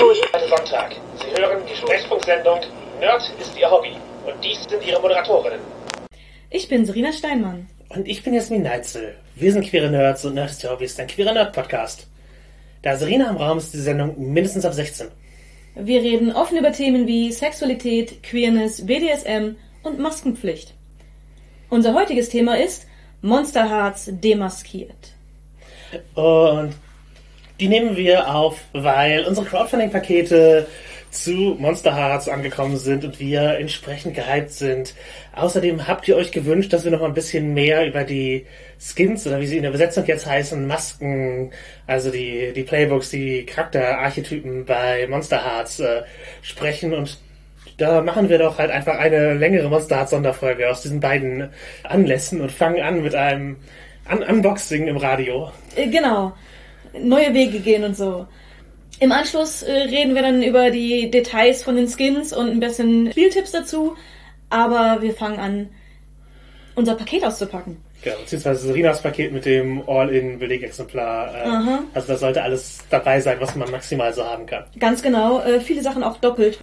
Heute Sonntag. Sie hören die Sprechfunksendung Nerd ist Ihr Hobby. Und dies sind Ihre Moderatorinnen. Ich bin Serena Steinmann. Und ich bin Jasmin Neitzel. Wir sind queere Nerds und Nerd ist Ihr Hobby ist ein queerer Nerd-Podcast. Da Serena im Raum ist die Sendung mindestens ab 16. Wir reden offen über Themen wie Sexualität, Queerness, BDSM und Maskenpflicht. Unser heutiges Thema ist Monster Hearts demaskiert. Und die nehmen wir auf, weil unsere Crowdfunding-Pakete zu Monster Hearts angekommen sind und wir entsprechend gehypt sind. Außerdem habt ihr euch gewünscht, dass wir noch mal ein bisschen mehr über die Skins oder wie sie in der Besetzung jetzt heißen, Masken, also die, die Playbooks, die Charakterarchetypen bei Monster Hearts äh, sprechen und da machen wir doch halt einfach eine längere Monster Hearts Sonderfolge aus diesen beiden Anlässen und fangen an mit einem Un Unboxing im Radio. Äh, genau. Neue Wege gehen und so. Im Anschluss äh, reden wir dann über die Details von den Skins und ein bisschen Spieltipps dazu. Aber wir fangen an, unser Paket auszupacken. Genau, beziehungsweise Serinas Paket mit dem All-in-Belegexemplar. Äh, Aha. also da sollte alles dabei sein, was man maximal so haben kann. Ganz genau, äh, viele Sachen auch doppelt.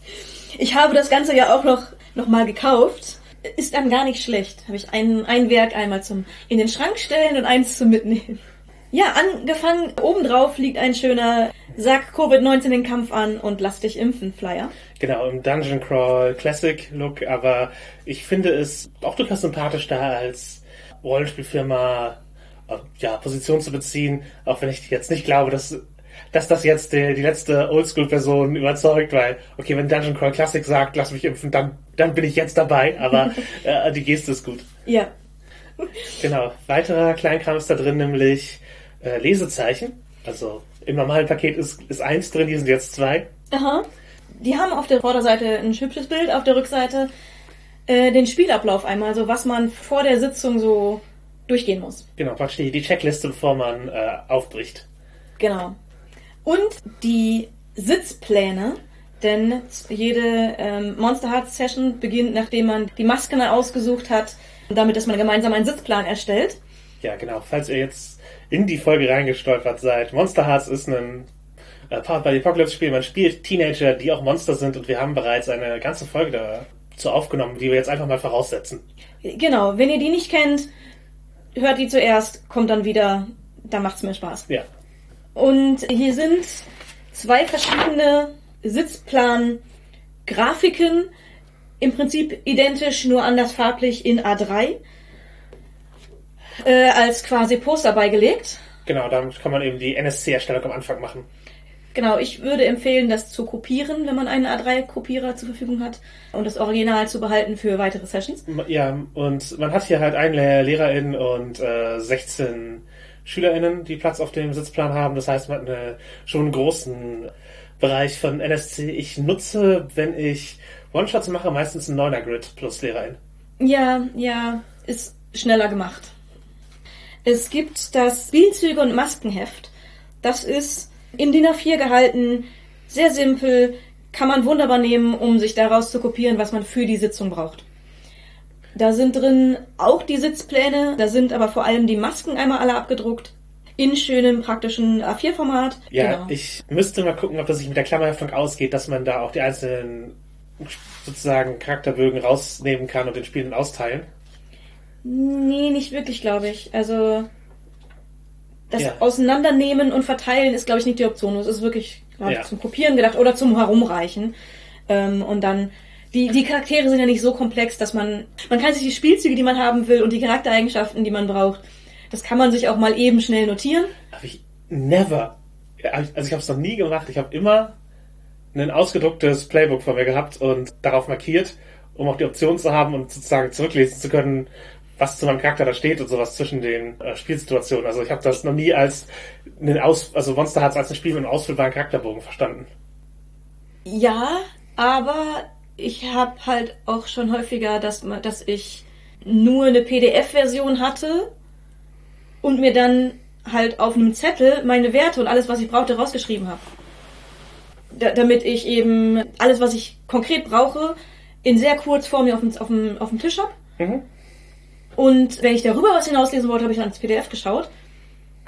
Ich habe das Ganze ja auch noch, noch mal gekauft. Ist dann gar nicht schlecht. Habe ich ein, ein Werk einmal zum in den Schrank stellen und eins zum Mitnehmen. Ja, angefangen, obendrauf liegt ein schöner Sack Covid-19 den Kampf an und lass dich impfen, Flyer. Genau, im Dungeon Crawl Classic Look, aber ich finde es auch durchaus sympathisch da als Rollenspielfirma äh, ja, Position zu beziehen, auch wenn ich jetzt nicht glaube, dass, dass das jetzt die, die letzte Oldschool-Person überzeugt, weil, okay, wenn Dungeon Crawl Classic sagt, lass mich impfen, dann, dann bin ich jetzt dabei, aber äh, die Geste ist gut. Ja, Genau, weiterer Kleinkram ist da drin, nämlich äh, Lesezeichen. Also im normalen Paket ist, ist eins drin, hier sind jetzt zwei. Aha. Die haben auf der Vorderseite ein hübsches Bild, auf der Rückseite äh, den Spielablauf einmal, so was man vor der Sitzung so durchgehen muss. Genau, praktisch die, die Checkliste, bevor man äh, aufbricht. Genau. Und die Sitzpläne, denn jede ähm, Monster Hearts Session beginnt, nachdem man die Masken ausgesucht hat, damit, dass man gemeinsam einen Sitzplan erstellt. Ja, genau. Falls ihr jetzt in die Folge reingestolpert seid, Monster Hearts ist ein äh, Powered by the Apocalypse Spiel. Man spielt Teenager, die auch Monster sind und wir haben bereits eine ganze Folge dazu aufgenommen, die wir jetzt einfach mal voraussetzen. Genau, wenn ihr die nicht kennt, hört die zuerst, kommt dann wieder, da macht's mehr Spaß. Ja, Und hier sind zwei verschiedene Sitzplan-Grafiken, im Prinzip identisch, nur anders farblich in A3, äh, als quasi Poster beigelegt. genau. Damit kann man eben die NSC-Erstellung am Anfang machen. Genau, ich würde empfehlen, das zu kopieren, wenn man einen A3-Kopierer zur Verfügung hat und das Original zu behalten für weitere Sessions. Ja, und man hat hier halt einen Le- Lehrerin und äh, 16 SchülerInnen, die Platz auf dem Sitzplan haben. Das heißt, man hat eine, schon einen großen Bereich von NSC. Ich nutze, wenn ich One-Shots mache, meistens einen 9er Grid plus Lehrerin. Ja, ja, ist schneller gemacht. Es gibt das Spielzüge- und Maskenheft. Das ist in DIN A4 gehalten, sehr simpel, kann man wunderbar nehmen, um sich daraus zu kopieren, was man für die Sitzung braucht. Da sind drin auch die Sitzpläne, da sind aber vor allem die Masken einmal alle abgedruckt. In schönem, praktischen A4-Format. Ja, Genau. ich müsste mal gucken, ob das sich mit der Klammerheftung ausgeht, dass man da auch die einzelnen sozusagen Charakterbögen rausnehmen kann und den Spielen austeilen. Nee, nicht wirklich, glaube ich. Also das Ja. Auseinandernehmen und Verteilen ist, glaube ich, nicht die Option. Es ist wirklich glaub ich, Ja. zum Kopieren gedacht oder zum Herumreichen. Ähm, und dann die, die Charaktere sind ja nicht so komplex, dass man man kann sich die Spielzüge, die man haben will und die Charaktereigenschaften, die man braucht, das kann man sich auch mal eben schnell notieren. Habe ich never. Also ich habe es noch nie gemacht. Ich habe immer ein ausgedrucktes Playbook vor mir gehabt und darauf markiert, um auch die Option zu haben und sozusagen zurücklesen zu können, was zu meinem Charakter da steht und sowas zwischen den äh, Spielsituationen. Also ich habe das noch nie als einen Aus, also Monster hat es als ein Spiel mit einem ausfüllbaren Charakterbogen verstanden. Ja, aber ich habe halt auch schon häufiger, dass, dass ich nur eine PDF-Version hatte und mir dann halt auf einem Zettel meine Werte und alles, was ich brauchte, rausgeschrieben habe. Da, damit ich eben alles, was ich konkret brauche, in sehr kurz vor mir auf dem, auf dem, auf dem Tisch habe. Mhm. Und wenn ich darüber was hinauslesen wollte, habe ich dann ins PDF geschaut.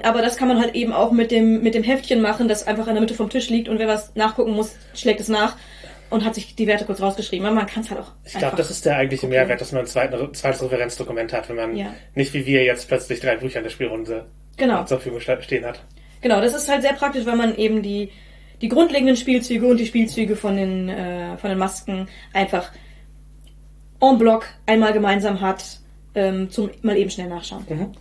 Aber das kann man halt eben auch mit dem, mit dem Heftchen machen, das einfach in der Mitte vom Tisch liegt und wer was nachgucken muss, schlägt es nach und hat sich die Werte kurz rausgeschrieben. Aber man kann es halt auch. Ich glaube, das ist der eigentliche kopieren. Mehrwert, dass man ein zweites, zweites Referenzdokument hat, wenn man Ja. nicht wie wir jetzt plötzlich drei Bücher in der Spielrunde Genau. zur Verfügung stehen hat. Genau, das ist halt sehr praktisch, weil man eben die, die grundlegenden Spielzüge und die Spielzüge von den, äh, von den Masken einfach en bloc einmal gemeinsam hat, ähm, zum mal eben schnell nachschauen. Mhm.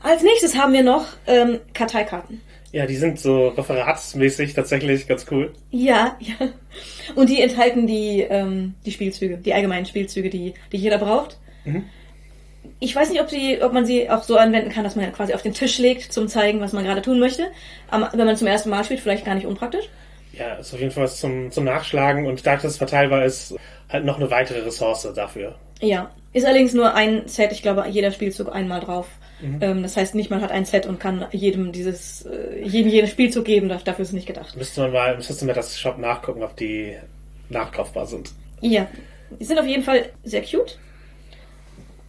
Als nächstes haben wir noch ähm, Karteikarten. Ja, die sind so referatsmäßig tatsächlich ganz cool. Ja, ja. Und die enthalten die, ähm, die Spielzüge, die allgemeinen Spielzüge, die, die jeder braucht. Mhm. Ich weiß nicht, ob, sie, ob man sie auch so anwenden kann, dass man quasi auf den Tisch legt, zum zeigen, was man gerade tun möchte. Aber wenn man zum ersten Mal spielt, vielleicht gar nicht unpraktisch. Ja, ist auf jeden Fall was zum, zum Nachschlagen und da das verteilbar ist, halt noch eine weitere Ressource dafür. Ja, ist allerdings nur ein Set. Ich glaube, jeder Spielzug einmal drauf. Ähm, das heißt nicht, man hat ein Set und kann jedem dieses, äh, jedem jeden Spielzug geben. Da- Dafür ist es nicht gedacht. Müsste man mal, müsstest du mir das Shop nachgucken, ob die nachkaufbar sind. Ja, die sind auf jeden Fall sehr cute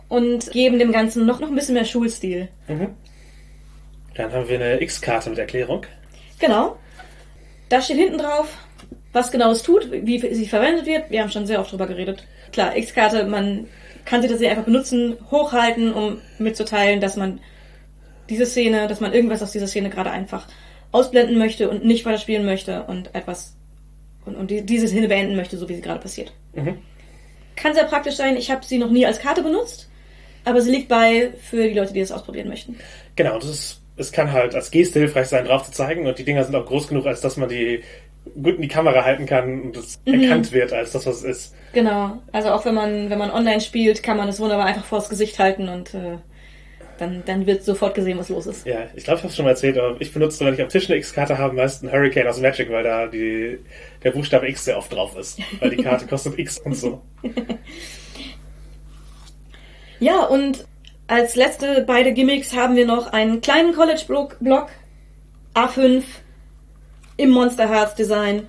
und geben dem Ganzen noch, noch ein bisschen mehr Schulstil. Dann haben wir eine X-Karte mit Erklärung. Genau. Da steht hinten drauf, was genau es tut, wie sie verwendet wird. Wir haben schon sehr oft drüber geredet. Klar, X-Karte, man kann sie tatsächlich einfach benutzen, hochhalten, um mitzuteilen, dass man diese Szene, dass man irgendwas aus dieser Szene gerade einfach ausblenden möchte und nicht weiter spielen möchte und etwas und, und die, diese Szene beenden möchte, so wie sie gerade passiert. Mhm. Kann sehr praktisch sein. Ich habe sie noch nie als Karte benutzt, aber sie liegt bei für die Leute, die das ausprobieren möchten. Genau, das ist, es kann halt als Geste hilfreich sein, drauf zu zeigen und die Dinger sind auch groß genug, als dass man die gut in die Kamera halten kann und es erkannt wird als das, was es ist. Genau. Also auch wenn man, wenn man online spielt, kann man es wunderbar einfach vors Gesicht halten und äh, dann, dann wird sofort gesehen, was los ist. Ja, ich glaube, ich habe es schon mal erzählt, aber ich benutze, wenn ich am Tisch eine X-Karte habe, meist einen Hurricane aus Magic, weil da die, der Buchstabe X sehr oft drauf ist. Weil die Karte kostet X und so. Ja, und als letzte beide Gimmicks haben wir noch einen kleinen College-Block A5 im Monster Hearts Design.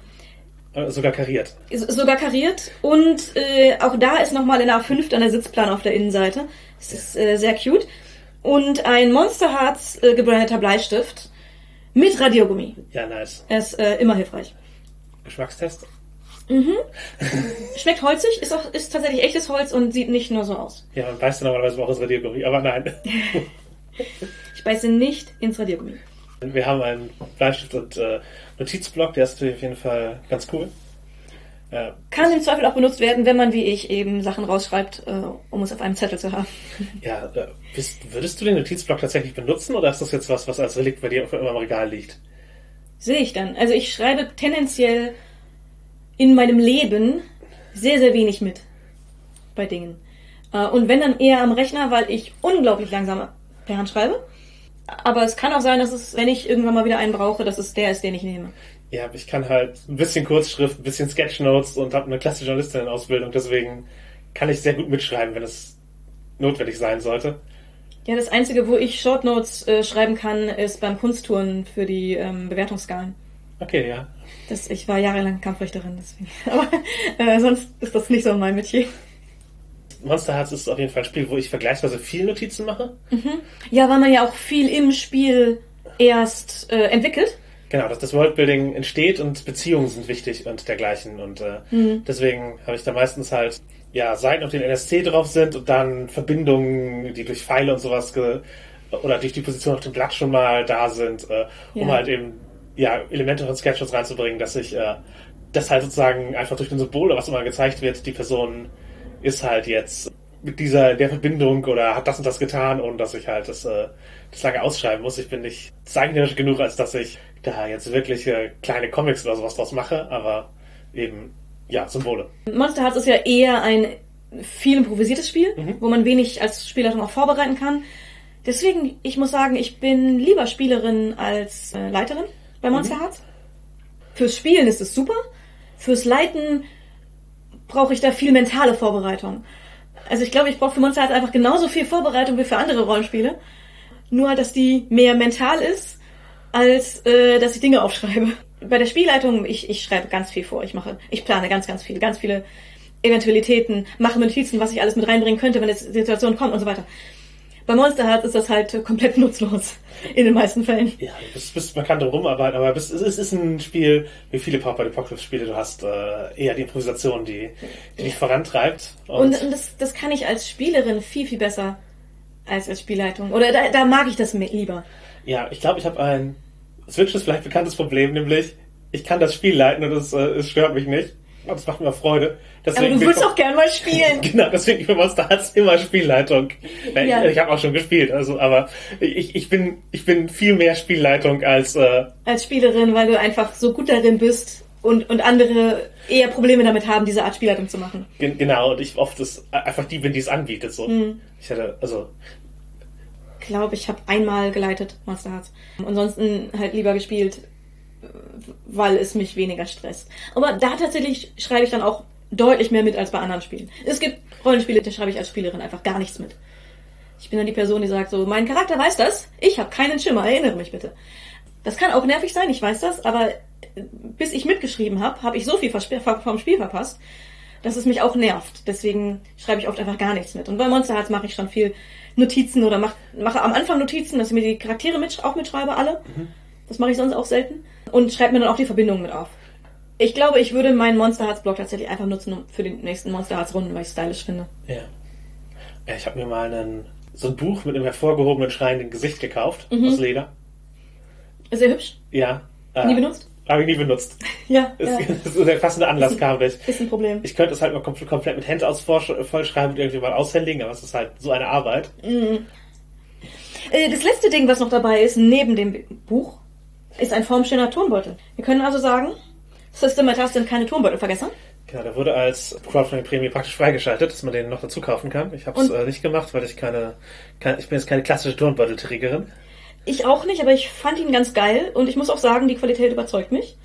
Äh, Sogar kariert. Sogar kariert und äh, auch da ist nochmal in A5 dann der Sitzplan auf der Innenseite. Das ist äh, sehr cute. Und ein Monster Hearts äh, gebrandeter Bleistift mit Radiergummi. Ja, nice. Er ist äh, immer hilfreich. Geschmackstest? Schmeckt holzig, ist auch ist tatsächlich echtes Holz und sieht nicht nur so aus. Ja, man weiß ja normalerweise auch das Radiergummi, aber nein. Ich beiße nicht ins Radiergummi. Wir haben einen Bleistift und äh, Notizblock, der ist natürlich auf jeden Fall ganz cool. Äh, Kann im Zweifel auch benutzt werden, wenn man wie ich eben Sachen rausschreibt, äh, um es auf einem Zettel zu haben. ja, äh, bist, würdest du den Notizblock tatsächlich benutzen oder ist das jetzt was, was als Relikt bei dir auf immer im Regal liegt? Sehe ich dann. Also ich schreibe tendenziell in meinem Leben sehr, sehr wenig mit bei Dingen. Äh, und wenn dann eher am Rechner, weil ich unglaublich langsam per Hand schreibe. Aber es kann auch sein, dass es, wenn ich irgendwann mal wieder einen brauche, dass es der ist, den ich nehme. Ja, ich kann halt ein bisschen Kurzschrift, ein bisschen Sketchnotes und habe eine klassische Journalistin-Ausbildung, deswegen kann ich sehr gut mitschreiben, wenn es notwendig sein sollte. Ja, das Einzige, wo ich Shortnotes äh, schreiben kann, ist beim Kunsttouren für die ähm, Bewertungsskalen. Okay, ja. Das, ich war jahrelang Kampfrichterin, deswegen. Aber äh, sonst ist das nicht so mein Metier. Monster Hearts ist auf jeden Fall ein Spiel, wo ich vergleichsweise viel Notizen mache. Ja, weil man ja auch viel im Spiel erst äh, entwickelt. Genau, dass das Worldbuilding entsteht und Beziehungen sind wichtig und dergleichen. Und äh, deswegen habe ich da meistens halt ja Seiten, auf denen NSC drauf sind und dann Verbindungen, die durch Pfeile und sowas ge oder durch die Position auf dem Blatt schon mal da sind, äh, um Ja. halt eben ja Elemente von Sketches reinzubringen, dass ich äh, das halt sozusagen einfach durch den Symbol oder was immer gezeigt wird, die Person ist halt jetzt mit dieser der Verbindung oder hat das und das getan, ohne dass ich halt das, äh, das lange ausschreiben muss. Ich bin nicht zeichnerisch genug, als dass ich da jetzt wirklich äh, kleine Comics oder sowas draus mache, aber eben ja Symbole. Monster Hearts ist ja eher ein viel improvisiertes Spiel, wo man wenig als Spielerin auch vorbereiten kann. Deswegen, ich muss sagen, ich bin lieber Spielerin als äh, Leiterin bei Monster Hearts. Fürs Spielen ist es super. Fürs Leiten brauche ich da viel mentale Vorbereitung. Also ich glaube, ich brauche für Monster Hearts einfach genauso viel Vorbereitung wie für andere Rollenspiele. Nur, halt, dass die mehr mental ist, als äh, dass ich Dinge aufschreibe. Bei der Spielleitung, ich, ich schreibe ganz viel vor. Ich mache, ich plane ganz, ganz viel, ganz viele Eventualitäten, mache Notizen, was ich alles mit reinbringen könnte, wenn es Situation kommt und so weiter. Bei Monster Hearts ist das halt komplett nutzlos. In den meisten Fällen. Ja, du bist, bist, man kann drum rumarbeiten, aber es, es ist ein Spiel, wie viele Papa Apocalypse Spiele, du hast äh, eher die Improvisation, die, die dich vorantreibt. Und, und das, das kann ich als Spielerin viel, viel besser als als Spielleitung. Oder da, da mag ich das lieber. Ja, ich glaube, ich habe ein Switch ist vielleicht bekanntes Problem, nämlich ich kann das Spiel leiten und es, äh, es stört mich nicht. Und es macht mir Freude. Deswegen Aber du willst auch gern mal spielen. genau, deswegen für Monster Hearts immer Spielleitung. Nein, ja. Ich, ich habe auch schon gespielt, also aber ich, ich bin ich bin viel mehr Spielleitung als äh, als Spielerin, weil du einfach so gut darin bist und und andere eher Probleme damit haben, diese Art Spielleitung zu machen. Gen genau, und ich oft das einfach die bin, die es anbietet so. Mhm. Ich hatte also glaube, ich habe einmal geleitet Monster Hearts. Ansonsten halt lieber gespielt weil es mich weniger stresst. Aber da tatsächlich schreibe ich dann auch deutlich mehr mit als bei anderen Spielen. Es gibt Rollenspiele, da schreibe ich als Spielerin einfach gar nichts mit. Ich bin dann die Person, die sagt so, mein Charakter weiß das, ich habe keinen Schimmer, erinnere mich bitte. Das kann auch nervig sein, ich weiß das, aber bis ich mitgeschrieben habe, habe ich so viel vom Spiel verpasst, dass es mich auch nervt. Deswegen schreibe ich oft einfach gar nichts mit. Und bei Monster Hearts mache ich schon viel Notizen oder mach, mache am Anfang Notizen, dass ich mir die Charaktere mit, auch mitschreibe, alle. Mhm. Das mache ich sonst auch selten. Und schreibe mir dann auch die Verbindungen mit auf. Ich glaube, ich würde meinen Monster Hearts Blog tatsächlich einfach nutzen für die nächsten Monster Hearts Runden, weil ich es stylisch finde. Ja. Ich habe mir mal einen, so ein Buch mit einem hervorgehobenen, schreienden Gesicht gekauft, mhm. aus Leder. Sehr hübsch. Ja. Äh, nie benutzt? Habe ich nie benutzt. ja. Das, ja. das ist der passende Anlass ist, kam nicht. Ist ein Problem. Ich könnte es halt mal komplett, komplett mit Hand aus vollschreiben und irgendwie mal aushändigen, aber es ist halt so eine Arbeit. Mhm. Äh, das letzte Ding, was noch dabei ist, neben dem Buch, ist ein formschöner Turnbeutel. Wir können also sagen, Systematas sind keine Turnbeutel vergessen. Genau, der wurde als Crowdfunding-Prämie praktisch freigeschaltet, dass man den noch dazu kaufen kann. Ich habe es äh, nicht gemacht, weil ich keine, keine, ich bin jetzt keine klassische Turnbeutelträgerin. Ich auch nicht, aber ich fand ihn ganz geil und ich muss auch sagen, die Qualität überzeugt mich.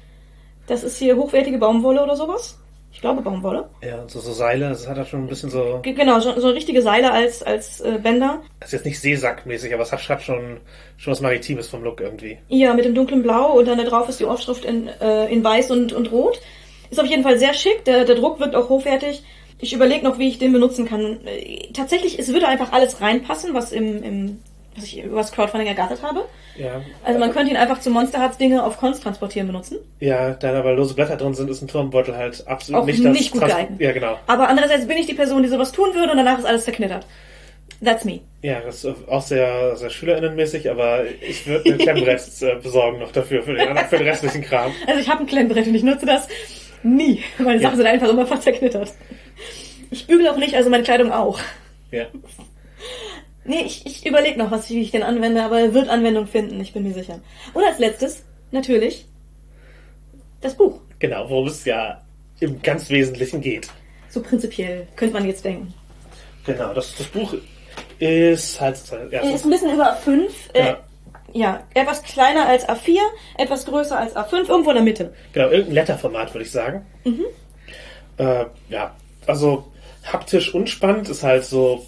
Das ist hier hochwertige Baumwolle oder sowas. Ich glaube Baumwolle. Ja, so, so Seile, das hat er schon ein bisschen so. Genau, so, so richtige Seile als, als äh, Bänder. Das ist jetzt nicht Seesackmäßig, aber es hat, hat schon, schon was Maritimes vom Look irgendwie. Ja, mit dem dunklen Blau und dann da drauf ist die Aufschrift in, äh, in Weiß und, und Rot. Ist auf jeden Fall sehr schick, der, der Druck wirkt auch hochwertig. Ich überlege noch, wie ich den benutzen kann. Äh, tatsächlich, es würde einfach alles reinpassen, was im, im was ich über das Crowdfunding ergattert habe. Ja. Also man könnte ihn einfach zu Monster Hearts Dinge auf Cons transportieren benutzen. Ja, da aber lose Blätter drin sind, ist ein Turmbeutel halt absolut auch nicht, nicht gut geeignet. Ja, genau. Aber andererseits bin ich die Person, die sowas tun würde und danach ist alles zerknittert. That's me. Ja, das ist auch sehr, sehr SchülerInnenmäßig, aber ich würde ein Klemmbrett äh, besorgen noch dafür, für den, für den restlichen Kram. Also ich habe ein Klemmbrett und ich nutze das nie. Meine ja. Sachen sind einfach immer fast zerknittert. Ich bügele auch nicht, also meine Kleidung auch. Ja. Nee, ich, ich überlege noch, was, wie ich den anwende, aber er wird Anwendung finden, ich bin mir sicher. Und als letztes, natürlich, das Buch. Genau, worum es ja im ganz Wesentlichen geht. So prinzipiell, könnte man jetzt denken. Genau, das, das Buch ist halt... Ja, ist ein bisschen über A5. Äh, ja. ja, etwas kleiner als A4, etwas größer als A5, irgendwo in der Mitte. Genau, irgendein Letterformat, würde ich sagen. Mhm. Äh, ja, also haptisch unspannend ist halt so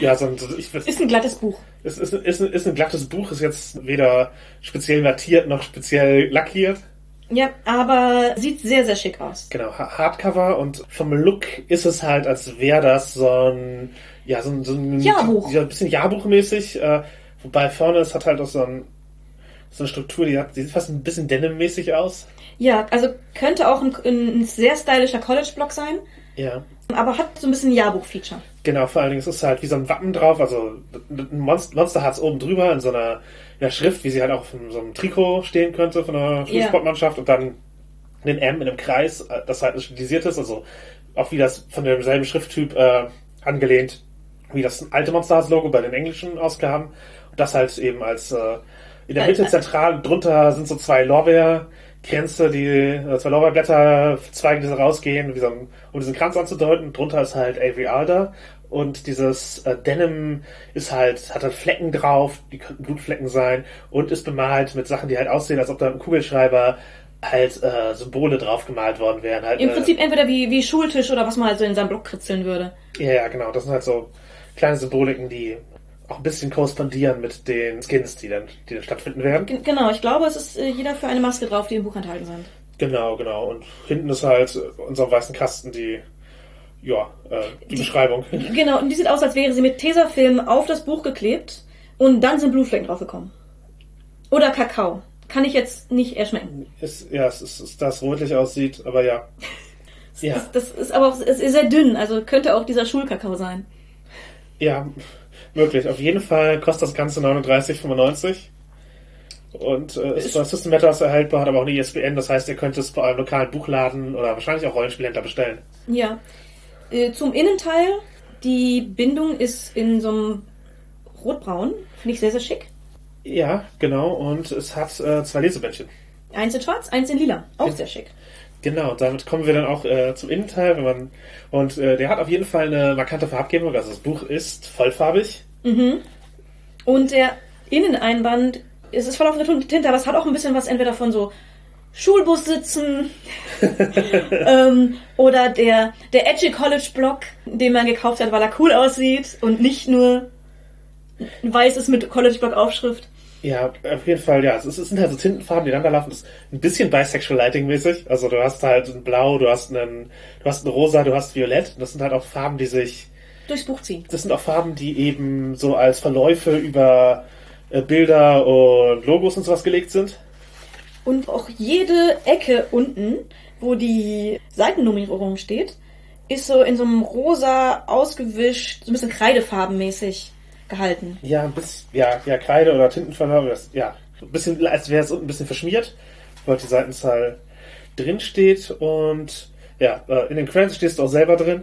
ja, so ein, ich, ist ein glattes Buch. Es ist, ist, ist ein glattes Buch, ist jetzt weder speziell mattiert noch speziell lackiert. Ja, aber sieht sehr, sehr schick aus. Genau, Hardcover und vom Look ist es halt, als wäre das so ein, ja, so ein, so ein Jahrbuch. Ja, ein bisschen Jahrbuchmäßig, äh, wobei vorne es hat halt auch so, ein, so eine Struktur, die, hat, die sieht fast ein bisschen Denim-mäßig aus. Ja, also könnte auch ein, ein sehr stylischer College-Block sein. Ja. Aber hat so ein bisschen Jahrbuch-Feature. Genau, vor allen Dingen ist es halt wie so ein Wappen drauf, also ein Monster, Monster hat es oben drüber in so einer ja, Schrift, wie sie halt auch auf so einem Trikot stehen könnte von einer Schulsportmannschaft ja. und dann den M in einem Kreis, äh, das halt stilisiert ist, also auch wie das von demselben Schrifttyp äh, angelehnt, wie das alte Monster Hearts Logo bei den englischen Ausgaben und das halt eben als äh, in der Mitte zentral drunter sind so zwei Lorbeer Grenze, die äh, zwei Lorbeerblätter, Zweige, die so rausgehen, wie so ein, um diesen Kranz anzudeuten. Drunter ist halt Avery Alder und dieses äh, Denim ist halt, hat halt Flecken drauf, die könnten Blutflecken sein und ist bemalt mit Sachen, die halt aussehen, als ob da ein Kugelschreiber halt äh, Symbole drauf gemalt worden wären. Halt, Im Prinzip entweder wie, wie Schultisch oder was man halt so in seinem Block kritzeln würde. Ja, ja, genau. Das sind halt so kleine Symboliken, die auch ein bisschen korrespondieren mit den Skins, die dann, die dann stattfinden werden. G genau, ich glaube, es ist äh, jeder für eine Maske drauf, die im Buch enthalten sind. Genau, genau. Und hinten ist halt unser weißen Kasten die ja, äh, die, Beschreibung. Genau, und die sieht aus, als wäre sie mit Tesafilm auf das Buch geklebt und dann sind Blutflecken draufgekommen. Oder Kakao. Kann ich jetzt nicht erschmecken. Ist, ja, es ist, ist das rotlich aussieht, aber ja. ja. Das, das ist aber auch ist sehr dünn, also könnte auch dieser Schulkakao sein. Ja, möglich. Auf jeden Fall kostet das Ganze 39,95. Und äh, ist bei System Matters erhaltbar, hat aber auch eine ISBN, das heißt, ihr könnt es bei eurem lokalen Buchladen oder wahrscheinlich auch Rollenspielhändler bestellen. Ja. Äh, zum Innenteil, die Bindung ist in so einem rotbraun, finde ich sehr, sehr schick. Ja, genau, und es hat äh, zwei Lesebändchen. Eins in schwarz, eins in lila, auch sehr schick. Genau, damit kommen wir dann auch äh, zum Innenteil, wenn man und äh, der hat auf jeden Fall eine markante Farbgebung, also das Buch ist vollfarbig. Mhm. Und der Inneneinband es ist voll auf eine Tinte, aber es hat auch ein bisschen was entweder von so Schulbus sitzen ähm, oder der, der Edgy College Block, den man gekauft hat, weil er cool aussieht und nicht nur weiß ist mit College Block Aufschrift. Ja, auf jeden Fall, ja. Es, sind halt so Tintenfarben, die ineinander laufen. Das ist ein bisschen bisexual lighting mäßig. Also du hast halt ein Blau, du hast einen, du hast ein Rosa, du hast Violett. Das sind halt auch Farben, die sich durchs Buch ziehen. Das sind auch Farben, die eben so als Verläufe über äh, Bilder und Logos und sowas gelegt sind. Und auch jede Ecke unten, wo die Seitennummerierung steht, ist so in so einem rosa ausgewischt, so ein bisschen kreidefarbenmäßig gehalten. Ja, ein bisschen, ja, ja, Kreide oder Tintenfarbe, das, ja, ein bisschen, als wäre es unten ein bisschen verschmiert, weil die Seitenzahl drin steht und ja, äh, in den Credits stehst du auch selber drin.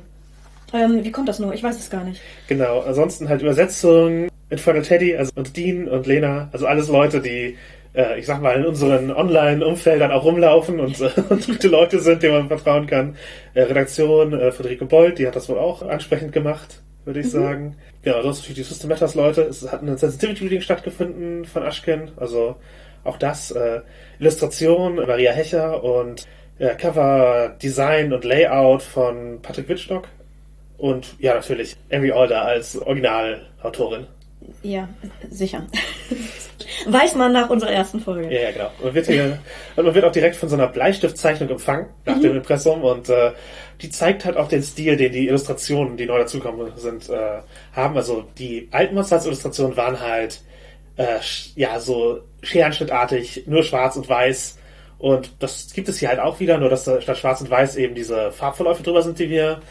Ähm, wie kommt das nur? Ich weiß es gar nicht. Genau, ansonsten halt Übersetzung, Infernal Teddy also, und Dean und Lena, also alles Leute, die, äh, ich sag mal, in unseren Online-Umfeldern auch rumlaufen und, äh, und gute Leute sind, denen man vertrauen kann. Äh, Redaktion, äh, Friederike Bold, die hat das wohl auch ansprechend gemacht, würde ich mhm. sagen. Ja, sonst natürlich die System Matters Leute. Es hat ein Sensitivity Reading stattgefunden von Ashken, also auch das, äh, Illustration, Maria Hecher und ja, Cover, Design und Layout von Patrick Wittstock. Und ja, natürlich Amy Alder als Originalautorin. Ja, sicher. Weiß man nach unserer ersten Folge. Ja, ja genau. Man wird, hier, und man wird auch direkt von so einer Bleistiftzeichnung empfangen nach mhm. dem Impressum und äh, die zeigt halt auch den Stil, den die Illustrationen, die neu dazukommen sind, äh, haben. Also die alten Monsters-Illustrationen waren halt äh, ja so scherenschnittartig, nur schwarz und weiß. Und das gibt es hier halt auch wieder, nur dass da statt schwarz und weiß eben diese Farbverläufe drüber sind, die wir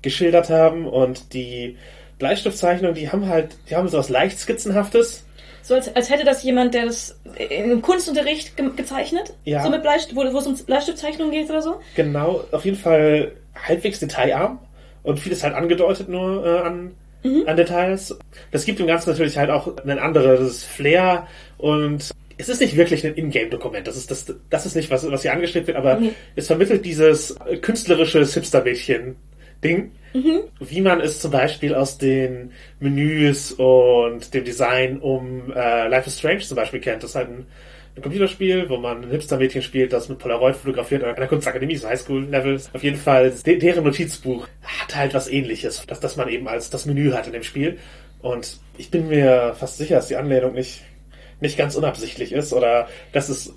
geschildert haben. Und die Bleistiftzeichnungen, die haben halt, die haben so was leicht skizzenhaftes. So als, als hätte das jemand, der das im Kunstunterricht ge gezeichnet? Ja. So mit Bleistift, wo, wo es um Bleistiftzeichnungen geht oder so? Genau, auf jeden Fall halbwegs detailarm und vieles halt angedeutet nur äh, an, mhm. an Details. Das gibt dem Ganzen natürlich halt auch ein anderes Flair und es ist nicht wirklich ein Ingame-Dokument. Das ist, das, das ist nicht, was, was hier angestrebt wird, aber mhm. es vermittelt dieses künstlerische Hipster-Mädchen Ding, mhm. wie man es zum Beispiel aus den Menüs und dem Design um äh, Life is Strange zum Beispiel kennt. Das ist halt ein, ein Computerspiel, wo man ein Hipster-Mädchen spielt, das mit Polaroid fotografiert an einer Kunstakademie, so Highschool-Levels. Auf jeden Fall, de deren Notizbuch hat halt was ähnliches, dass das man eben als das Menü hat in dem Spiel. Und ich bin mir fast sicher, dass die Anlehnung nicht, nicht ganz unabsichtlich ist oder dass es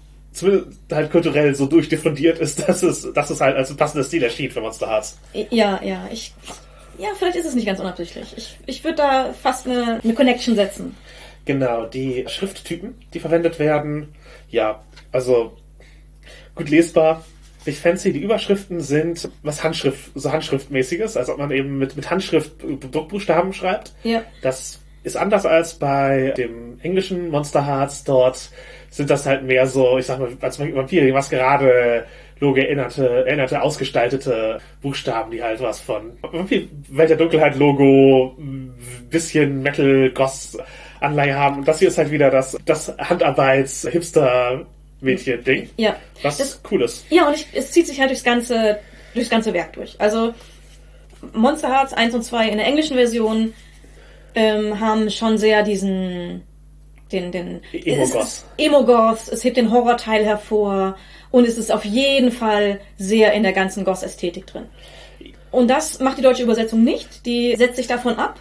halt kulturell so durchdiffundiert ist, dass es, dass es halt als passender Stil erschien für Monster Hearts. Ja, ja, ich. Ja, vielleicht ist es nicht ganz unabsichtlich. Ich, ich würde da fast eine, eine Connection setzen. Genau, die Schrifttypen, die verwendet werden, ja, also gut lesbar, nicht fancy. Die Überschriften sind was Handschrift, so Handschriftmäßiges, als ob man eben mit, mit Handschrift Druckbuchstaben schreibt. Ja. Das ist anders als bei dem englischen Monster Hearts. Dort sind das halt mehr so, ich sag mal, als Vampir, was gerade Logo erinnerte, erinnerte, ausgestaltete Buchstaben, die halt was von Vampir, Welt der Dunkelheit Logo, bisschen Metal Goss Anleihe haben. Und das hier ist halt wieder das, das Handarbeits Hipster Mädchen Ding. Ja. Was das, cool ist. Ja, und ich, es zieht sich halt durchs ganze, durchs ganze Werk durch. Also, Monster Hearts 1 und 2 in der englischen Version ähm, haben schon sehr diesen den, den Emo-Goth. Emo-Goth, es hebt den Horrorteil hervor und es ist auf jeden Fall sehr in der ganzen Goth-Ästhetik drin. Und das macht die deutsche Übersetzung nicht. Die setzt sich davon ab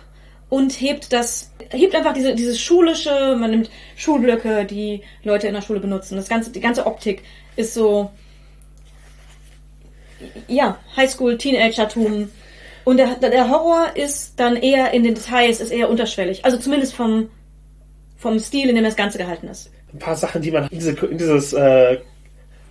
und hebt das, hebt einfach diese, dieses schulische, man nimmt Schulblöcke, die Leute in der Schule benutzen. Das ganze, die ganze Optik ist so, ja, Highschool, Teenagertum. Und der, der Horror ist dann eher in den Details, ist eher unterschwellig. Also zumindest vom, vom Stil, in dem das Ganze gehalten ist. Ein paar Sachen, die man in, diese, in dieses äh,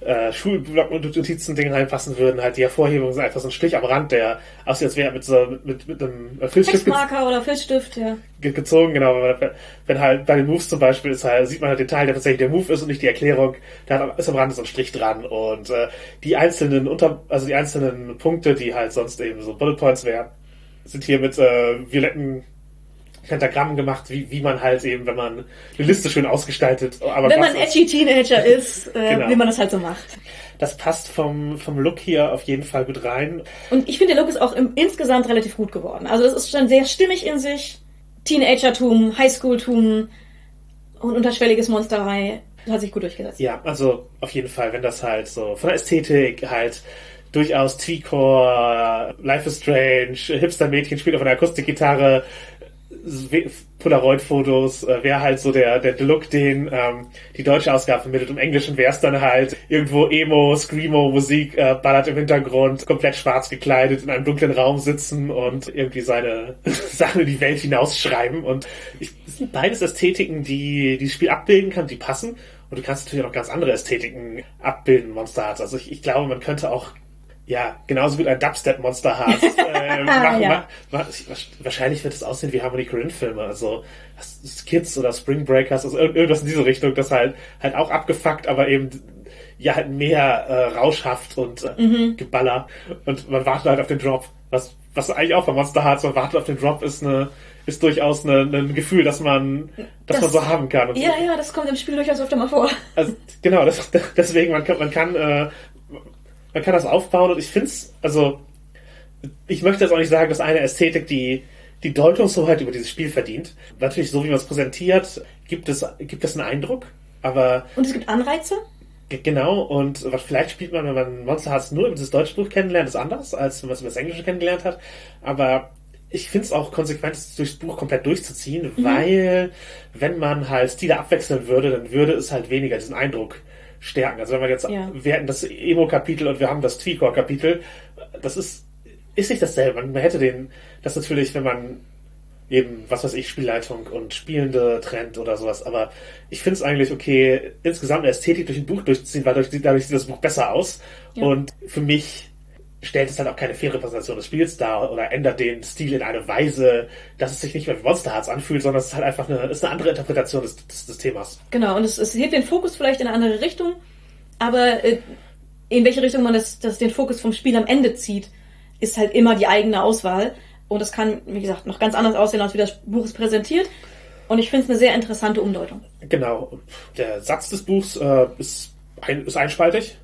äh, Schulblock-Notizen-Ding reinpassen würden, halt die Hervorhebung sind einfach so ein Strich am Rand, der aussieht, als wäre mit so mit, mit einem Filzstift Textmarker oder Filzstift, ja. ge gezogen, genau. Wenn, wenn halt bei den Moves zum Beispiel ist halt, sieht man halt den Teil, der tatsächlich der Move ist und nicht die Erklärung, da ist am Rand so ein Strich dran und äh, die einzelnen unter, also die einzelnen Punkte, die halt sonst eben so Bullet Points wären, sind hier mit äh, violetten Pentagrammen gemacht, wie, wie man halt eben, wenn man eine Liste schön ausgestaltet, aber Wenn man edgy Teenager ist, äh, Genau. wie man das halt so macht. das passt vom, vom Look hier auf jeden Fall gut rein. Und ich finde, der Look ist auch im, insgesamt relativ gut geworden. Also es ist schon sehr stimmig in sich. Teenagertum, Highschooltum und unterschwelliges Monsterei. Das hat sich gut durchgesetzt. Ja, also auf jeden Fall, wenn das halt so von der Ästhetik halt durchaus T-Core, Life is Strange, Hipster-Mädchen spielt auf einer Akustikgitarre, Polaroid-Fotos, äh, wäre halt so der, der Look, den ähm, die deutsche Ausgabe vermittelt. Im Englischen wäre es dann halt irgendwo Emo, Screamo, Musik, äh, ballert im Hintergrund, komplett schwarz gekleidet, in einem dunklen Raum sitzen und irgendwie seine Sachen in die Welt hinausschreiben. Und ich, das sind beides Ästhetiken, die die das Spiel abbilden kann, die passen. Und du kannst natürlich auch ganz andere Ästhetiken abbilden, Monster Hearts. Also ich, ich glaube, man könnte auch ja, genauso gut ein Dubstep Monster Hearts äh, machen. Ja. Ma- ma- wahrscheinlich wird es aussehen wie Harmony Korine Filme, also Kids oder Spring Breakers, also irgend- irgendwas in diese Richtung, das halt halt auch abgefuckt, aber eben ja halt mehr äh, rauschhaft und äh, Geballer und man wartet halt auf den Drop. Was was eigentlich auch bei Monster Hearts, man wartet auf den Drop ist eine ist durchaus ein Gefühl, dass man dass Das- man so haben kann. Und Ja, ja, das kommt im Spiel durchaus öfter mal vor. also, genau, das, deswegen, man kann, man kann, äh, man kann das aufbauen und ich finde es, also, ich möchte jetzt auch nicht sagen, dass eine Ästhetik die, die Deutungshoheit über dieses Spiel verdient. Natürlich, so wie man es präsentiert, gibt es, gibt es einen Eindruck, aber Und es gibt Anreize. Genau, und was vielleicht spielt man, wenn man Monster Hearts nur über das deutsche Buch kennenlernt, ist anders, als wenn man es über das Englische kennengelernt hat. Aber ich finde es auch konsequent, es durchs Buch komplett durchzuziehen, weil wenn man halt Stile abwechseln würde, dann würde es halt weniger diesen Eindruck stärken. Also wenn man jetzt, Ja. wir hätten das Emo-Kapitel und wir haben das Tweakor-Kapitel, das ist, ist nicht dasselbe. Man hätte den, das natürlich, wenn man eben, was weiß ich, Spielleitung und Spielende trennt oder sowas. Aber ich finde es eigentlich okay, insgesamt eine Ästhetik durch ein Buch durchzuziehen, weil dadurch, dadurch sieht das Buch besser aus. Ja. Und für mich stellt es halt auch keine faire Repräsentation des Spiels dar oder ändert den Stil in eine Weise, dass es sich nicht mehr wie Monster Hearts anfühlt, sondern es ist halt einfach eine, ist eine andere Interpretation des, des, des Themas. Genau, und es, es hebt den Fokus vielleicht in eine andere Richtung, aber äh, in welche Richtung man das, das den Fokus vom Spiel am Ende zieht, ist halt immer die eigene Auswahl. Und das kann, wie gesagt, noch ganz anders aussehen, als wie das Buch es präsentiert. Und ich finde es eine sehr interessante Umdeutung. Genau. Der Satz des Buchs äh, ist, ein, ist einspaltig,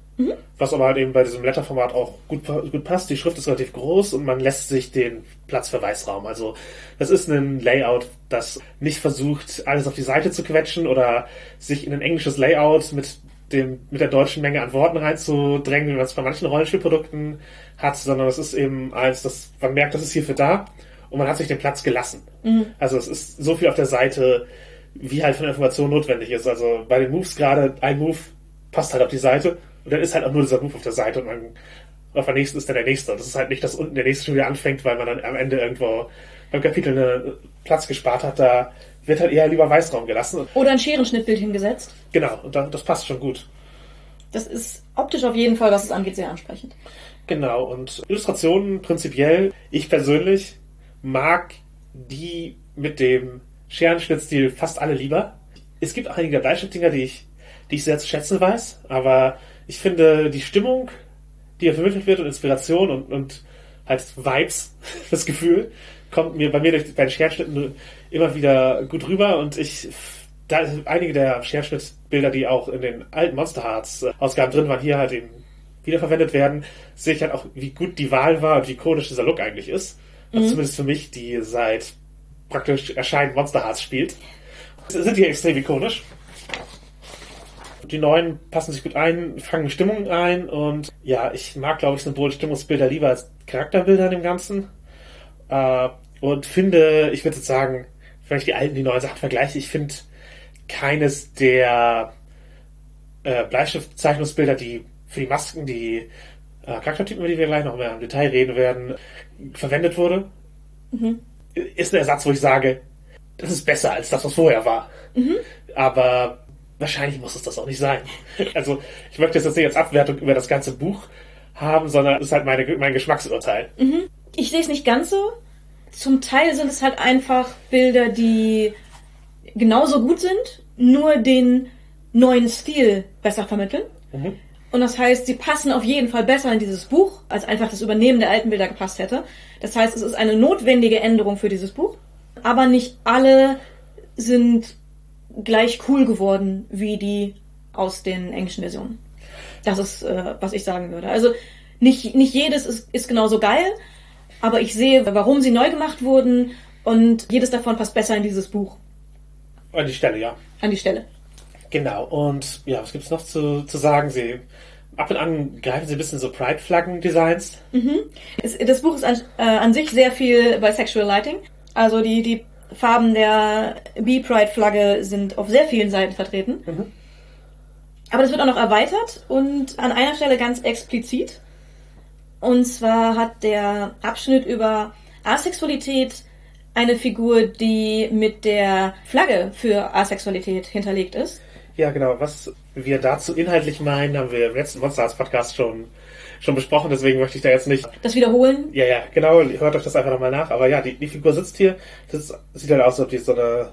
was aber halt eben bei diesem Letterformat auch gut, gut passt. Die Schrift ist relativ groß und man lässt sich den Platz für Weißraum. Also das ist ein Layout, das nicht versucht, alles auf die Seite zu quetschen oder sich in ein englisches Layout mit dem, mit der deutschen Menge an Worten reinzudrängen, wie man es bei manchen Rollenspielprodukten hat, sondern es ist eben eins, das, man merkt, das ist hierfür da und man hat sich den Platz gelassen. Also es ist so viel auf der Seite, wie halt von Information notwendig ist. Also bei den Moves gerade, ein Move passt halt auf die Seite und dann ist halt auch nur dieser Move auf der Seite und man, auf der nächsten ist dann der nächste. Und das ist halt nicht, dass unten der nächste schon wieder anfängt, weil man dann am Ende irgendwo beim Kapitel einen Platz gespart hat. Da wird halt eher lieber Weißraum gelassen. Oder ein Scherenschnittbild hingesetzt. genau, und dann, das passt schon gut. Das ist optisch auf jeden Fall, was es angeht, sehr ansprechend. Genau, und Illustrationen prinzipiell, ich persönlich mag die mit dem Scherenschnittstil fast alle lieber. Es gibt auch einige Bleistiftdinger, die ich, die ich sehr zu schätzen weiß, aber ich finde die Stimmung, die hier vermittelt wird und Inspiration und, und halt Vibes, das Gefühl, kommt mir bei mir durch, bei den Scherenschnitten immer wieder gut rüber und ich da einige der Scherenschnittbilder, die auch in den alten Monster Hearts äh, Ausgaben drin waren, hier halt eben wiederverwendet werden, sehe ich halt auch, wie gut die Wahl war und wie ikonisch dieser Look eigentlich ist. Also zumindest für mich, die seit praktisch Erscheinen Monster Hearts spielt. Sind die extrem ikonisch. Die neuen passen sich gut ein, fangen Stimmung ein und ja, ich mag, glaube ich, Symbol Stimmungsbilder lieber als Charakterbilder in dem Ganzen. Äh, und finde, ich würde jetzt sagen, wenn ich die alten, die neuen Sachen vergleiche, ich finde keines der äh, Bleistiftzeichnungsbilder, die für die Masken, die äh, Charaktertypen, über die wir gleich noch mehr im Detail reden werden, verwendet wurde, ist ein Ersatz, wo ich sage, das ist besser als das, was vorher war. Aber wahrscheinlich muss es das auch nicht sein. Also ich möchte das jetzt nicht als Abwertung über das ganze Buch haben, sondern es ist halt meine, mein Geschmacksurteil. Ich sehe es nicht ganz so. Zum Teil sind es halt einfach Bilder, die genauso gut sind, nur den neuen Stil besser vermitteln. Und das heißt, sie passen auf jeden Fall besser in dieses Buch, als einfach das Übernehmen der alten Bilder gepasst hätte. Das heißt, es ist eine notwendige Änderung für dieses Buch. Aber nicht alle sind gleich cool geworden wie die aus den englischen Versionen. Das ist, äh, was ich sagen würde. Also nicht, nicht jedes ist, ist genauso geil, aber ich sehe, warum sie neu gemacht wurden und jedes davon passt besser in dieses Buch. An die Stelle, ja. An die Stelle. Genau. Und ja, was gibt's noch zu, zu sagen? Sie ab und an greifen sie ein bisschen so Pride-Flaggen-Designs. Es, das Buch ist an, äh, an sich sehr viel bei Sexual Lighting. Also die, die Farben der B-Pride-Flagge sind auf sehr vielen Seiten vertreten. Aber das wird auch noch erweitert und an einer Stelle ganz explizit. Und zwar hat der Abschnitt über Asexualität eine Figur, die mit der Flagge für Asexualität hinterlegt ist. Ja, genau. Was wir dazu inhaltlich meinen, haben wir im letzten Monster Arts Podcast schon, schon besprochen. Deswegen möchte ich da jetzt nicht. Das Wiederholen. Ja, ja, genau. Hört euch das einfach nochmal nach. Aber ja, die, die Figur sitzt hier. Das sieht halt aus, als ob die so eine.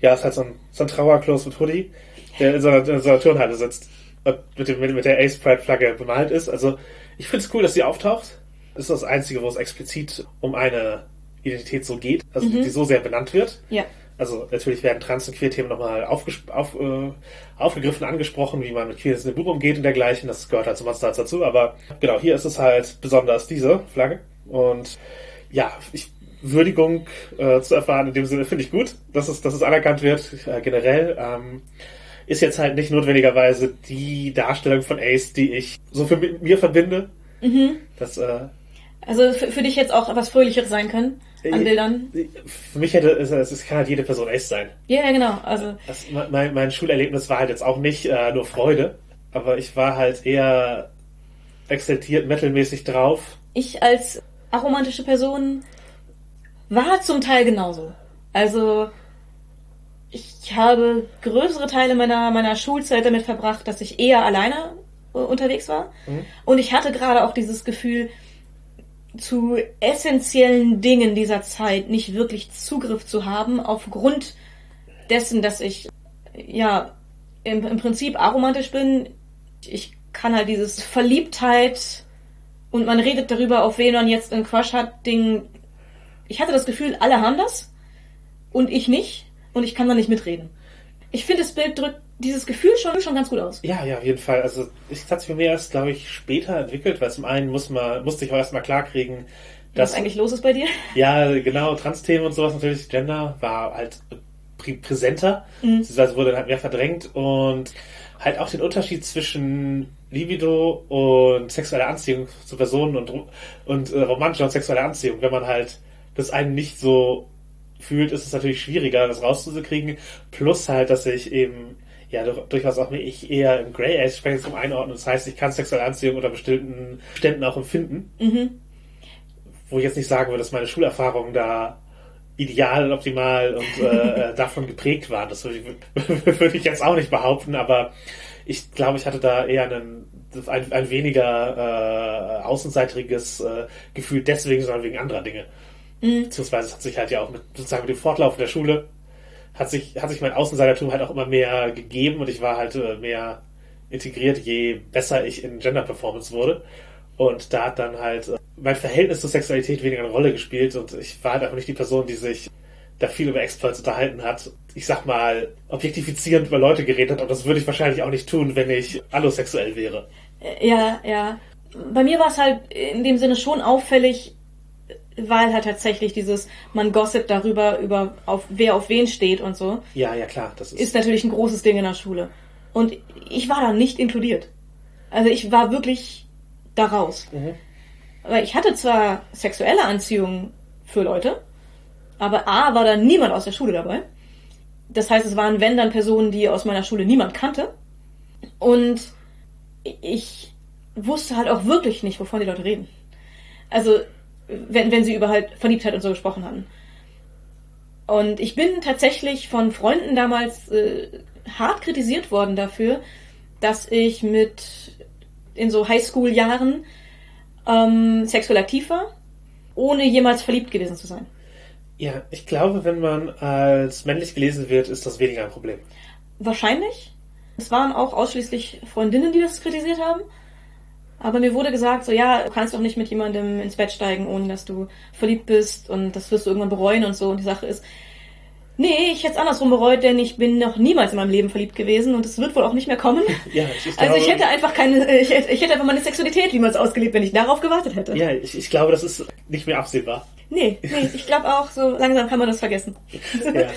Ja, ist halt so ein, so ein Trauerklos mit Hoodie, der in so einer, in so einer Turnhalle sitzt und mit, dem, mit, der Ace Pride Flagge bemalt ist. Also, ich finde es cool, dass sie auftaucht. Das ist das Einzige, wo es explizit um eine Identität so geht, also die so sehr benannt wird. Ja. Also natürlich werden Trans- und Queer-Themen nochmal auf, äh, aufgegriffen, angesprochen, wie man mit Queers in dem Buch umgeht und dergleichen. Das gehört halt zum Monster Arts dazu. Aber genau, hier ist es halt besonders diese Flagge. Und ja, ich, Würdigung äh, zu erfahren in dem Sinne finde ich gut, dass es, dass es anerkannt wird, äh, generell. Ähm, ist jetzt halt nicht notwendigerweise die Darstellung von Ace, die ich so für mit mir verbinde. Das, äh, Also für, für dich jetzt auch was Fröhlicheres sein können an Bildern. für mich hätte es, es kann halt jede Person Ace sein. Ja, ja, genau. Also Das, mein, mein Schulerlebnis war halt jetzt auch nicht äh, nur Freude, aber ich war halt eher exaltiert, metalmäßig drauf. ich als aromantische Person war zum Teil genauso. Also ich habe größere Teile meiner, meiner Schulzeit damit verbracht, dass ich eher alleine äh, unterwegs war. Und ich hatte gerade auch dieses Gefühl, zu essentiellen Dingen dieser Zeit nicht wirklich Zugriff zu haben, aufgrund dessen, dass ich ja im, im Prinzip aromantisch bin. Ich kann halt dieses Verliebtheit und man redet darüber, auf wen man jetzt einen Crush hat, Ding. Ich hatte das Gefühl, alle haben das und ich nicht und ich kann da nicht mitreden. Ich finde, das Bild drückt dieses Gefühl schon, schon ganz gut aus. Ja, ja, auf jeden Fall. Also ich hat sich für mich erst, glaube ich, später entwickelt, weil zum einen muss man, musste ich auch erstmal klarkriegen, Was dass eigentlich los ist bei dir? ja genau Trans-Themen und sowas natürlich Gender war halt prä präsenter, also wurde dann halt mehr verdrängt und halt auch den Unterschied zwischen Libido und sexueller Anziehung zu Personen und und äh, romantischer und sexueller Anziehung, wenn man halt das einen nicht so fühlt, ist es natürlich schwieriger, das rauszukriegen. Plus halt, dass ich eben ja dur- durchaus auch ich eher im Grey Age Spektrum einordne. Das heißt, ich kann sexuelle Anziehung unter bestimmten Ständen auch empfinden. Wo ich jetzt nicht sagen würde, dass meine Schulerfahrungen da ideal und optimal und äh, äh, davon geprägt waren. Das würde ich, würde ich jetzt auch nicht behaupten, aber ich glaube, ich hatte da eher einen, ein, ein weniger äh, außenseitiges äh, Gefühl deswegen, sondern wegen anderer Dinge. Beziehungsweise es hat sich halt ja auch mit sozusagen mit dem Fortlauf der Schule hat sich, hat sich mein Außenseitertum halt auch immer mehr gegeben und ich war halt äh, mehr integriert, je besser ich in Gender Performance wurde. Und da hat dann halt äh, mein Verhältnis zur Sexualität weniger eine Rolle gespielt und ich war halt einfach nicht die Person, die sich da viel über Exploits unterhalten hat. Ich sag mal, objektifizierend über Leute geredet hat, aber das würde ich wahrscheinlich auch nicht tun, wenn ich allosexuell wäre. Ja, ja. Bei mir war es halt in dem Sinne schon auffällig, weil halt tatsächlich dieses, man gossip darüber, über auf wer auf wen steht und so, Ja, ja klar, das ist. ist natürlich ein großes Ding in der Schule. Und ich war da nicht inkludiert. Also ich war wirklich da raus. Weil ich hatte zwar sexuelle Anziehung für Leute, aber A war da niemand aus der Schule dabei. Das heißt, es waren wenn dann Personen, die aus meiner Schule niemand kannte. Und ich wusste halt auch wirklich nicht, wovon die Leute reden. Also, wenn, wenn sie über halt Verliebtheit und so gesprochen hatten. Und ich bin tatsächlich von Freunden damals äh, hart kritisiert worden dafür, dass ich mit in so Highschool-Jahren ähm, sexuell aktiv war, ohne jemals verliebt gewesen zu sein. Ja, ich glaube, wenn man als männlich gelesen wird, ist das weniger ein Problem. Wahrscheinlich. Es waren auch ausschließlich Freundinnen, die das kritisiert haben. Aber mir wurde gesagt, so ja, du kannst doch nicht mit jemandem ins Bett steigen, ohne dass du verliebt bist und das wirst du irgendwann bereuen und so. Und die Sache ist, nee, ich hätte es andersrum bereut, denn ich bin noch niemals in meinem Leben verliebt gewesen und es wird wohl auch nicht mehr kommen. Ja, ich, ich also ich glaube- hätte einfach keine, ich hätte, ich hätte einfach meine Sexualität niemals ausgelebt, wenn ich darauf gewartet hätte. Ja, ich, ich glaube, das ist nicht mehr absehbar. Nee, nee, ich glaube auch, so langsam kann man das vergessen. Ja.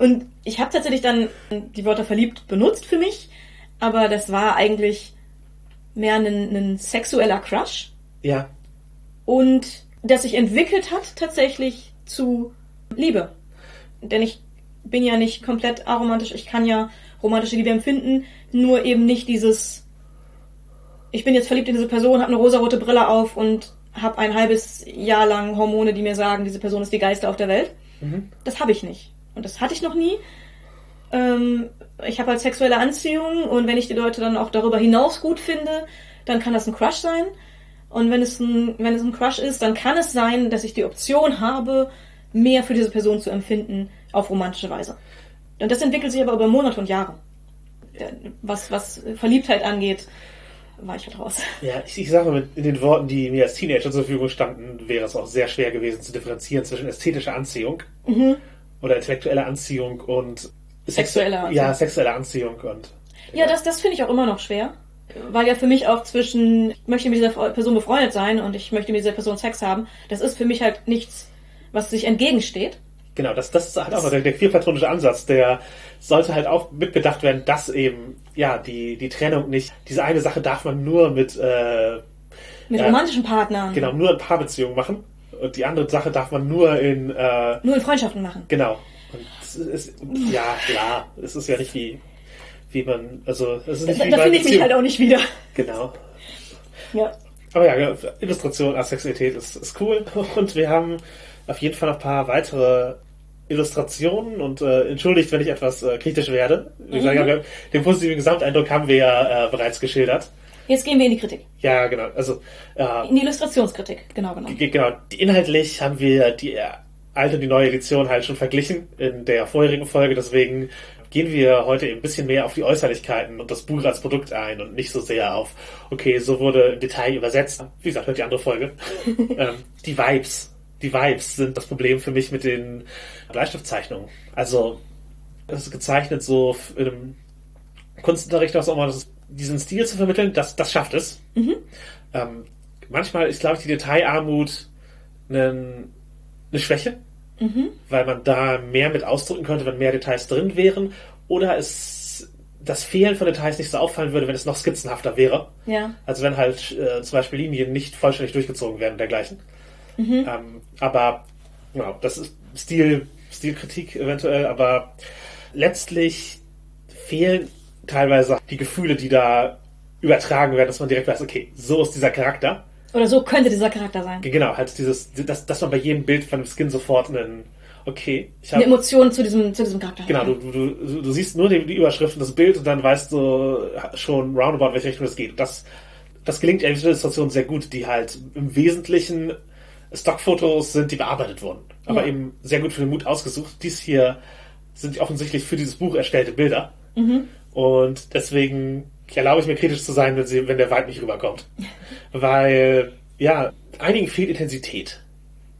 Und ich habe tatsächlich dann die Wörter verliebt benutzt für mich, aber das war eigentlich mehr ein, ein sexueller Crush ja, und das sich entwickelt hat tatsächlich zu Liebe. Denn ich bin ja nicht komplett aromantisch, ich kann ja romantische Liebe empfinden, nur eben nicht dieses ich bin jetzt verliebt in diese Person, habe eine rosarote Brille auf und habe ein halbes Jahr lang Hormone, die mir sagen, diese Person ist die geilste auf der Welt. Das habe ich nicht. Und das hatte ich noch nie. Ähm, ich habe halt sexuelle Anziehung und wenn ich die Leute dann auch darüber hinaus gut finde, dann kann das ein Crush sein. Und wenn es ein, wenn es ein Crush ist, dann kann es sein, dass ich die Option habe, mehr für diese Person zu empfinden auf romantische Weise. Und das entwickelt sich aber über Monate und Jahre. Was, was Verliebtheit angeht, war ich halt raus. ja, ich, ich sage mal, mit in den Worten, die mir als Teenager zur Verfügung standen, wäre es auch sehr schwer gewesen zu differenzieren zwischen ästhetischer Anziehung oder intellektueller Anziehung und Sexueller Anziehung. Ja, sexuelle Anziehung und Ja, das, das finde ich auch immer noch schwer. Weil ja für mich auch zwischen, ich möchte mit dieser Person befreundet sein und ich möchte mit dieser Person Sex haben, das ist für mich halt nichts, was sich entgegensteht. Genau, das, das ist halt auch der, der queerplatonische Ansatz, der sollte halt auch mitbedacht werden, dass eben, ja, die, die Trennung nicht, diese eine Sache darf man nur mit, äh, Mit Ja. romantischen Partnern. genau, nur in Paarbeziehungen machen und die andere Sache darf man nur in, äh, Nur in Freundschaften machen. genau. Es ist, ja, klar, es ist ja nicht wie, wie man, also, es ist nicht Da, wie da finde ich mich halt auch nicht wieder. Genau. Ja. Aber ja, Illustration, Asexualität ist, ist cool. Und wir haben auf jeden Fall noch ein paar weitere Illustrationen und äh, entschuldigt, wenn ich etwas äh, kritisch werde. Ja, den positiven Gesamteindruck haben wir ja äh, bereits geschildert. Jetzt gehen wir in die Kritik. Ja, genau. Also, äh, In die Illustrationskritik, genau genommen. genau, die- inhaltlich haben wir die äh, alte und die neue Edition halt schon verglichen in der vorherigen Folge. Deswegen gehen wir heute eben ein bisschen mehr auf die Äußerlichkeiten und das Buch als Produkt ein und nicht so sehr auf, okay, so wurde im Detail übersetzt. Wie gesagt, hört die andere Folge. ähm, die Vibes. Die Vibes sind das Problem für mich mit den Bleistiftzeichnungen. Also, es ist gezeichnet so in einem Kunstunterricht, was auch immer, diesen Stil zu vermitteln, das, das schafft es. Ähm, manchmal ist, glaube ich, die Detailarmut einen, eine Schwäche, weil man da mehr mit ausdrücken könnte, wenn mehr Details drin wären. Oder es das Fehlen von Details nicht so auffallen würde, wenn es noch skizzenhafter wäre. Ja. Also wenn halt äh, zum Beispiel Linien nicht vollständig durchgezogen werden und dergleichen. Ähm, aber genau, das ist Stil, Stilkritik eventuell, aber letztlich fehlen teilweise die Gefühle, die da übertragen werden, dass man direkt weiß, okay, so ist dieser Charakter. Oder so könnte dieser Charakter sein. Genau, halt dieses, dass, dass man bei jedem Bild von dem Skin sofort einen, okay, ich Eine habe Emotion zu diesem, zu diesem Charakter. Genau, du, du, du, siehst nur die, die Überschrift und das Bild und dann weißt du schon roundabout, in welche Richtung es geht. Das, das gelingt in der Illustration sehr gut, die halt im Wesentlichen Stockfotos sind, die bearbeitet wurden. Aber Ja. eben sehr gut für den Mut ausgesucht. Dies hier sind offensichtlich für dieses Buch erstellte Bilder. Und deswegen erlaube ich mir kritisch zu sein, wenn, sie, wenn der Vibe nicht rüberkommt. Weil, ja, einigen fehlt Intensität.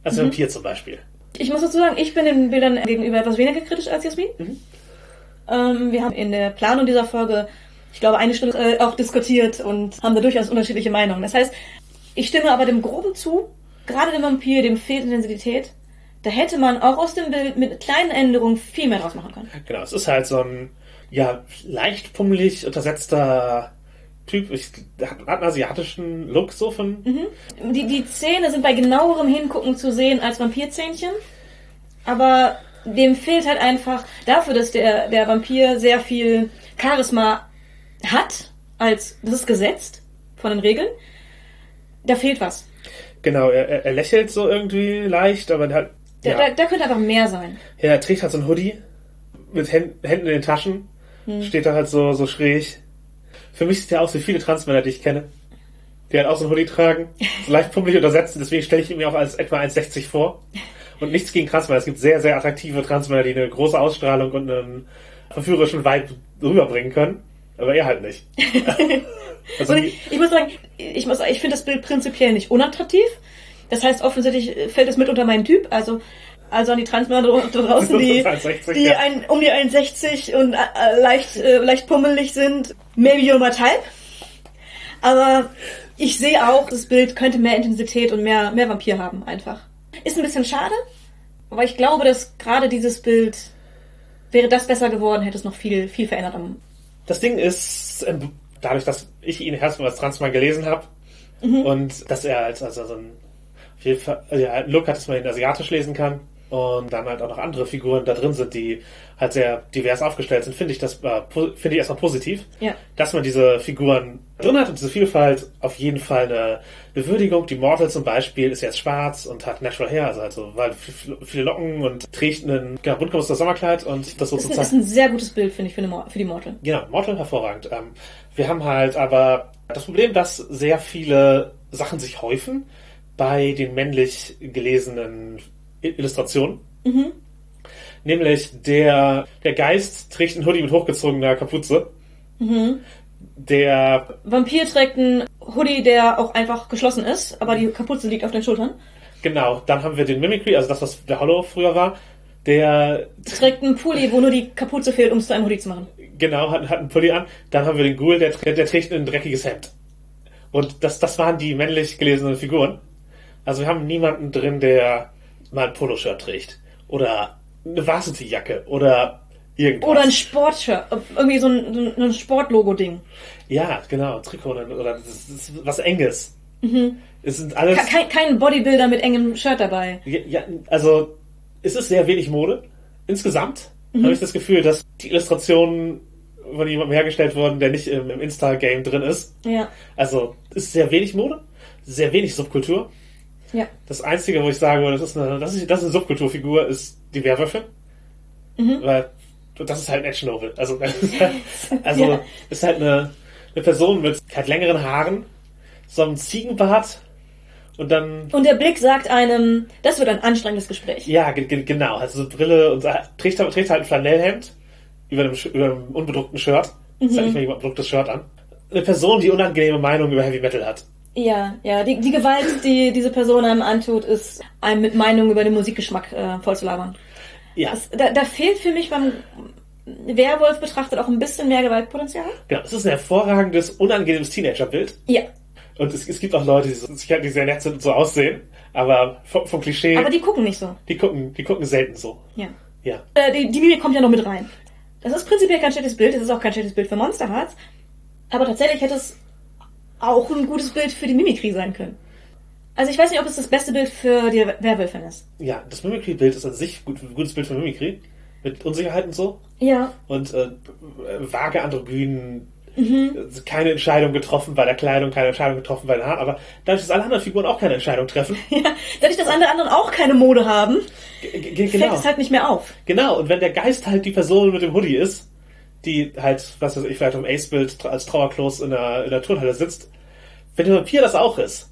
Also Vampir zum Beispiel. Ich muss dazu sagen, ich bin den Bildern gegenüber etwas weniger kritisch als Jasmin. Mhm. Ähm, wir haben in der Planung dieser Folge, ich glaube, eine Stunde äh, auch diskutiert und haben da durchaus unterschiedliche Meinungen. Das heißt, ich stimme aber dem Groben zu, gerade dem Vampir, dem fehlt Intensität. Da hätte man auch aus dem Bild mit kleinen Änderungen viel mehr draus machen können. Genau, es ist halt so ein, ja, leicht pummelig untersetzter Typ. Ich, der hat einen asiatischen Look so von. Die, die Zähne sind bei genauerem Hingucken zu sehen als Vampirzähnchen. Aber dem fehlt halt einfach dafür, dass der, der Vampir sehr viel Charisma hat, als das ist gesetzt. von den Regeln. Da fehlt was. Genau, er, er- lächelt so irgendwie leicht, aber halt. Da, Ja, da, da könnte einfach mehr sein. ja, er trägt halt so ein Hoodie mit Hän- Händen in den Taschen, Hm. steht da halt so, so schräg. Für mich sieht er aus wie viele Transmänner, die ich kenne. Die halt auch so ein Hoodie tragen, so leicht pummelig untersetzen, deswegen stelle ich ihn mir auch als etwa 1,60 vor. Und nichts gegen Transmänner. Es gibt sehr, sehr attraktive Transmänner, die eine große Ausstrahlung und einen verführerischen Vibe rüberbringen können. Aber er halt nicht. also, Und ich, ich muss sagen, ich, muss, ich finde das Bild prinzipiell nicht unattraktiv. Das heißt, offensichtlich fällt es mit unter meinen Typ. Also, also an die Transmänner da draußen, die, 1,60, die ja. ein, um die 1,60 und äh, leicht, äh, leicht pummelig sind. Maybe type. Aber ich sehe auch, das Bild könnte mehr Intensität und mehr, mehr Vampir haben, einfach. Ist ein bisschen schade, aber ich glaube, dass gerade dieses Bild, wäre das besser geworden, hätte es noch viel, viel verändert am, Das Ding ist, ähm, dadurch, dass ich ihn erstmal als Transmann gelesen habe Mhm. und dass er als also so ein, auf jeden Fall, also ja, Look hat, dass man ihn asiatisch lesen kann und dann halt auch noch andere Figuren da drin sind, die halt sehr divers aufgestellt sind, finde ich das äh, finde ich erstmal positiv, Ja. dass man diese Figuren drin hat und diese Vielfalt auf jeden Fall eine, eine Würdigung. Die Mortal zum Beispiel ist jetzt schwarz und hat Natural Hair, also halt so weil viele Locken und trägt ein genau, buntgemustertes Sommerkleid und das ist, ein, sozusagen ist ein sehr gutes Bild, finde ich, für, eine, für die Mortal. Genau, Mortal hervorragend. Ähm, wir haben halt aber das Problem, dass sehr viele Sachen sich häufen bei den männlich gelesenen I- Illustrationen. Nämlich der, der Geist trägt einen Hoodie mit hochgezogener Kapuze. Der, Vampir trägt einen Hoodie, der auch einfach geschlossen ist, aber die Kapuze liegt auf den Schultern. genau, dann haben wir den Mimicry, also das, was der Hollow früher war. Der, Trägt einen Pulli, wo nur die Kapuze fehlt, um es zu einem Hoodie zu machen. genau, hat, hat einen Pulli an. Dann haben wir den Ghoul, der, der, der trägt ein dreckiges Hemd. Und das, das waren die männlich gelesenen Figuren. Also wir haben niemanden drin, der mal ein Poloshirt trägt. Oder eine Varsity-Jacke. Oder irgendwas. Oder ein Sportshirt, irgendwie so ein, so ein Sportlogo-Ding. Ja, genau, ein Trikot oder, oder was Enges. Es sind alles... Ke- Kein, kein Bodybuilder mit engem Shirt dabei. Ja, ja, also es ist sehr wenig Mode. Insgesamt habe ich das Gefühl, dass die Illustrationen von jemandem hergestellt wurden, der nicht im, im Insta-Game drin ist. Ja, Also es ist sehr wenig Mode, sehr wenig Subkultur. Ja. Das Einzige, wo ich sage, das ist eine, das ist, das ist eine Subkulturfigur, ist die Werwölfe. Weil das ist halt ein Action Novel. Also, also Ja. ist halt eine, eine Person mit halt längeren Haaren, so einem Ziegenbart und dann Und der Blick sagt einem, das wird ein anstrengendes Gespräch. Ja, ge ge genau. Also so Brille und trägt, trägt halt ein Flanellhemd über einem, über einem unbedruckten Shirt. Das hat nicht mal jemand ein bedrucktes Shirt an. Eine Person, die unangenehme Meinung über Heavy Metal hat. Ja, ja. Die, die Gewalt, die diese Person einem antut, ist einem mit Meinung über den Musikgeschmack äh, voll zu labern. Ja, Das, da, da fehlt für mich beim Werwolf betrachtet auch ein bisschen mehr Gewaltpotenzial. genau. Es ist ein hervorragendes, unangenehmes Teenagerbild. Ja. Und es, es gibt auch Leute, die, so, die sehr nett sind und so aussehen. Aber vom, vom Klischee, Aber die gucken nicht so. die, gucken, die gucken selten so. Ja. Ja. Äh, die, die Mimik kommt ja noch mit rein. Das ist prinzipiell kein schlechtes Bild, das ist auch kein schlechtes Bild für Monster Hearts. Aber tatsächlich hätte es auch ein gutes Bild für die Mimikry sein können. Also ich weiß nicht, ob es das beste Bild für die Werwölfin ist. Ja, das Mimicry-Bild ist an sich gut, ein gutes Bild für Mimicry. Mit Unsicherheit und so. Ja. Und äh, vage Androgynen, keine Entscheidung getroffen bei der Kleidung, keine Entscheidung getroffen bei den Haaren. Aber dadurch, dass alle anderen Figuren auch keine Entscheidung treffen, ja. Dadurch, dass alle anderen auch keine Mode haben, G- g- fällt genau. es halt nicht mehr auf. Genau, und wenn der Geist halt die Person mit dem Hoodie ist, die halt, was weiß ich, vielleicht im Ace-Bild als Trauerklos in der, in der Turnhalle sitzt, wenn der Vampir das auch ist,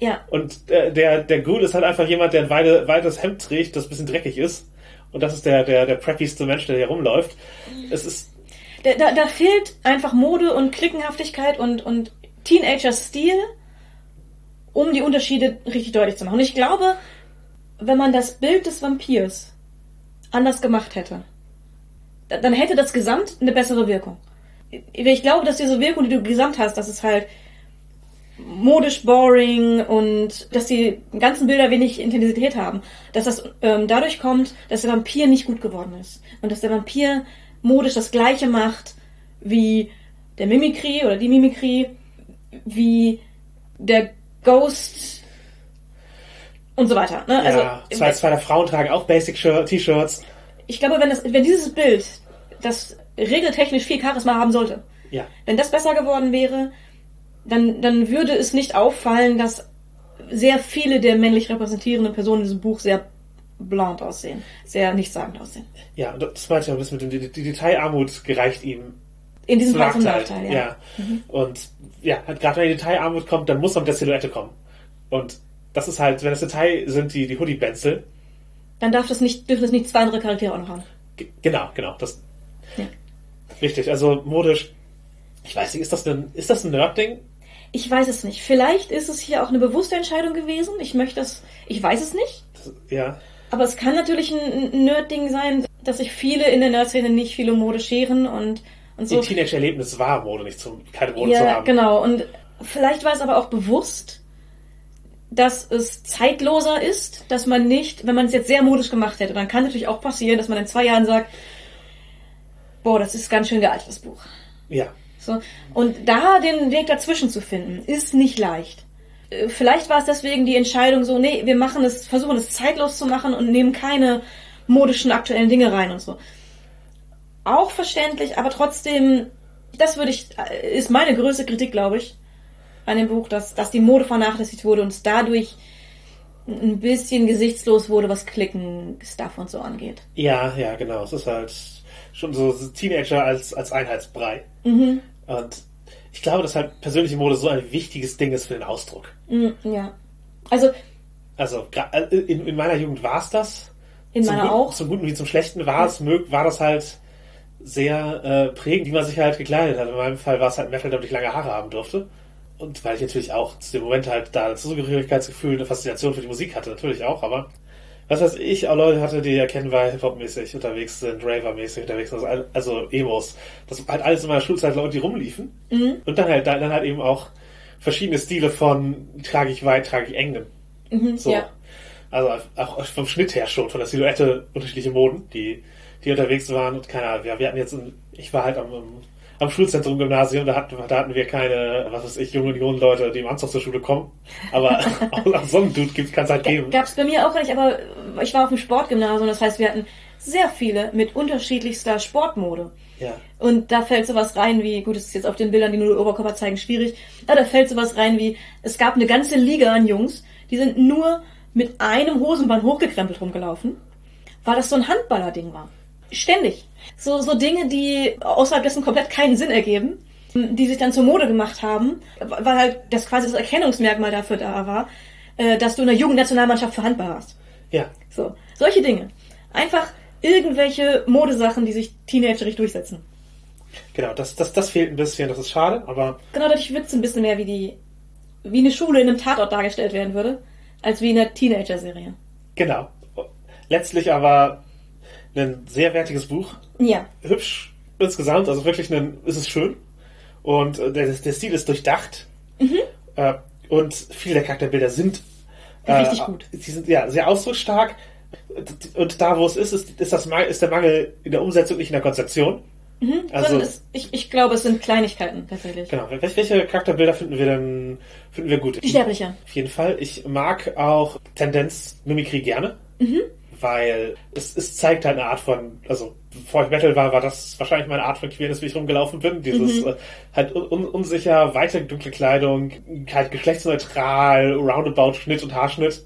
Ja. und der, der, der Ghoul ist halt einfach jemand, der ein weite, weites Hemd trägt, das ein bisschen dreckig ist, und das ist der, der, der preppigste Mensch, der hier rumläuft, es ist, Da, da, da fehlt einfach Mode und Klickenhaftigkeit und, und Teenager-Stil, um die Unterschiede richtig deutlich zu machen. Und ich glaube, wenn man das Bild des Vampirs anders gemacht hätte, dann hätte das Gesamt eine bessere Wirkung. Ich glaube, dass diese Wirkung, die du gesamt hast, dass es halt modisch boring und dass die ganzen Bilder wenig Intensität haben, dass das ähm, dadurch kommt, dass der Vampir nicht gut geworden ist und dass der Vampir modisch das gleiche macht wie der Mimikry oder die Mimikry, wie der Ghost und so weiter. Ne? Also ja, zwei, zwei der Frauen tragen auch Basic-T-Shirts, ich glaube, wenn, das, wenn dieses Bild, das regeltechnisch viel Charisma haben sollte, ja, wenn das besser geworden wäre, dann, dann würde es nicht auffallen, dass sehr viele der männlich repräsentierenden Personen in diesem Buch sehr blond aussehen, sehr nichtssagend aussehen. Ja, und das meinte ich auch ein bisschen mit dem, die, Detailarmut gereicht ihm In diesem Fall zum Nachteil. Nachteil, ja. Mhm. Und ja, halt gerade wenn die Detailarmut kommt, dann muss man mit der Silhouette kommen. Und das ist halt, wenn das Detail sind die, die Hoodie-Benzel. Dann darf das nicht, dürfen das nicht zwei andere Charaktere auch noch haben. G- Genau, genau. Das, Ja. Richtig, also modisch. Ich weiß nicht, ist das ein, ist das ein Nerd-Ding? Ich weiß es nicht. Vielleicht ist es hier auch eine bewusste Entscheidung gewesen. Ich möchte das, ich weiß es nicht. Das- Ja. Aber es kann natürlich ein Nerd-Ding sein, dass sich viele in der Nerd-Szene nicht viel um Mode scheren und, und so. Ihr Teenage-Erlebnis war Mode, nicht zum, keine Mode zu Ja, haben. genau. Und vielleicht war es aber auch bewusst, dass es zeitloser ist, dass man nicht, wenn man es jetzt sehr modisch gemacht hätte, dann kann natürlich auch passieren, dass man in zwei Jahren sagt, boah, das ist ganz schön gealtert, das Buch. Ja. So. Und da den Weg dazwischen zu finden, ist nicht leicht. Äh, Vielleicht war es deswegen die Entscheidung so, nee, wir machen es, versuchen es zeitlos zu machen und nehmen keine modischen aktuellen Dinge rein und so. Auch verständlich, aber trotzdem, das würde ich, äh, ist meine größte Kritik, glaube ich, an dem Buch, dass, dass die Mode vernachlässigt wurde und es dadurch ein bisschen gesichtslos wurde, was Klicken, Stuff und so angeht. Ja, ja, genau. Es ist halt schon so Teenager als, als Einheitsbrei. Mhm. Und ich glaube, dass halt persönliche Mode so ein wichtiges Ding ist für den Ausdruck. Mm, Ja. Also, Also äh, in, in meiner Jugend war es das. in meiner Guten, auch. Zum Guten wie zum Schlechten war es mög, war das halt sehr äh, prägend, wie man sich halt gekleidet hat. In meinem Fall war es halt Metal, damit ich lange Haare haben durfte. Und weil ich natürlich auch zu dem Moment halt da ein Zugehörigkeitsgefühl, eine Faszination für die Musik hatte, natürlich auch, aber was weiß ich, auch Leute hatte, die erkennen, weil Hip-Hop-mäßig unterwegs sind, Raver-mäßig unterwegs sind, also, also Emos. Das halt alles in meiner Schulzeit Leute, die rumliefen. Mhm. Und dann halt, dann halt eben auch verschiedene Stile von trage ich weit, trage ich eng. Mhm, So. Ja. Also auch vom Schnitt her schon, von der Silhouette unterschiedliche Moden, die, die unterwegs waren. Und keine Ahnung, ja, wir hatten jetzt, ein, ich war halt am, am, am Schulzentrum Gymnasium, da hatten, da hatten wir keine, was weiß ich, junge jungen Leute, die im Anzug zur Schule kommen. Aber auch, auch so einen Dude kann es halt geben. Gab es bei mir auch nicht, aber ich war auf dem Sportgymnasium, das heißt, wir hatten sehr viele mit unterschiedlichster Sportmode. Ja. Und da fällt sowas rein wie, gut, das ist jetzt auf den Bildern, die nur den Oberkörper zeigen, schwierig, aber da fällt sowas rein wie, es gab eine ganze Liga an Jungs, die sind nur mit einem Hosenband hochgekrempelt rumgelaufen, weil das so ein Handballer-Ding war. Ständig. So, so Dinge, die außerhalb dessen komplett keinen Sinn ergeben, die sich dann zur Mode gemacht haben, weil halt das quasi das Erkennungsmerkmal dafür da war, äh, dass du in der Jugendnationalmannschaft für Handball warst. Ja. So, solche Dinge. Einfach irgendwelche Modesachen, die sich teenagerig durchsetzen. Genau, das, das, das fehlt ein bisschen, das ist schade, aber Genau, dadurch wird es ein bisschen mehr wie die, wie eine Schule in einem Tatort dargestellt werden würde, als wie in einer Teenager-Serie. genau. Letztlich aber ein sehr wertiges Buch. Ja, hübsch insgesamt, also wirklich ein, ist es schön. Und äh, der, der Stil ist durchdacht. Mhm. Äh, und viele der Charakterbilder sind Richtig gut. Sie sind ja sehr ausdrucksstark. Und da, wo es ist, ist, ist, das, ist der Mangel in der Umsetzung, nicht in der Konzeption. Also, Sondern es, ich, ich glaube, es sind Kleinigkeiten tatsächlich. genau. Welche, welche Charakterbilder finden wir denn, finden wir gut? Die Sterbliche. Auf jeden Fall. Ich mag auch Tendenz Mimikry gerne. Mhm. Weil es, es zeigt halt eine Art von, also bevor ich Metal war, war das wahrscheinlich meine Art von Queerness, wie ich rumgelaufen bin. Dieses Mhm. äh, halt un, un, unsicher, weite dunkle Kleidung, halt geschlechtsneutral, roundabout Schnitt und Haarschnitt.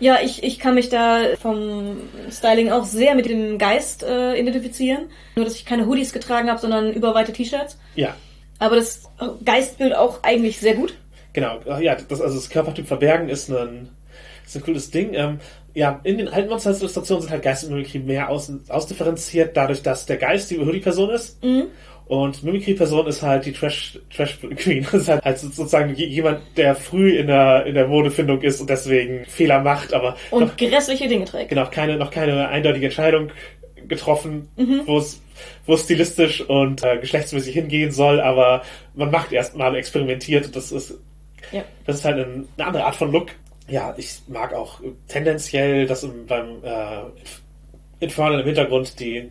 Ja, ich, ich kann mich da vom Styling auch sehr mit dem Geist äh, identifizieren. Nur, dass ich keine Hoodies getragen habe, sondern überweite T-Shirts. Ja, Aber das Geistbild auch eigentlich sehr gut. genau. Ja, das, also das Körpertyp verbergen ist ein, ist ein cooles Ding. Ähm, ja, in den alten Monster-Illustrationen sind halt Geist und Mimikry mehr aus, ausdifferenziert, dadurch, dass der Geist die Hoodie-Person ist. Mhm. Und Mimikry-Person ist halt die Trash, Trash Queen. Das ist halt, halt sozusagen jemand, der früh in der, in der Modefindung ist und deswegen Fehler macht, aber Und noch, grässliche Dinge trägt. genau, keine, noch keine eindeutige Entscheidung getroffen, Mhm. wo es, wo es stilistisch und äh, geschlechtsmäßig hingehen soll, aber man macht erstmal experimentiert und das ist, Ja. das ist halt ein, eine andere Art von Look. Ja, ich mag auch tendenziell, dass im, beim äh, Infernal im Hintergrund die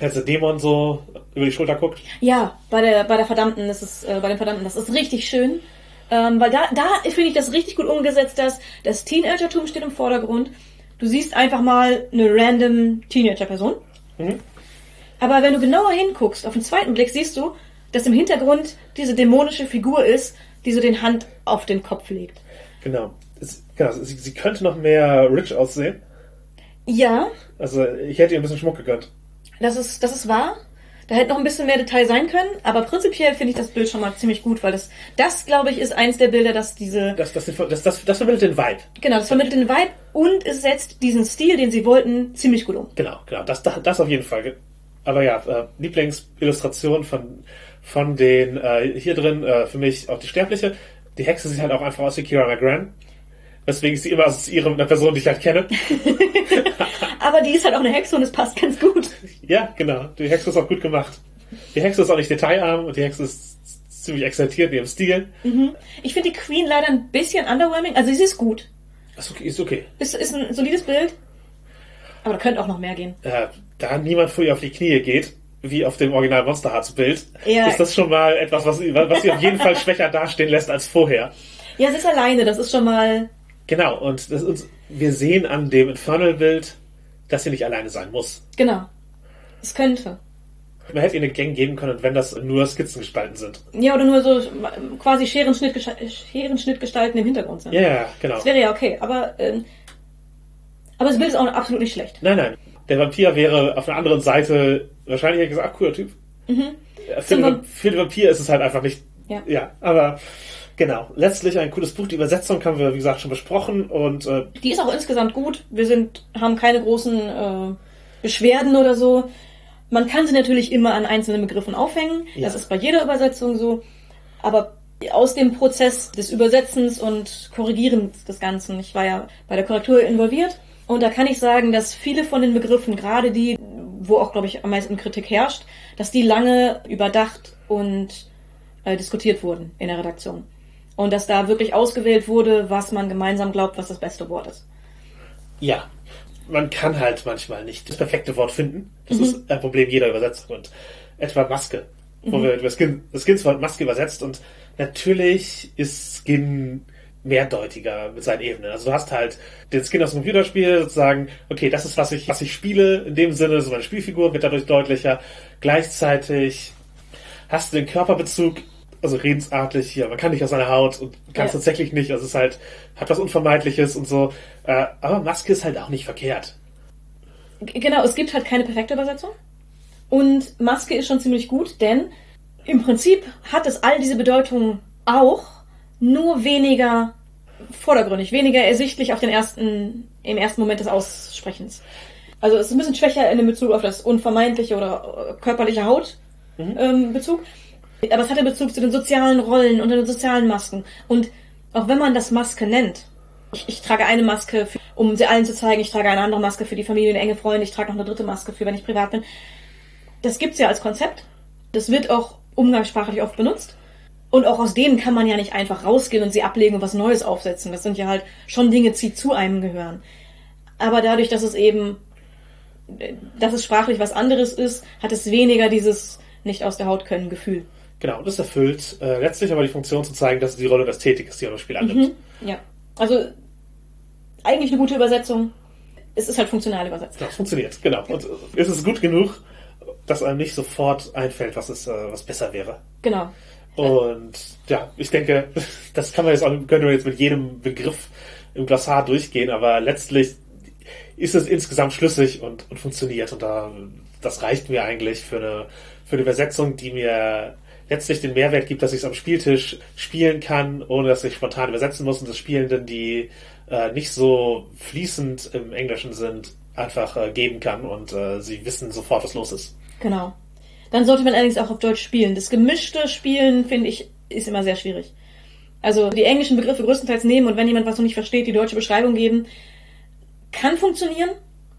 der Dämon so über die Schulter guckt. Ja, bei der, bei der Verdammten, das ist, äh, bei den Verdammten, das ist richtig schön. Ähm, weil da, da finde ich das richtig gut umgesetzt, dass das Teenagertum steht im Vordergrund. Du siehst einfach mal eine random Teenager-Person. Mhm. Aber wenn du genauer hinguckst, auf den zweiten Blick siehst du, dass im Hintergrund diese dämonische Figur ist, die so den Hand auf den Kopf legt. Genau. Es, genau sie, sie könnte noch mehr rich aussehen. Ja, Also ich hätte ihr ein bisschen Schmuck gegönnt. das ist, das ist wahr. Da hätte noch ein bisschen mehr Detail sein können, aber prinzipiell finde ich das Bild schon mal ziemlich gut, weil das, das glaube ich, ist eins der Bilder, das diese, Das, das, das, das, das vermittelt den Vibe. genau, das vermittelt den Vibe und es setzt diesen Stil, den sie wollten, ziemlich gut um. Genau, genau. Das, das, das auf jeden Fall. Aber ja, äh, Lieblingsillustration von, von den äh, hier drin, äh, für mich auch die Sterbliche. Die Hexe sieht halt auch einfach aus wie Kira McGran. Weswegen ich sie immer assoziiere mit einer Person, die ich halt kenne. Aber die ist halt auch eine Hexe und es passt ganz gut. ja, genau. Die Hexe ist auch gut gemacht. Die Hexe ist auch nicht detailarm und die Hexe ist ziemlich exaltiert in ihrem Stil. Ich finde die Queen leider ein bisschen underwhelming. Also sie ist gut. Ist okay. Ist okay. Ist, ist ein solides Bild. Aber da könnte auch noch mehr gehen. Äh, da niemand vor ihr auf die Knie geht, wie auf dem Original Monster Hearts Bild, Ja. ist das schon mal etwas, was, was sie auf jeden Fall schwächer dastehen lässt als vorher. Ja, sie ist alleine, das ist schon mal. Genau, und das uns, wir sehen an dem Infernal-Bild, dass sie nicht alleine sein muss. Genau. Es könnte. Man hätte ihr eine Gang geben können, wenn das nur Skizzengestalten sind. Ja, oder nur so quasi Scherenschnitt, Scherenschnittgestalten im Hintergrund sind. Ja, genau. Das wäre ja okay, aber. Ähm, aber das Bild ist auch absolut nicht schlecht. Nein, nein. Der Vampir wäre auf einer anderen Seite wahrscheinlich gesagt, ach, cooler Typ. Vamp- Vamp- für den Vampir ist es halt einfach nicht. Ja. ja aber genau. Letztlich ein cooles Buch. Die Übersetzung haben wir, wie gesagt, schon besprochen und äh, Die ist auch insgesamt gut. Wir sind, haben keine großen äh, Beschwerden oder so. Man kann sie natürlich immer an einzelnen Begriffen aufhängen. Ja. Das ist bei jeder Übersetzung so. Aber aus dem Prozess des Übersetzens und Korrigierens des Ganzen, ich war ja bei der Korrektur involviert, und da kann ich sagen, dass viele von den Begriffen, gerade die, wo auch, glaube ich, am meisten Kritik herrscht, dass die lange überdacht und äh, diskutiert wurden in der Redaktion. Und dass da wirklich ausgewählt wurde, was man gemeinsam glaubt, was das beste Wort ist. ja. Man kann halt manchmal nicht das perfekte Wort finden. Das ist ein Problem jeder Übersetzung. Und etwa Maske, wo wir das Skin, das Skinswort Maske übersetzt. Und natürlich ist Skin mehrdeutiger mit seinen Ebenen. Also du hast halt den Skin aus dem Computerspiel sozusagen, okay, das ist, was ich, was ich spiele, in dem Sinne, so meine Spielfigur wird dadurch deutlicher. Gleichzeitig hast du den Körperbezug, also redensartlich hier, man kann nicht aus seiner Haut und kann es Ja. tatsächlich nicht, also es ist halt, hat was Unvermeidliches und so. Äh, aber Maske ist halt auch nicht verkehrt. Genau, es gibt halt keine perfekte Übersetzung. Und Maske ist schon ziemlich gut, denn im Prinzip hat es all diese Bedeutungen auch, nur weniger vordergründig, weniger ersichtlich auf den ersten, im ersten Moment des Aussprechens. Also es ist ein bisschen schwächer in dem Bezug auf das unvermeidliche oder äh, körperliche Haut ähm, Bezug. Aber es hat den Bezug zu den sozialen Rollen und den sozialen Masken. Und auch wenn man das Maske nennt, ich, ich trage eine Maske, für, um sie allen zu zeigen, ich trage eine andere Maske für die Familie und enge Freunde, ich trage noch eine dritte Maske für, wenn ich privat bin. Das gibt's ja als Konzept. Das wird auch umgangssprachlich oft benutzt. Und auch aus denen kann man ja nicht einfach rausgehen und sie ablegen und was Neues aufsetzen. Das sind ja halt schon Dinge, die zu einem gehören. Aber dadurch, dass es eben, dass es sprachlich was anderes ist, hat es weniger dieses nicht aus der Haut können Gefühl. Genau, und das erfüllt äh, letztlich aber die Funktion zu zeigen, dass es die Rolle der Ästhetik ist, die auch das Spiel annimmt. Ja. Also, eigentlich eine gute Übersetzung. Es ist halt funktional übersetzt. Das funktioniert, genau. Und äh, ist es gut genug, dass einem nicht sofort einfällt, was, es, äh, was besser wäre. Genau. Und ja, ich denke, das kann man jetzt auch, können wir jetzt mit jedem Begriff im Glossar durchgehen, aber letztlich ist es insgesamt schlüssig und, und funktioniert. Und da, das reicht mir eigentlich für eine, für eine Übersetzung, die mir letztlich den Mehrwert gibt, dass ich es am Spieltisch spielen kann, ohne dass ich spontan übersetzen muss und das Spielenden, die äh, nicht so fließend im Englischen sind, einfach äh, geben kann und äh, sie wissen sofort, was los ist. Genau. Dann sollte man allerdings auch auf Deutsch spielen. Das gemischte Spielen, finde ich, ist immer sehr schwierig. Also die englischen Begriffe größtenteils nehmen und wenn jemand was noch nicht versteht, die deutsche Beschreibung geben, kann funktionieren.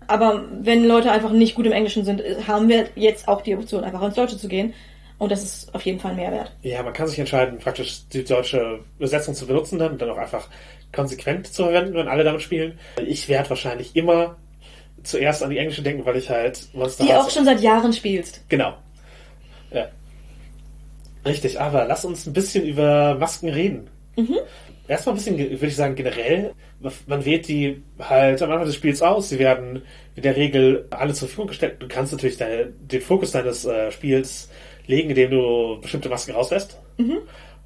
Aber wenn Leute einfach nicht gut im Englischen sind, haben wir jetzt auch die Option, einfach ins Deutsche zu gehen. Und das ist auf jeden Fall ein Mehrwert. Ja, man kann sich entscheiden, praktisch die deutsche Übersetzung zu benutzen dann und dann auch einfach konsequent zu verwenden, wenn alle damit spielen. Ich werde wahrscheinlich immer zuerst an die englische denken, weil ich halt Monster Die auch schon seit Jahren spielst. Genau. Ja. Richtig, aber lass uns ein bisschen über Masken reden. Erstmal ein bisschen, würde ich sagen, generell. Man wählt die halt am Anfang des Spiels aus. Sie werden in der Regel alle zur Verfügung gestellt. Du kannst natürlich deine, den Fokus deines äh, Spiels legen, indem du bestimmte Masken rauslässt.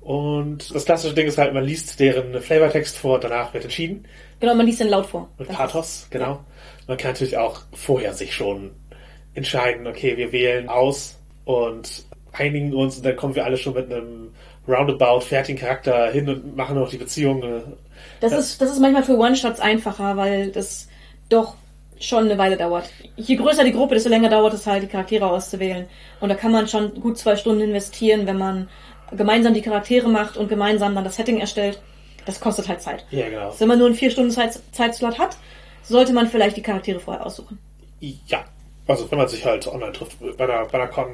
Und das klassische Ding ist halt, man liest deren Flavortext vor und danach wird entschieden. Genau, man liest den laut vor. Mit Das Pathos, genau. Man kann natürlich auch vorher sich schon entscheiden, okay, wir wählen aus und einigen uns und dann kommen wir alle schon mit einem roundabout fertigen Charakter hin und machen noch die Beziehung. Das, Ja. ist, das ist manchmal für One-Shots einfacher, weil das doch schon eine Weile dauert. Je größer die Gruppe, desto länger dauert es halt, die Charaktere auszuwählen. Und da kann man schon gut zwei Stunden investieren, wenn man gemeinsam die Charaktere macht und gemeinsam dann das Setting erstellt. Das kostet halt Zeit. Ja, genau. Also wenn man nur einen vier Stunden Zeit, Zeitslot hat, sollte man vielleicht die Charaktere vorher aussuchen. Ja. Also wenn man sich halt online trifft, bei einer, bei einer Con,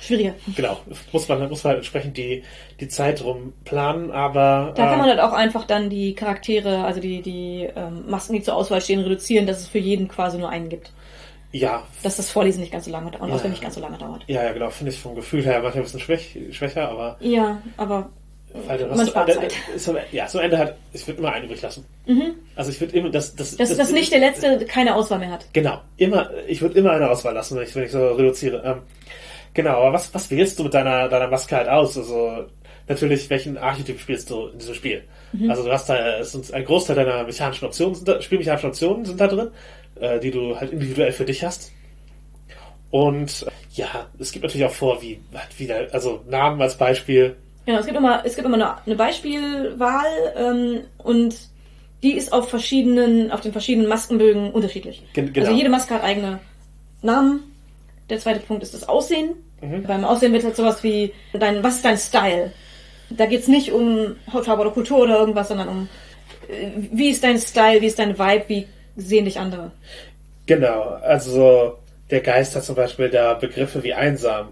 Schwieriger. genau, muss man, muss man halt entsprechend die, die Zeit drum planen, aber Da kann äh, man halt auch einfach dann die Charaktere, also die, die ähm, Masken, die zur Auswahl stehen, reduzieren, dass es für jeden quasi nur einen gibt. ja, Dass das Vorlesen nicht ganz so lange und Ja. Auswählen nicht ganz so lange dauert. ja, ja, genau, finde ich vom Gefühl her manchmal ein bisschen schwäch, schwächer, aber Ja, aber Weil du Man spart Zeit. Am- ja, zum Ende halt, ich würde immer einen übrig lassen. Also ich würde immer, das, das, dass, dass nicht der Letzte keine Auswahl mehr hat. Genau, immer, ich würde immer eine Auswahl lassen, wenn ich, wenn ich so reduziere. Ähm, genau, aber was, was wählst du mit deiner, deiner Maske halt aus? Also, natürlich, welchen Archetyp spielst du in diesem Spiel? Also, du hast da, es sind ein Großteil deiner mechanischen Optionen, sind da, spielmechanischen Optionen sind da drin, äh, die du halt individuell für dich hast. Und, ja, es gibt natürlich auch vor, wie, halt wieder, also Namen als Beispiel. Genau, es gibt immer, es gibt immer eine, eine Beispielwahl ähm, und die ist auf verschiedenen, auf den verschiedenen Maskenbögen unterschiedlich. Gen- genau. Also jede Maske hat eigene Namen. Der zweite Punkt ist das Aussehen. Mhm. Beim Aussehen wird halt sowas wie dein, was ist dein Style? Da geht's nicht um Hautfarbe oder Kultur oder irgendwas, sondern um äh, wie ist dein Style, wie ist dein Vibe, wie sehen dich andere. Genau, also der Geist hat zum Beispiel da Begriffe wie einsam,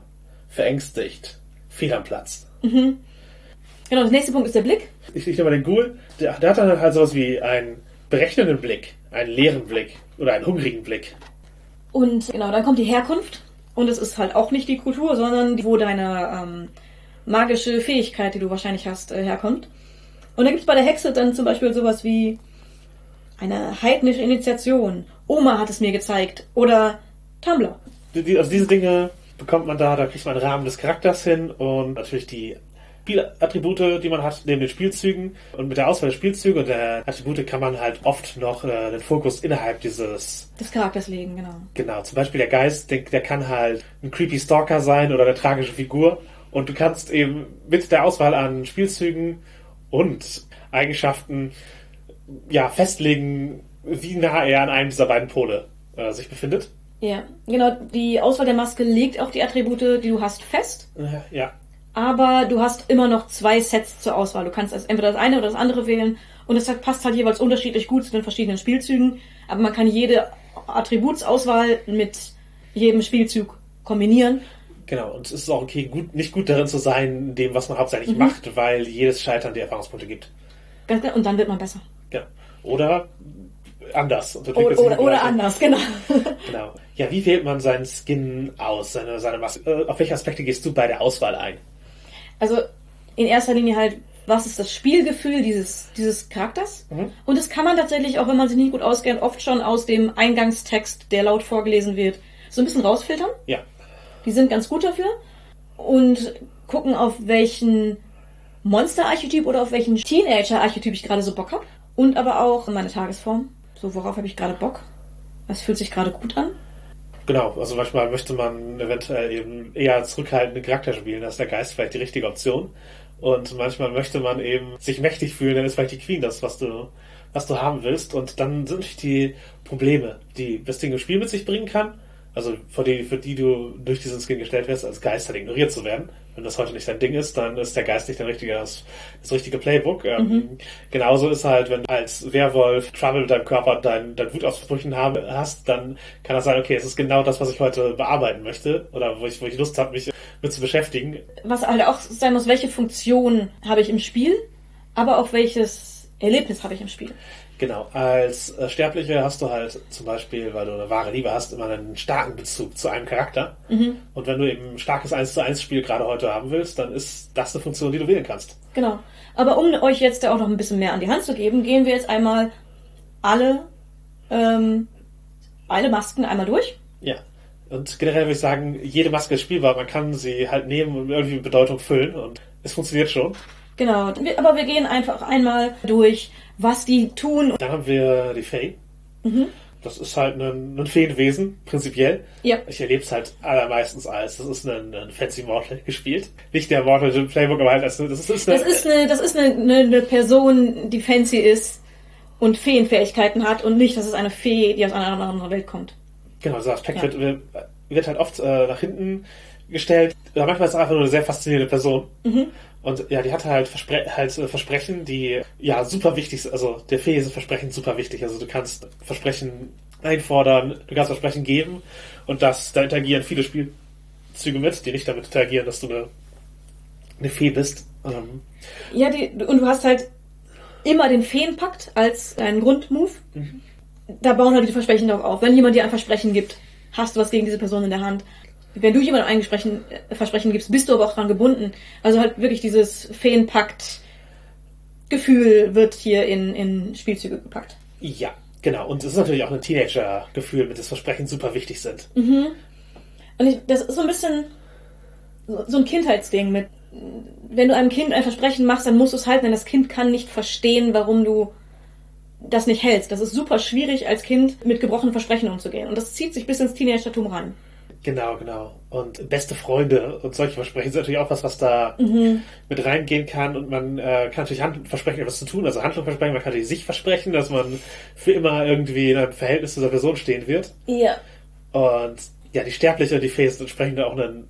verängstigt, fehl am Platz. Genau, das nächste Punkt ist der Blick. Ich, ich nehme mal den Ghoul, der, der hat dann halt sowas wie einen berechnenden Blick, einen leeren Blick oder einen hungrigen Blick. Und genau, dann kommt die Herkunft. Und es ist halt auch nicht die Kultur, sondern wo deine ähm, magische Fähigkeit, die du wahrscheinlich hast, äh, herkommt. Und da gibt's bei der Hexe dann zum Beispiel sowas wie eine heidnische Initiation. Oma hat es mir gezeigt. Oder Tumblr. Die, also diese Dinge bekommt man da, da kriegt man einen Rahmen des Charakters hin und natürlich die Spielattribute, die man hat, neben den Spielzügen. Und mit der Auswahl der Spielzüge und der Attribute kann man halt oft noch äh, den Fokus innerhalb dieses Des Charakters legen, genau. Genau, zum Beispiel der Geist, der, der kann halt ein creepy Stalker sein oder eine tragische Figur. Und du kannst eben mit der Auswahl an Spielzügen und Eigenschaften ja festlegen, wie nah er an einem dieser beiden Pole äh, sich befindet. Ja, genau. Die Auswahl der Maske legt auch die Attribute, die du hast, fest. Äh, ja, aber du hast immer noch zwei Sets zur Auswahl. Du kannst also entweder das eine oder das andere wählen und es passt halt jeweils unterschiedlich gut zu den verschiedenen Spielzügen, aber man kann jede Attributsauswahl mit jedem Spielzug kombinieren. genau. Und es ist auch okay, gut, nicht gut darin zu sein, in dem, was man hauptsächlich macht, weil jedes Scheitern die Erfahrungspunkte gibt. Ganz genau. Und dann wird man besser. Genau. Oder anders. Oder, oder, oder anders, genau. Genau. Ja, wie wählt man seinen Skin aus, seine, seine Maske? Äh, auf welche Aspekte gehst du bei der Auswahl ein? Also in erster Linie halt, was ist das Spielgefühl dieses, dieses Charakters? Mhm. Und das kann man tatsächlich, auch wenn man sich nicht gut auskennt, oft schon aus dem Eingangstext, der laut vorgelesen wird, so ein bisschen rausfiltern. Ja. Die sind ganz gut dafür und gucken, auf welchen Monster-Archetyp oder auf welchen Teenager-Archetyp ich gerade so Bock habe. Und aber auch meine Tagesform. So, worauf habe ich gerade Bock? Was fühlt sich gerade gut an? Genau, also manchmal möchte man eventuell eben eher zurückhaltende Charakter spielen, da ist der Geist vielleicht die richtige Option. Und manchmal möchte man eben sich mächtig fühlen, dann ist vielleicht die Queen das, was du, was du haben willst. Und dann sind die Probleme, die das Ding im Spiel mit sich bringen kann. Also für die, für die du durch diesen Skin gestellt wirst, als Geist halt ignoriert zu werden. Wenn das heute nicht dein Ding ist, dann ist der Geist nicht dein richtiger, das, richtige Playbook. Ähm, Genauso ist halt, wenn du als Werwolf Trouble mit deinem Körper dein, dein Wutausbrüchen haben, hast, dann kann das sein, okay, es ist genau das, was ich heute bearbeiten möchte oder wo ich, wo ich Lust habe, mich mit zu beschäftigen. Was halt auch sein muss, welche Funktion habe ich im Spiel, aber auch welches Erlebnis habe ich im Spiel. Genau, als äh, Sterbliche hast du halt zum Beispiel, weil du eine wahre Liebe hast, immer einen starken Bezug zu einem Charakter. Und wenn du eben ein starkes 1 zu 1 Spiel gerade heute haben willst, dann ist das eine Funktion, die du wählen kannst. Genau. Aber um euch jetzt da auch noch ein bisschen mehr an die Hand zu geben, gehen wir jetzt einmal alle, ähm, alle Masken einmal durch. Ja. Und generell würde ich sagen, jede Maske ist spielbar. Man kann sie halt nehmen und irgendwie mit Bedeutung füllen und es funktioniert schon. Genau. Aber wir gehen einfach einmal durch, was die tun. Dann haben wir die Fae. Das ist halt ein, ein Feenwesen, prinzipiell. Ja. Ich erlebe es halt allermeistens als, das ist ein, ein Fancy Mortal gespielt. Nicht der Mortal im Playbook, aber halt als, das ist, ist eine, Das ist eine, das ist eine, eine, eine Person, die fancy ist und Feenfähigkeiten hat und nicht, dass es eine Fee, die aus einer anderen Welt kommt. Genau, dieser Aspekt Ja. wird, wird halt oft äh, nach hinten gestellt. Oder manchmal ist es einfach nur eine sehr faszinierende Person. Mhm. Und ja, die hatte halt, Verspre halt äh, Versprechen, die ja super wichtig sind. Also der Fee ist Versprechen super wichtig. Also du kannst Versprechen einfordern, du kannst Versprechen geben und das, da interagieren viele Spielzüge mit, die nicht damit interagieren, dass du eine, eine Fee bist. Ähm, Ja, die, und du hast halt immer den Feenpakt als deinen Grundmove. Da bauen halt die Versprechen darauf auf. Wenn jemand dir ein Versprechen gibt, hast du was gegen diese Person in der Hand. Wenn du jemandem ein Versprechen, äh, Versprechen gibst, bist du aber auch dran gebunden. Also halt wirklich dieses Feenpakt-Gefühl wird hier in, in Spielzüge gepackt. ja, genau. Und es ist natürlich auch ein Teenager-Gefühl, mit das Versprechen super wichtig sind. Und ich, das ist so ein bisschen so, so ein Kindheitsding mit, wenn du einem Kind ein Versprechen machst, dann musst du es halten, denn das Kind kann nicht verstehen, warum du das nicht hältst. Das ist super schwierig als Kind mit gebrochenen Versprechen umzugehen. Und das zieht sich bis ins Teenagertum ran. Genau, genau. Und beste Freunde und solche Versprechen sind natürlich auch was, was da mit reingehen kann. Und man äh, kann natürlich Hand versprechen, etwas zu tun. Also Handlung versprechen, man kann natürlich sich versprechen, dass man für immer irgendwie in einem Verhältnis zu dieser Person stehen wird. Ja. Und ja, die Sterbliche und die Fee sind entsprechend auch ein,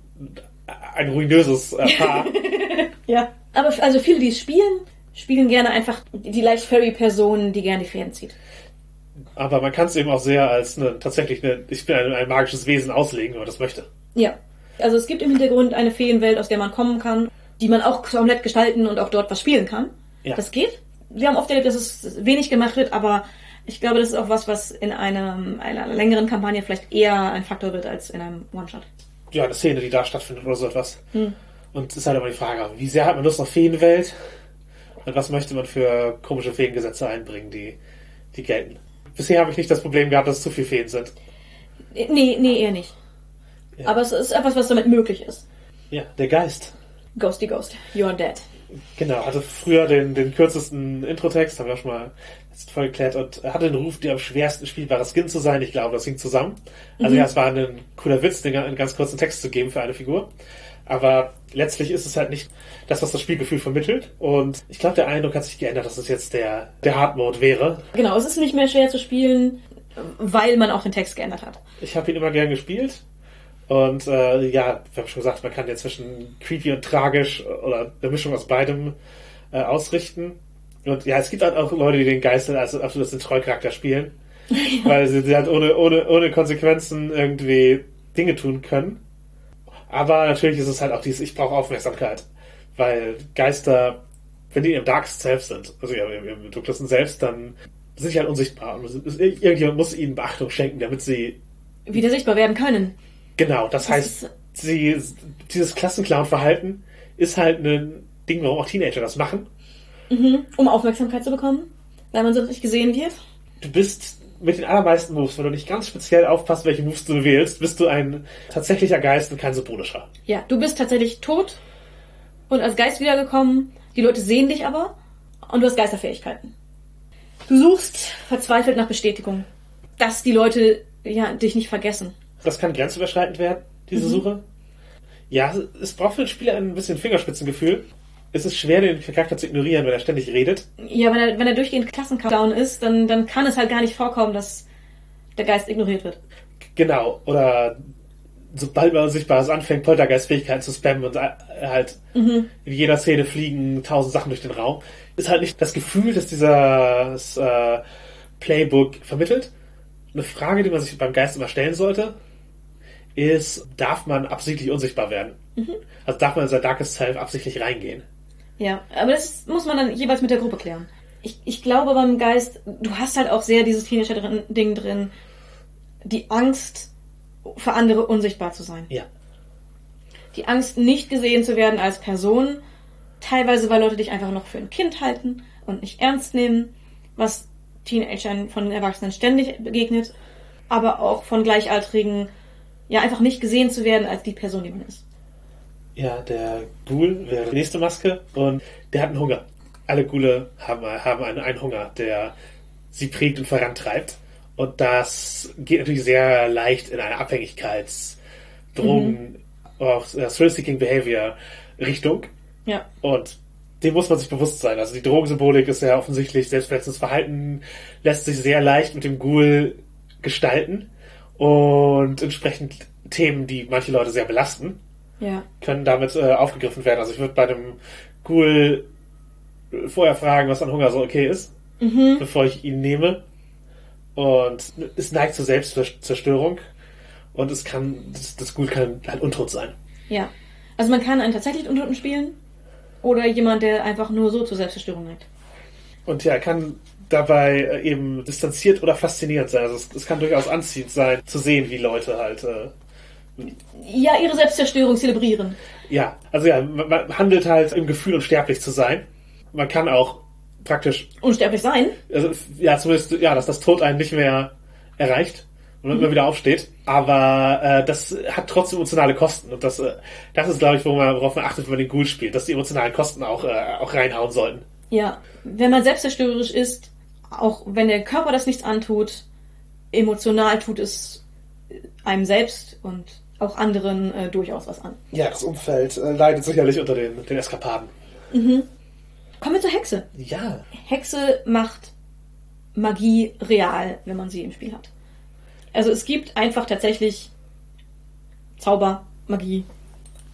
ein ruinöses äh, Paar. Ja. Aber also viele, die es spielen, spielen gerne einfach die leicht Fairy-Person, die gerne die Fäden zieht. Aber man kann es eben auch sehr als eine, tatsächlich eine, ich bin ein, ein magisches Wesen auslegen, wenn man das möchte. Ja. Also es gibt im Hintergrund eine Feenwelt, aus der man kommen kann, die man auch komplett gestalten und auch dort was spielen kann. Ja. Das geht. Wir haben oft erlebt, dass es wenig gemacht wird, aber ich glaube, das ist auch was, was in einem, einer längeren Kampagne vielleicht eher ein Faktor wird als in einem One-Shot. ja, eine Szene, die da stattfindet oder so etwas. Und es ist halt immer die Frage, wie sehr hat man Lust auf Feenwelt? Und was möchte man für komische Feengesetze einbringen, die, die gelten? Bisher habe ich nicht das Problem gehabt, dass es zu viele Feen sind. Nee, nee, eher nicht. Ja. Aber es ist etwas, was damit möglich ist. Ja, der Geist. Ghosty Ghost, you're dead. Genau, hatte früher den, den kürzesten Introtext, haben wir auch schon mal jetzt voll geklärt, und hatte den Ruf, der am schwersten spielbare Skin zu sein. Ich glaube, das hing zusammen. Also ja, es war ein cooler Witz, den einen ganz kurzen Text zu geben für eine Figur. Aber letztlich ist es halt nicht das, was das Spielgefühl vermittelt. Und ich glaube, der Eindruck hat sich geändert, dass es jetzt der, der Hard Mode wäre. Genau, es ist nicht mehr schwer zu spielen, weil man auch den Text geändert hat. Ich habe ihn immer gern gespielt. Und äh, ja, wir haben schon gesagt, man kann ja zwischen creepy und tragisch oder eine Mischung aus beidem äh, ausrichten. Und ja, es gibt halt auch Leute, die den Geist als absolutes den Trollcharakter spielen. Weil sie, sie halt ohne, ohne, ohne Konsequenzen irgendwie Dinge tun können. Aber natürlich ist es halt auch dieses, ich brauche Aufmerksamkeit. Weil Geister, wenn die im Darkest selbst sind, also ja, im, im dunkelsten Selbst, dann sind sie halt unsichtbar. Und irgendjemand muss ihnen Beachtung schenken, damit sie Wieder sichtbar werden können. Genau, das, heißt, ist- sie, dieses Klassenclown-Verhalten ist halt ein Ding, warum auch Teenager das machen. Um Aufmerksamkeit zu bekommen, weil man sonst nicht gesehen wird. Du bist mit den allermeisten Moves, wenn du nicht ganz speziell aufpasst, welche Moves du wählst, bist du ein tatsächlicher Geist und kein symbolischer. Ja, du bist tatsächlich tot und als Geist wiedergekommen. Die Leute sehen dich aber und du hast Geisterfähigkeiten. Du suchst verzweifelt nach Bestätigung, dass die Leute ja dich nicht vergessen. Das kann grenzüberschreitend werden, diese Suche. Ja, es braucht für den Spieler ein bisschen Fingerspitzengefühl. Es ist schwer, den Charakter zu ignorieren, wenn er ständig redet. Ja, wenn er, wenn er durchgehend Klassencountdown ist, dann, dann kann es halt gar nicht vorkommen, dass der Geist ignoriert wird. Genau, oder sobald man Unsichtbares anfängt, Poltergeistfähigkeiten zu spammen und äh, halt in jeder Szene fliegen tausend Sachen durch den Raum, ist halt nicht das Gefühl, dass dieses äh, Playbook vermittelt. Eine Frage, die man sich beim Geist immer stellen sollte, ist, darf man absichtlich unsichtbar werden? Also darf man in sein Darkest Self absichtlich reingehen? Ja, aber das muss man dann jeweils mit der Gruppe klären. Ich, ich glaube beim Geist, du hast halt auch sehr dieses Teenager-Ding drin, die Angst, für andere unsichtbar zu sein. Ja. Die Angst, nicht gesehen zu werden als Person, teilweise, weil Leute dich einfach noch für ein Kind halten und nicht ernst nehmen, was Teenagern von Erwachsenen ständig begegnet, aber auch von Gleichaltrigen, ja, einfach nicht gesehen zu werden als die Person, die man ist. Ja, der Ghoul wäre die nächste Maske und der hat einen Hunger. Alle Ghule haben, haben einen, einen Hunger, der sie prägt und vorantreibt. Und das geht natürlich sehr leicht in eine Abhängigkeits-, Drogen, auch äh, Thrill-Seeking Behavior Richtung. Ja. Und dem muss man sich bewusst sein. Also die Drogensymbolik ist ja offensichtlich, selbstverletzendes Verhalten lässt sich sehr leicht mit dem Ghoul gestalten. Und entsprechend Themen, die manche Leute sehr belasten, Ja. können damit äh, aufgegriffen werden. Also ich würde bei einem Ghoul vorher fragen, was an Hunger so okay ist, bevor ich ihn nehme. Und es neigt zur Selbstzerstörung. Und es kann, das, das Ghoul kann halt untot sein. Ja. Also man kann einen tatsächlich Untoten spielen oder jemand, der einfach nur so zur Selbstzerstörung neigt. Und ja, kann dabei äh, eben distanziert oder faszinierend sein. Also es, es kann durchaus anziehend sein, zu sehen, wie Leute halt, äh, Ja, ihre Selbstzerstörung zelebrieren. ja, also ja, man, handelt halt im Gefühl, unsterblich zu sein. Man kann auch praktisch, Unsterblich sein. also ja, zumindest, ja, dass das Tod einen nicht mehr erreicht und man immer wieder aufsteht. Aber äh, das hat trotzdem emotionale Kosten. Und das, äh, das ist, glaube ich, wo man, worauf man achtet, wenn man den Ghoul spielt, dass die emotionalen Kosten auch, äh, auch reinhauen sollten. Ja. Wenn man selbstzerstörerisch ist, auch wenn der Körper das nichts antut, emotional tut es einem selbst und auch anderen äh, durchaus was an. Ja, das Umfeld äh, leidet sicherlich unter den, den Eskapaden. Kommen wir zur Hexe. Ja. Hexe macht Magie real, wenn man sie im Spiel hat. Also es gibt einfach tatsächlich Zauber, Magie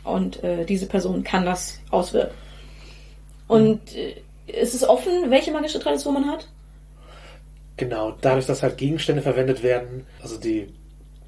und äh, diese Person kann das auswirken. Und äh, es ist offen, welche magische Tradition man hat. Genau, dadurch, dass halt Gegenstände verwendet werden, also die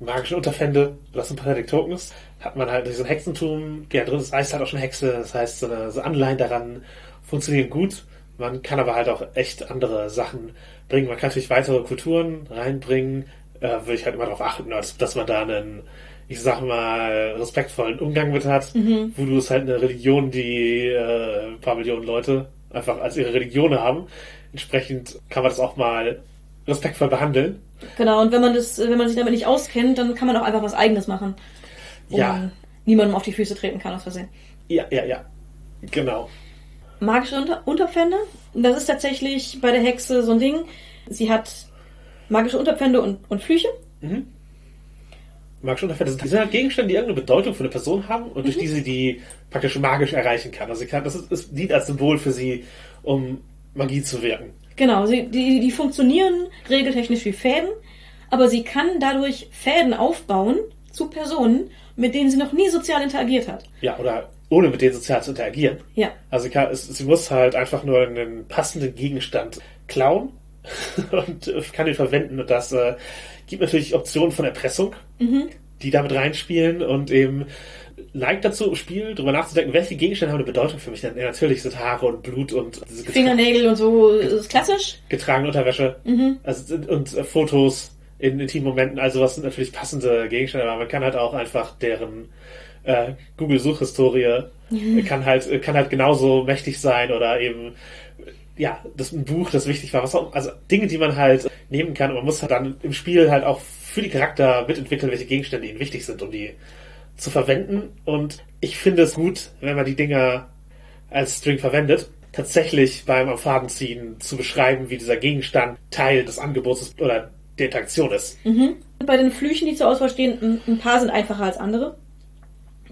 magischen Unterpfände, das sind Pathetic Tokens, hat man halt diesen Hexentum gern drin. Das heißt halt auch schon Hexe, das heißt, so, eine, so Anleihen daran funktionieren gut. Man kann aber halt auch echt andere Sachen bringen. Man kann natürlich weitere Kulturen reinbringen. Äh, würde ich halt immer darauf achten, dass, dass man da einen, ich sag mal, respektvollen Umgang mit hat. Voodoo ist halt eine Religion, die äh, ein paar Millionen Leute einfach als ihre Religion haben. Entsprechend kann man das auch mal respektvoll behandeln. Genau, und wenn man das, wenn man sich damit nicht auskennt, dann kann man auch einfach was eigenes machen. Wo Ja. man niemandem auf die Füße treten kann aus Versehen. Ja, ja, ja. Genau. Magische Unter Unterpfände. Das ist tatsächlich bei der Hexe so ein Ding. Sie hat magische Unterpfände und, und Flüche. Magische Unterfälle sind, sind halt Gegenstände, die irgendeine Bedeutung für eine Person haben und durch die sie die praktisch magisch erreichen kann. Also sie kann, das ist, es dient als Symbol für sie, um Magie zu wirken. Genau, sie, die, die funktionieren regeltechnisch wie Fäden, aber sie kann dadurch Fäden aufbauen zu Personen, mit denen sie noch nie sozial interagiert hat. Ja, oder ohne mit denen sozial zu interagieren. Ja, Also sie, kann, sie muss halt einfach nur einen passenden Gegenstand klauen und äh, kann ihn verwenden. Und das äh, gibt natürlich Optionen von Erpressung, die damit reinspielen und eben neigt dazu, im Spiel darüber nachzudenken, welche Gegenstände haben eine Bedeutung für mich. Denn ja, natürlich sind Haare und Blut und diese Fingernägel und so ist klassisch. getragene Unterwäsche also, und äh, Fotos in intimen Momenten. Also was sind natürlich passende Gegenstände, aber man kann halt auch einfach deren äh, Google-Suchhistorie äh, kann halt kann halt genauso mächtig sein oder eben ja, das ist ein Buch, das wichtig war, was auch, also Dinge, die man halt nehmen kann und man muss halt dann im Spiel halt auch für die Charakter mitentwickeln, welche Gegenstände ihnen wichtig sind, um die zu verwenden. Und ich finde es gut, wenn man die Dinger als String verwendet, tatsächlich beim am Faden ziehen zu beschreiben, wie dieser Gegenstand Teil des Angebots oder der Interaktion ist. Bei den Flüchen, die zur Auswahl stehen, ein, paar sind einfacher als andere.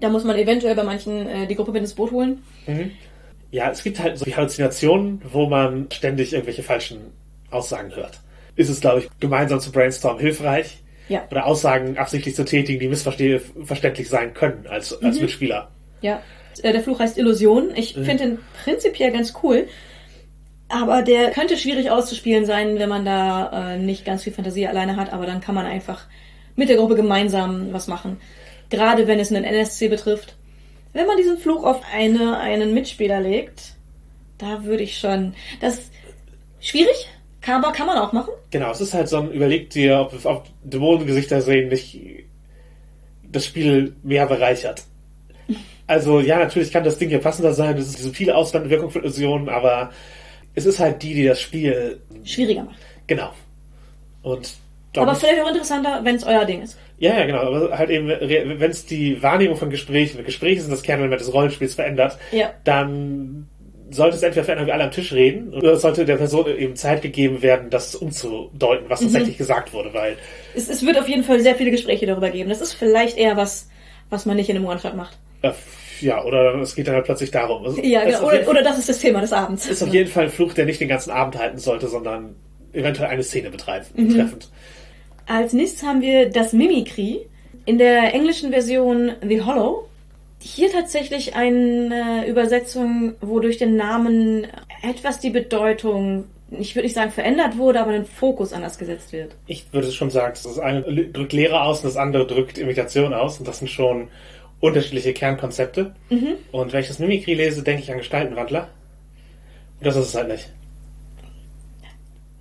Da muss man eventuell bei manchen äh, die Gruppe mit ins Boot holen. Ja, es gibt halt so Halluzinationen, wo man ständig irgendwelche falschen Aussagen hört. Ist es, glaube ich, gemeinsam zu brainstormen hilfreich? Ja. Oder Aussagen absichtlich zu tätigen, die missverständlich sein können als, als Mitspieler. Ja. Äh, der Fluch heißt Illusion. Ich finde den prinzipiell ganz cool. Aber der könnte schwierig auszuspielen sein, wenn man da äh, nicht ganz viel Fantasie alleine hat. Aber dann kann man einfach mit der Gruppe gemeinsam was machen. Gerade wenn es einen NSC betrifft. Wenn man diesen Fluch auf eine, einen Mitspieler legt, da würde ich schon. Das schwierig, aber kann man auch machen. Genau, es ist halt so ein, überleg dir, ob, ob Dämonengesichter sehen nicht das Spiel mehr bereichert. Also ja, natürlich kann das Ding hier passender sein, es ist diese viele Auswandwirkung von Illusionen, aber es ist halt die, die das Spiel Schwieriger macht. genau. Und Aber damit- vielleicht auch interessanter, wenn es euer Ding ist. Ja, ja, genau. Aber halt eben, wenn es die Wahrnehmung von Gesprächen, Gespräche sind das Kernelement des Rollenspiels verändert, Ja. dann sollte es entweder verändern, wie alle am Tisch reden, oder sollte der Person eben Zeit gegeben werden, das umzudeuten, was tatsächlich gesagt wurde, weil Es, es wird auf jeden Fall sehr viele Gespräche darüber geben. Das ist vielleicht eher was, was man nicht in einem One-Shot macht. äh, ja, oder es geht dann halt plötzlich darum. Also, Ja, genau. Oder, oder das ist das Thema des Abends. ist auf jeden Fall ein Fluch, der nicht den ganzen Abend halten sollte, sondern eventuell eine Szene betreiben, Mhm. betreffend. Als nächstes haben wir das Mimikry. In der englischen Version The Hollow. Hier tatsächlich eine Übersetzung, wo durch den Namen etwas die Bedeutung, ich würde nicht sagen verändert wurde, aber ein Fokus anders gesetzt wird. Ich würde schon sagen, das eine drückt Lehre aus und das andere drückt Imitation aus und das sind schon unterschiedliche Kernkonzepte. Mhm. Und wenn ich das Mimikry lese, denke ich an Gestaltenwandler. Und das ist es halt nicht.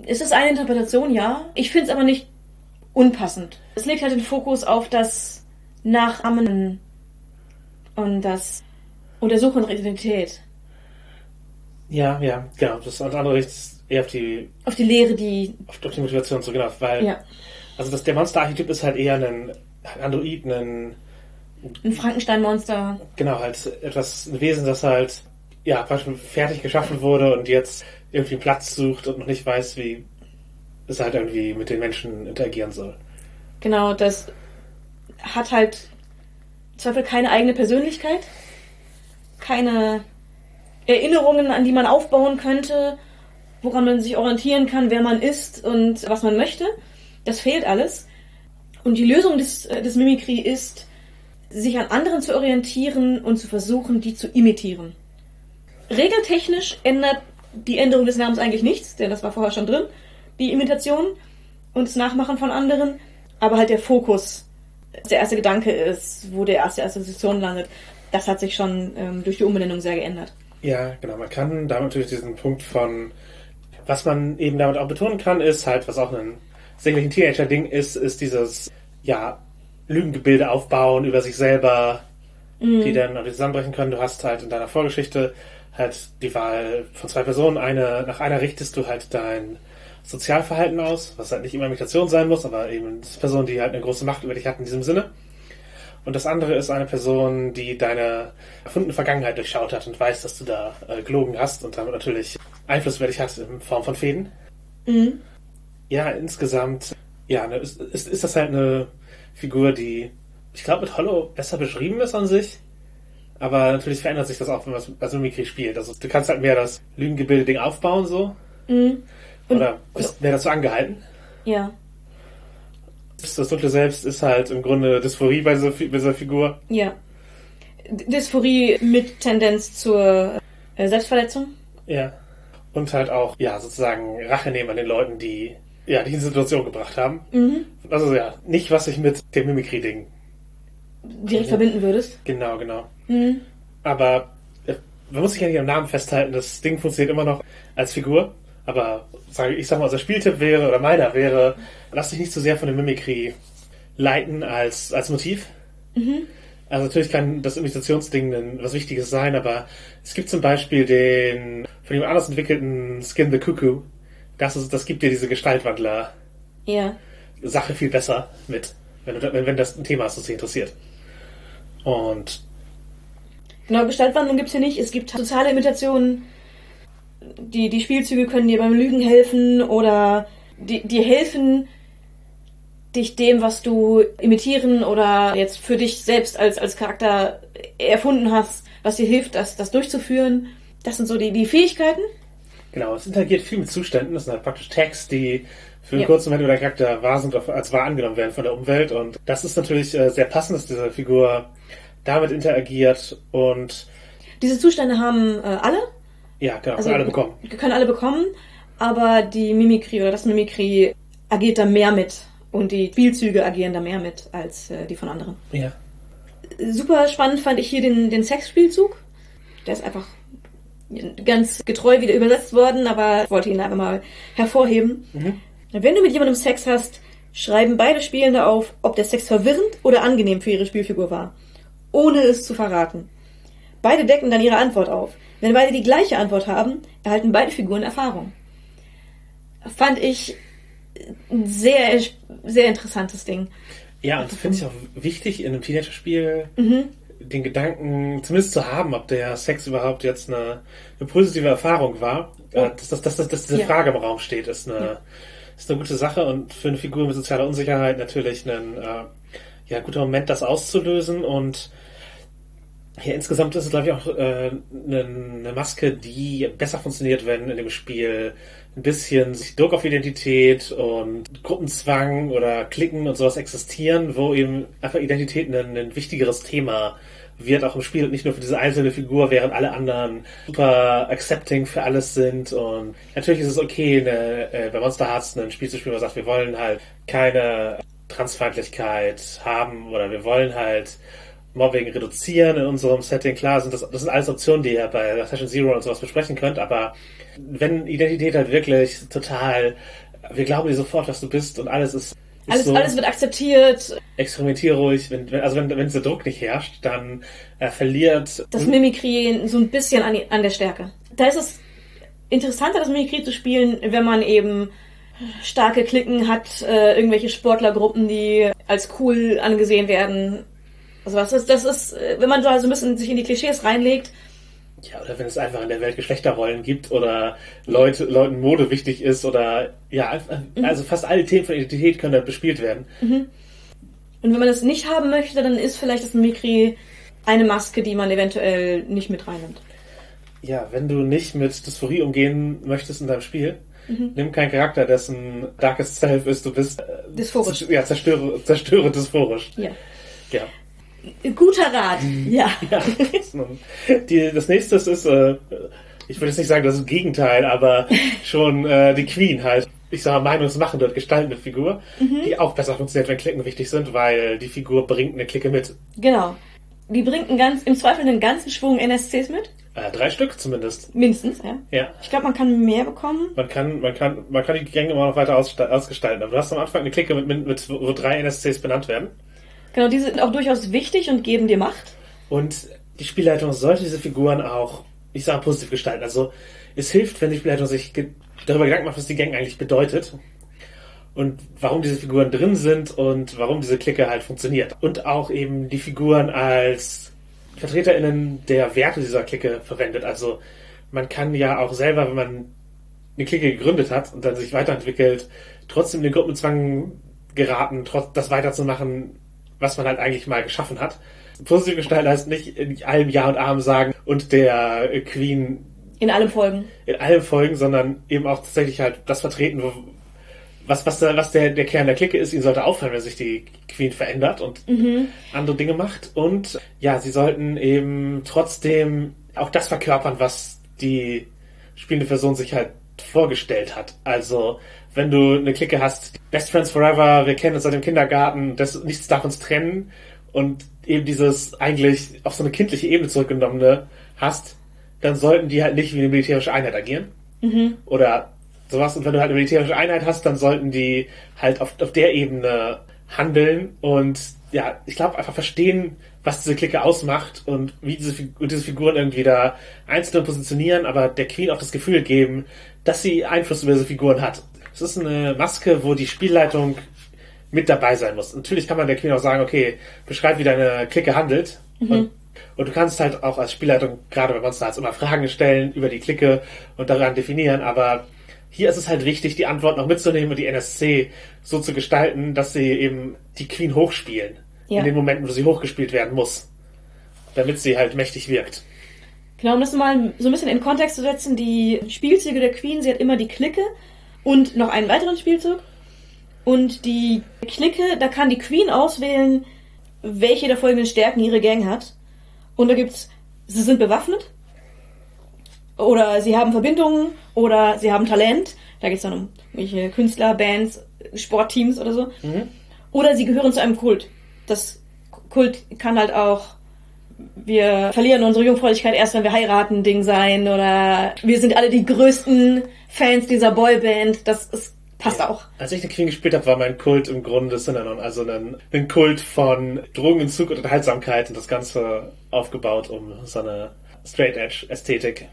Es ist eine Interpretation, ja. Ich finde es aber nicht unpassend. Es legt halt den Fokus auf das Nachahmen und das Untersuchen der Identität. Ja, ja, genau. Das andere richtet eher auf die, Auf die Lehre, die. auf die Motivation zu, genau. Weil, Ja. also das, der Monsterarchetyp ist halt eher ein, Android, ein, Ein Frankenstein-Monster. genau, halt etwas, ein Wesen, das halt, ja, praktisch fertig geschaffen wurde und jetzt irgendwie einen Platz sucht und noch nicht weiß, wie es halt irgendwie mit den Menschen interagieren soll. Genau, das hat halt Zweifel keine eigene Persönlichkeit, keine Erinnerungen, an die man aufbauen könnte, woran man sich orientieren kann, wer man ist und was man möchte. Das fehlt alles. Und die Lösung des, äh, des Mimikry ist, sich an anderen zu orientieren und zu versuchen, die zu imitieren. Regeltechnisch ändert die Änderung des Namens eigentlich nichts, denn das war vorher schon drin. Die Imitation und das Nachmachen von anderen, aber halt der Fokus, der erste Gedanke ist, wo der erste Assoziation landet, das hat sich schon ähm, durch die Umbenennung sehr geändert. Ja, genau. Man kann damit natürlich diesen Punkt von, was man eben damit auch betonen kann, ist halt, was auch ein sämtlichen Teenager-Ding ist, ist dieses, ja, Lügengebilde aufbauen über sich selber, die dann zusammenbrechen können. Du hast halt in deiner Vorgeschichte halt die Wahl von zwei Personen. Eine, nach einer richtest du halt dein Sozialverhalten aus, was halt nicht immer Imitation sein muss, aber eben eine Person, die halt eine große Macht über dich hat in diesem Sinne. Und das andere ist eine Person, die deine erfundene Vergangenheit durchschaut hat und weiß, dass du da äh, gelogen hast und damit natürlich Einfluss über dich hat in Form von Fäden. Mhm. Ja, insgesamt, ja, ne, ist, ist, ist das halt eine Figur, die, ich glaube, mit Hollow besser beschrieben ist an sich. Aber natürlich verändert sich das auch, wenn man als Mimikry spielt. Also du kannst halt mehr das Lügengebilde-Ding aufbauen, so. Mhm. Oder bist mehr dazu angehalten. Ja, Das Dunkle Selbst ist halt im Grunde Dysphorie bei dieser, bei dieser Figur. ja. Dysphorie mit Tendenz zur äh, Selbstverletzung. Ja. Und halt auch, ja, sozusagen Rache nehmen an den Leuten, die, ja, die in Situation gebracht haben. Mhm. Also ja, nicht, was ich mit dem Mimikry-Ding. Direkt verbinden würdest. Genau, genau. Mhm. Aber äh, man muss sich ja nicht am Namen festhalten. Das Ding funktioniert immer noch als Figur. Aber ich sag mal, unser Spieltipp wäre, oder meiner wäre, lass dich nicht zu sehr von dem Mimikry leiten als, als Motiv. Also natürlich kann das Imitationsding was Wichtiges sein, aber es gibt zum Beispiel den von jemand anders entwickelten Skin the Cuckoo. Das, ist, das gibt dir diese Gestaltwandler Ja. Sache viel besser mit, wenn, du, wenn, wenn das ein Thema ist, das dich interessiert. Und Genau, Gestaltwandlung gibt's hier nicht. Es gibt soziale Imitationen. Die, die Spielzüge können dir beim Lügen helfen oder die, dir helfen, dich dem, was du imitieren oder jetzt für dich selbst als, als Charakter erfunden hast, was dir hilft, das, das durchzuführen. Das sind so die, die Fähigkeiten. Genau, es interagiert viel mit Zuständen. Das sind halt praktisch Tags, die für einen Ja. kurzen Moment über der Charakter wahr sind, als wahr angenommen werden von der Umwelt. Und das ist natürlich äh, sehr passend, dass diese Figur damit interagiert. Und Diese Zustände haben äh, alle. Ja, genau, Also können alle bekommen. Können alle bekommen, aber die Mimikry oder das Mimikry agiert da mehr mit. Und die Spielzüge agieren da mehr mit als äh, die von anderen. Ja. Super spannend fand ich hier den, den Sexspielzug. Der ist einfach ganz getreu wieder übersetzt worden, aber ich wollte ihn einfach mal hervorheben. Wenn du mit jemandem Sex hast, schreiben beide Spielende auf, ob der Sex verwirrend oder angenehm für ihre Spielfigur war, ohne es zu verraten. Beide decken dann ihre Antwort auf. Wenn beide die gleiche Antwort haben, erhalten beide Figuren Erfahrung. Fand ich ein sehr, sehr interessantes Ding. Ja, und das finde ich auch wichtig in einem Teenager-Spiel, den Gedanken zumindest zu haben, ob der Sex überhaupt jetzt eine, eine positive Erfahrung war. Ja. Äh, Dass, dass, dass, dass diese Ja. Frage im Raum steht, ist eine, ist eine gute Sache und für eine Figur mit sozialer Unsicherheit natürlich ein äh, ja, guter Moment, das auszulösen und ja, insgesamt ist es, glaube ich, auch äh, eine, eine Maske, die besser funktioniert, wenn in dem Spiel ein bisschen Druck auf Identität und Gruppenzwang oder Klicken und sowas existieren, wo eben einfach Identität ein, ein wichtigeres Thema wird, auch im Spiel und nicht nur für diese einzelne Figur, während alle anderen super accepting für alles sind. Und natürlich ist es okay, eine, äh, bei Monster Hearts ein Spiel zu spielen, wo man sagt, wir wollen halt keine Transfeindlichkeit haben oder wir wollen halt Mobbing reduzieren in unserem Setting. Klar, sind das, das sind alles Optionen, die ihr bei Session Zero und sowas besprechen könnt, aber wenn Identität halt wirklich total, wir glauben dir sofort, was du bist und alles ist, ist Alles, so, alles wird akzeptiert. experimentiere ruhig, wenn, wenn, also wenn, wenn dieser Druck nicht herrscht, dann äh, verliert Das Mimikry so ein bisschen an, an der Stärke. Da ist es interessanter, das Mimikry zu spielen, wenn man eben starke Klicken hat, äh, irgendwelche Sportlergruppen, die als cool angesehen werden. Also was ist, das ist, äh, wenn man da so ein bisschen sich in die Klischees reinlegt, Ja, oder wenn es einfach in der Welt Geschlechterrollen gibt oder Leute, Leuten Mode wichtig ist oder ja, einfach- also fast alle Themen von Identität können da bespielt werden. und wenn man das nicht haben möchte, dann ist vielleicht das Mimikry eine Maske, die man eventuell nicht mit reinnimmt. Ja, wenn du nicht mit Dysphorie umgehen möchtest in deinem Spiel, nimm keinen Charakter, dessen Darkest Self ist, du bist äh, Dysphorisch. Ja, zerstöre, zerstöre dysphorisch. Ja. Ja. Guter Rat. Ja. ja. Die, das nächste ist, äh, ich würde jetzt nicht sagen, das ist das Gegenteil, aber schon äh, die Queen halt. Ich sage Meinungsmachende und gestaltende Figur, die auch besser funktioniert, wenn Klicken wichtig sind, weil die Figur bringt eine Clique mit. Genau. Die bringt einen ganz, im Zweifel einen ganzen Schwung NSCs mit. Äh, drei Stück zumindest. Mindestens, ja. Ja. Ich glaube, man kann mehr bekommen. Man kann, man kann, man kann die Gänge immer noch weiter ausgestalten. Aber du hast am Anfang eine Clique mit, mit, mit wo drei NSCs benannt werden. Genau, die sind auch durchaus wichtig und geben dir Macht. Und die Spielleitung sollte diese Figuren auch, ich sage positiv gestalten. Also es hilft, wenn die Spielleitung sich darüber Gedanken macht, was die Gang eigentlich bedeutet. Und warum diese Figuren drin sind und warum diese Clique halt funktioniert. Und auch eben die Figuren als VertreterInnen der Werte dieser Clique verwendet. Also man kann ja auch selber, wenn man eine Clique gegründet hat und dann sich weiterentwickelt, trotzdem in den Gruppenzwang geraten, trotz das weiterzumachen, was man halt eigentlich mal geschaffen hat. Positiv gestalten heißt nicht in allem Ja und Arm sagen und der Queen In allem Folgen. in allen Folgen, sondern eben auch tatsächlich halt das vertreten, wo, was, was, der, was der, der Kern der Clique ist. Ihnen sollte auffallen, wenn sich die Queen verändert und andere Dinge macht. Und ja, sie sollten eben trotzdem auch das verkörpern, was die spielende Person sich halt vorgestellt hat. Also, wenn du eine Clique hast, Best Friends Forever, wir kennen uns seit dem Kindergarten, das, nichts darf uns trennen und eben dieses eigentlich auf so eine kindliche Ebene zurückgenommene hast, dann sollten die halt nicht wie eine militärische Einheit agieren. Oder sowas. Und wenn du halt eine militärische Einheit hast, dann sollten die halt auf, auf der Ebene handeln und ja, ich glaube einfach verstehen, was diese Clique ausmacht und wie diese, und diese Figuren irgendwie da einzeln positionieren, aber der Queen auch das Gefühl geben, dass sie Einfluss über diese Figuren hat. Es ist eine Maske, wo die Spielleitung mit dabei sein muss. Natürlich kann man der Queen auch sagen, okay, beschreib, wie deine Clique handelt. Und, und du kannst halt auch als Spielleitung, gerade bei Monster Hearts, immer Fragen stellen über die Clique und daran definieren, aber hier ist es halt wichtig, die Antworten auch mitzunehmen und die NSC so zu gestalten, dass sie eben die Queen hochspielen. Ja. In den Momenten, wo sie hochgespielt werden muss. Damit sie halt mächtig wirkt. Genau, um das mal so ein bisschen in Kontext zu setzen, die Spielzüge der Queen, sie hat immer die Clique und noch einen weiteren Spielzug. Und die Clique, da kann die Queen auswählen, welche der folgenden Stärken ihre Gang hat. Und da gibt's, sie sind bewaffnet, oder sie haben Verbindungen, oder sie haben Talent. Da geht's dann um welche Künstler, Bands, Sportteams oder so. Oder sie gehören zu einem Kult. Das Kult kann halt auch wir verlieren unsere Jungfräulichkeit erst, wenn wir heiraten, Ding sein oder wir sind alle die größten Fans dieser Boyband. Das ist, passt auch. Als ich eine Queen gespielt habe, war mein Kult im Grunde Synanon, also ein, ein Kult von Drogenentzug und Unterhaltsamkeit und das Ganze aufgebaut um so eine Straight Edge Ästhetik.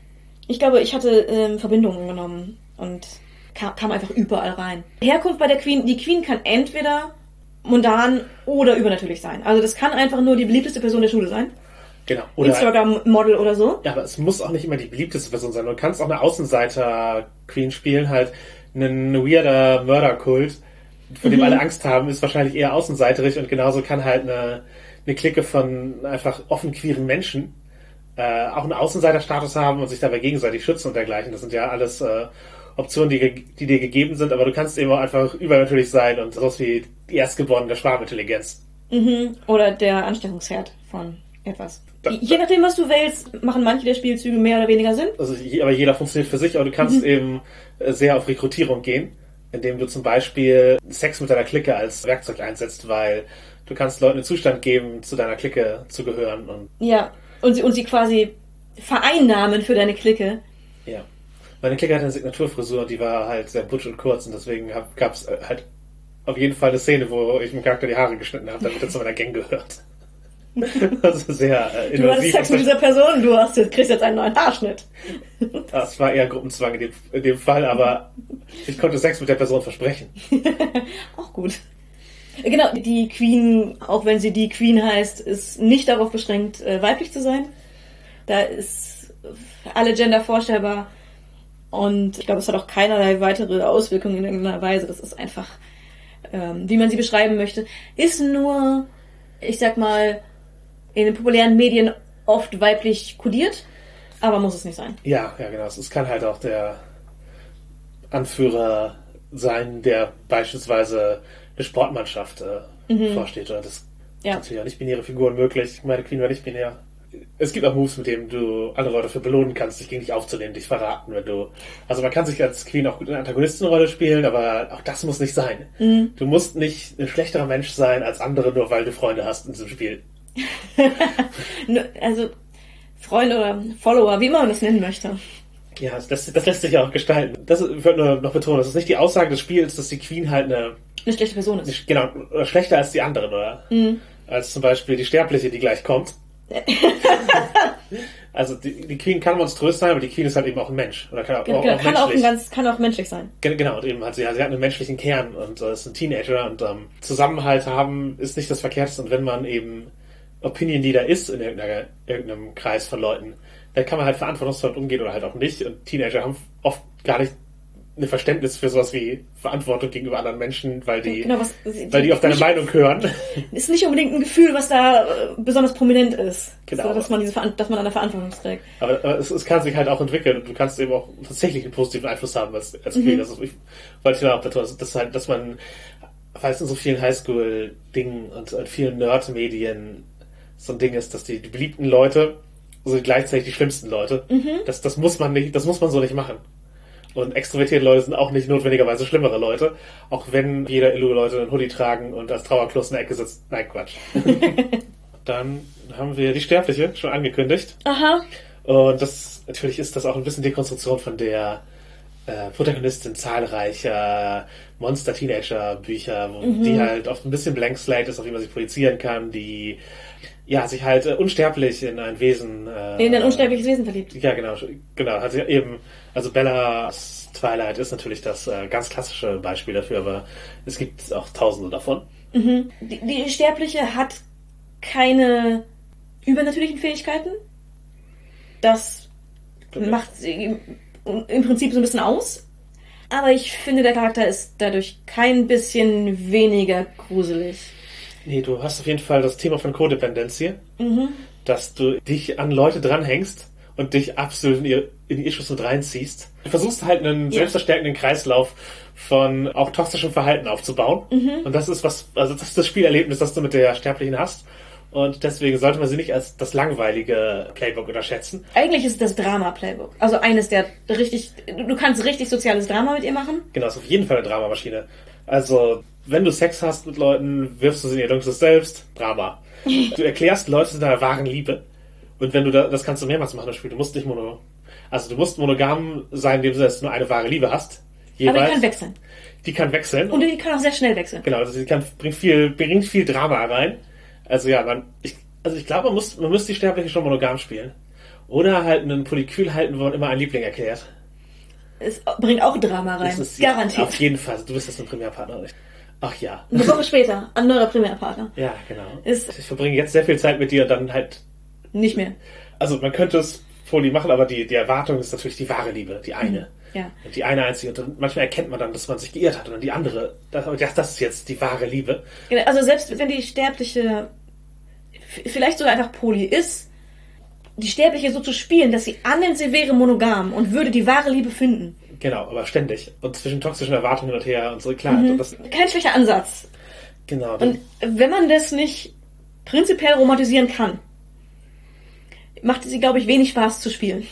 Ich glaube, ich hatte ähm, Verbindungen genommen und kam, kam einfach überall rein. Herkunft bei der Queen, die Queen kann entweder mundan oder übernatürlich sein. Also das kann einfach nur die beliebteste Person der Schule sein. Genau. Oder, Instagram-Model oder so. ja, aber es muss auch nicht immer die beliebteste Person sein. Du kannst auch eine Außenseiter-Queen spielen, halt einen weirder Mörderkult, vor dem alle Angst haben, ist wahrscheinlich eher außenseiterig und genauso kann halt eine, eine Clique von einfach offen queeren Menschen äh, auch einen Außenseiterstatus haben und sich dabei gegenseitig schützen und dergleichen. Das sind ja alles äh, Optionen, die, die dir gegeben sind, aber du kannst eben auch einfach übernatürlich sein und sowas wie die Erstgeborene der Schwarmintelligenz. Oder der Ansteckungsherd von etwas. Je nachdem, was du wählst, machen manche der Spielzüge mehr oder weniger Sinn. Also, aber jeder funktioniert für sich, aber du kannst eben äh, sehr auf Rekrutierung gehen, indem du zum Beispiel Sex mit deiner Clique als Werkzeug einsetzt, weil du kannst Leuten den Zustand geben, zu deiner Clique zu gehören und Ja. Und sie, und sie quasi vereinnahmen für deine Clique. ja. Meine Clique hatte eine Signaturfrisur, die war halt sehr butsch und kurz und deswegen gab es halt auf jeden Fall eine Szene, wo ich dem Charakter die Haare geschnitten habe, damit er zu meiner Gang gehört. Also sehr äh, Du hattest invasiv. Sex mit dieser Person, du hast jetzt, kriegst jetzt einen neuen Haarschnitt. Das war eher Gruppenzwang in dem, in dem Fall, aber ich konnte Sex mit der Person versprechen. Auch gut. Genau, die Queen, auch wenn sie die Queen heißt, ist nicht darauf beschränkt, äh, weiblich zu sein. Da ist alle Gender vorstellbar. Und ich glaube, es hat auch keinerlei weitere Auswirkungen in irgendeiner Weise. Das ist einfach, ähm, wie man sie beschreiben möchte. Ist nur, ich sag mal, in den populären Medien oft weiblich kodiert, aber muss es nicht sein. Ja, ja, genau. Es kann halt auch der Anführer sein, der beispielsweise eine Sportmannschaft äh, vorsteht. Oder das Ja. natürlich auch nicht-binäre Figuren möglich. Meine Queen war nicht binär. Es gibt auch Moves, mit denen du andere Leute für belohnen kannst, dich gegen dich aufzunehmen, dich verraten, wenn du. Also man kann sich als Queen auch gut eine Antagonistenrolle spielen, aber auch das muss nicht sein. Du musst nicht ein schlechterer Mensch sein als andere, nur weil du Freunde hast in diesem Spiel. Also, Freunde oder Follower, wie immer man das nennen möchte. Ja, das, lässt- das lässt sich ja auch gestalten. Das ich wollte nur noch betonen, das ist nicht die Aussage des Spiels, dass die Queen halt eine, Eine schlechte Person ist. nicht, genau, oder schlechter als die anderen, oder? Als zum Beispiel die Sterbliche, die gleich kommt. also die, die Queen kann monströs sein, aber die Queen ist halt eben auch ein Mensch. Oder kann auch, Genau, auch, kann, auch ein menschlich. ganz, kann auch menschlich sein. Gen- Genau, und eben hat sie, ja, sie hat einen menschlichen Kern und äh, ist ein Teenager und ähm, Zusammenhalt haben ist nicht das Verkehrteste. Und wenn man eben Opinion Leader ist in irgendeiner, irgendeinem Kreis von Leuten, dann kann man halt verantwortungsvoll umgehen oder halt auch nicht. Und Teenager haben oft gar nicht ein Verständnis für sowas wie Verantwortung gegenüber anderen Menschen, weil die, Genau, was, weil die auf deine nicht, Meinung hören. ist nicht unbedingt ein Gefühl, was da äh, besonders prominent ist. Genau. So, dass man diese dass man eine Verantwortung trägt. Aber, aber es, es kann sich halt auch entwickeln und du kannst eben auch tatsächlich einen positiven Einfluss haben als, als Queen. Also ich wollte ja auch betonen, dass, halt, dass man, weil es in so vielen Highschool-Dingen und in vielen Nerd-Medien so ein Ding ist, dass die, die beliebten Leute sind gleichzeitig die schlimmsten Leute. Das, das muss man nicht, das muss man so nicht machen. Und extrovertierte Leute sind auch nicht notwendigerweise schlimmere Leute, auch wenn jeder Illu-Leute einen Hoodie tragen und als Trauerkloß in der Ecke sitzt. Nein, Quatsch. Dann haben wir die Sterbliche schon angekündigt. Aha. Und das natürlich ist das auch ein bisschen Dekonstruktion von der äh, Protagonistin zahlreicher Monster-Teenager-Bücher, wo die halt oft ein bisschen blank slate ist, auf wie man sich projizieren kann, die ja sich halt äh, unsterblich in ein Wesen äh, In ein unsterbliches Wesen verliebt. ja genau genau hat sie eben also Bellas Twilight ist natürlich das äh, ganz klassische Beispiel dafür, aber es gibt auch Tausende davon. Die, die Sterbliche hat keine übernatürlichen Fähigkeiten. Das macht sie im Prinzip so ein bisschen aus. Aber ich finde, der Charakter ist dadurch kein bisschen weniger gruselig. Nee, du hast auf jeden Fall das Thema von Codependenz hier, dass du dich an Leute dranhängst und dich absolut in, ihr, in die Issues mit reinziehst. Du versuchst halt einen Ja. selbstverstärkenden Kreislauf von auch toxischem Verhalten aufzubauen. Und das ist was, also das ist das Spielerlebnis, das du mit der Sterblichen hast. Und deswegen sollte man sie nicht als das langweilige Playbook unterschätzen. Eigentlich ist es das Drama-Playbook. Also eines der richtig, du kannst richtig soziales Drama mit ihr machen. Genau, ist auf jeden Fall eine Dramamaschine. Also, wenn du Sex hast mit Leuten, wirfst du sie in ihr dunkles Selbst, Drama. Du erklärst Leute zu deiner wahren Liebe. Und wenn du da, das kannst du mehrmals machen im Spiel. Du musst nicht mono, also du musst monogam sein, indem du jetzt nur eine wahre Liebe hast. Aber die kann wechseln. Die kann wechseln. Und die kann auch sehr schnell wechseln. Genau, also sie kann, bringt viel, bringt viel Drama rein. Also ja, man, ich, also ich glaube, man muss, man muss die Sterbliche schon monogam spielen. Oder halt einen Polykül halten, wo man immer einen Liebling erklärt. Es bringt auch Drama rein. Das ist Garantiert. Auf jeden Fall. Du bist jetzt ein Primärpartner, nicht? Ach ja. Eine Woche später, ein neuer Primärpartner. Ja, genau. Ist ich verbringe jetzt sehr viel Zeit mit dir, dann halt. nicht mehr. Also man könnte es Folie machen, aber die, die Erwartung ist natürlich die wahre Liebe, die eine. Ja. Und die eine einzige. Und manchmal erkennt man dann, dass man sich geirrt hat. Und dann die andere, das, das das ist jetzt die wahre Liebe. Genau, Also selbst wenn die Sterbliche vielleicht sogar einfach poly ist, die Sterbliche so zu spielen, dass sie annimmt, sie wäre monogam und würde die wahre Liebe finden. Genau, aber ständig. Und zwischen toxischen Erwartungen hin und her und so, klar. Mhm. Und das, Kein schlechter Ansatz. genau. Und wenn man das nicht prinzipiell romantisieren kann, macht sie, glaube ich, wenig Spaß zu spielen.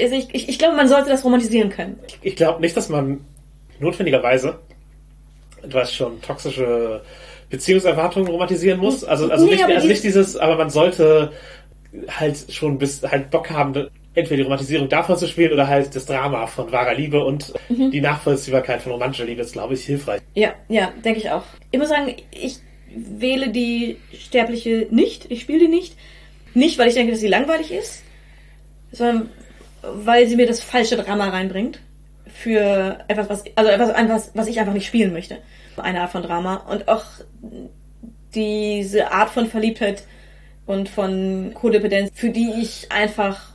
Also ich, ich, ich glaube, man sollte das romantisieren können. ich glaube nicht, dass man notwendigerweise etwas schon toxische Beziehungserwartungen romantisieren muss. Also, also, Nee, nicht, also nicht dieses, aber man sollte halt schon bis halt Bock haben, entweder die Romantisierung davon zu spielen oder halt das Drama von wahrer Liebe und Mhm. die Nachvollziehbarkeit von romantischer Liebe ist, glaube ich, hilfreich. Ja, ja, denke ich auch. Ich muss sagen, ich wähle die Sterbliche nicht. Ich spiele die nicht. Nicht, weil ich denke, dass sie langweilig ist, sondern weil sie mir das falsche Drama reinbringt. Für etwas, was, also etwas, etwas, was ich einfach nicht spielen möchte. Eine Art von Drama. Und auch diese Art von Verliebtheit und von Kodependenz, für die ich einfach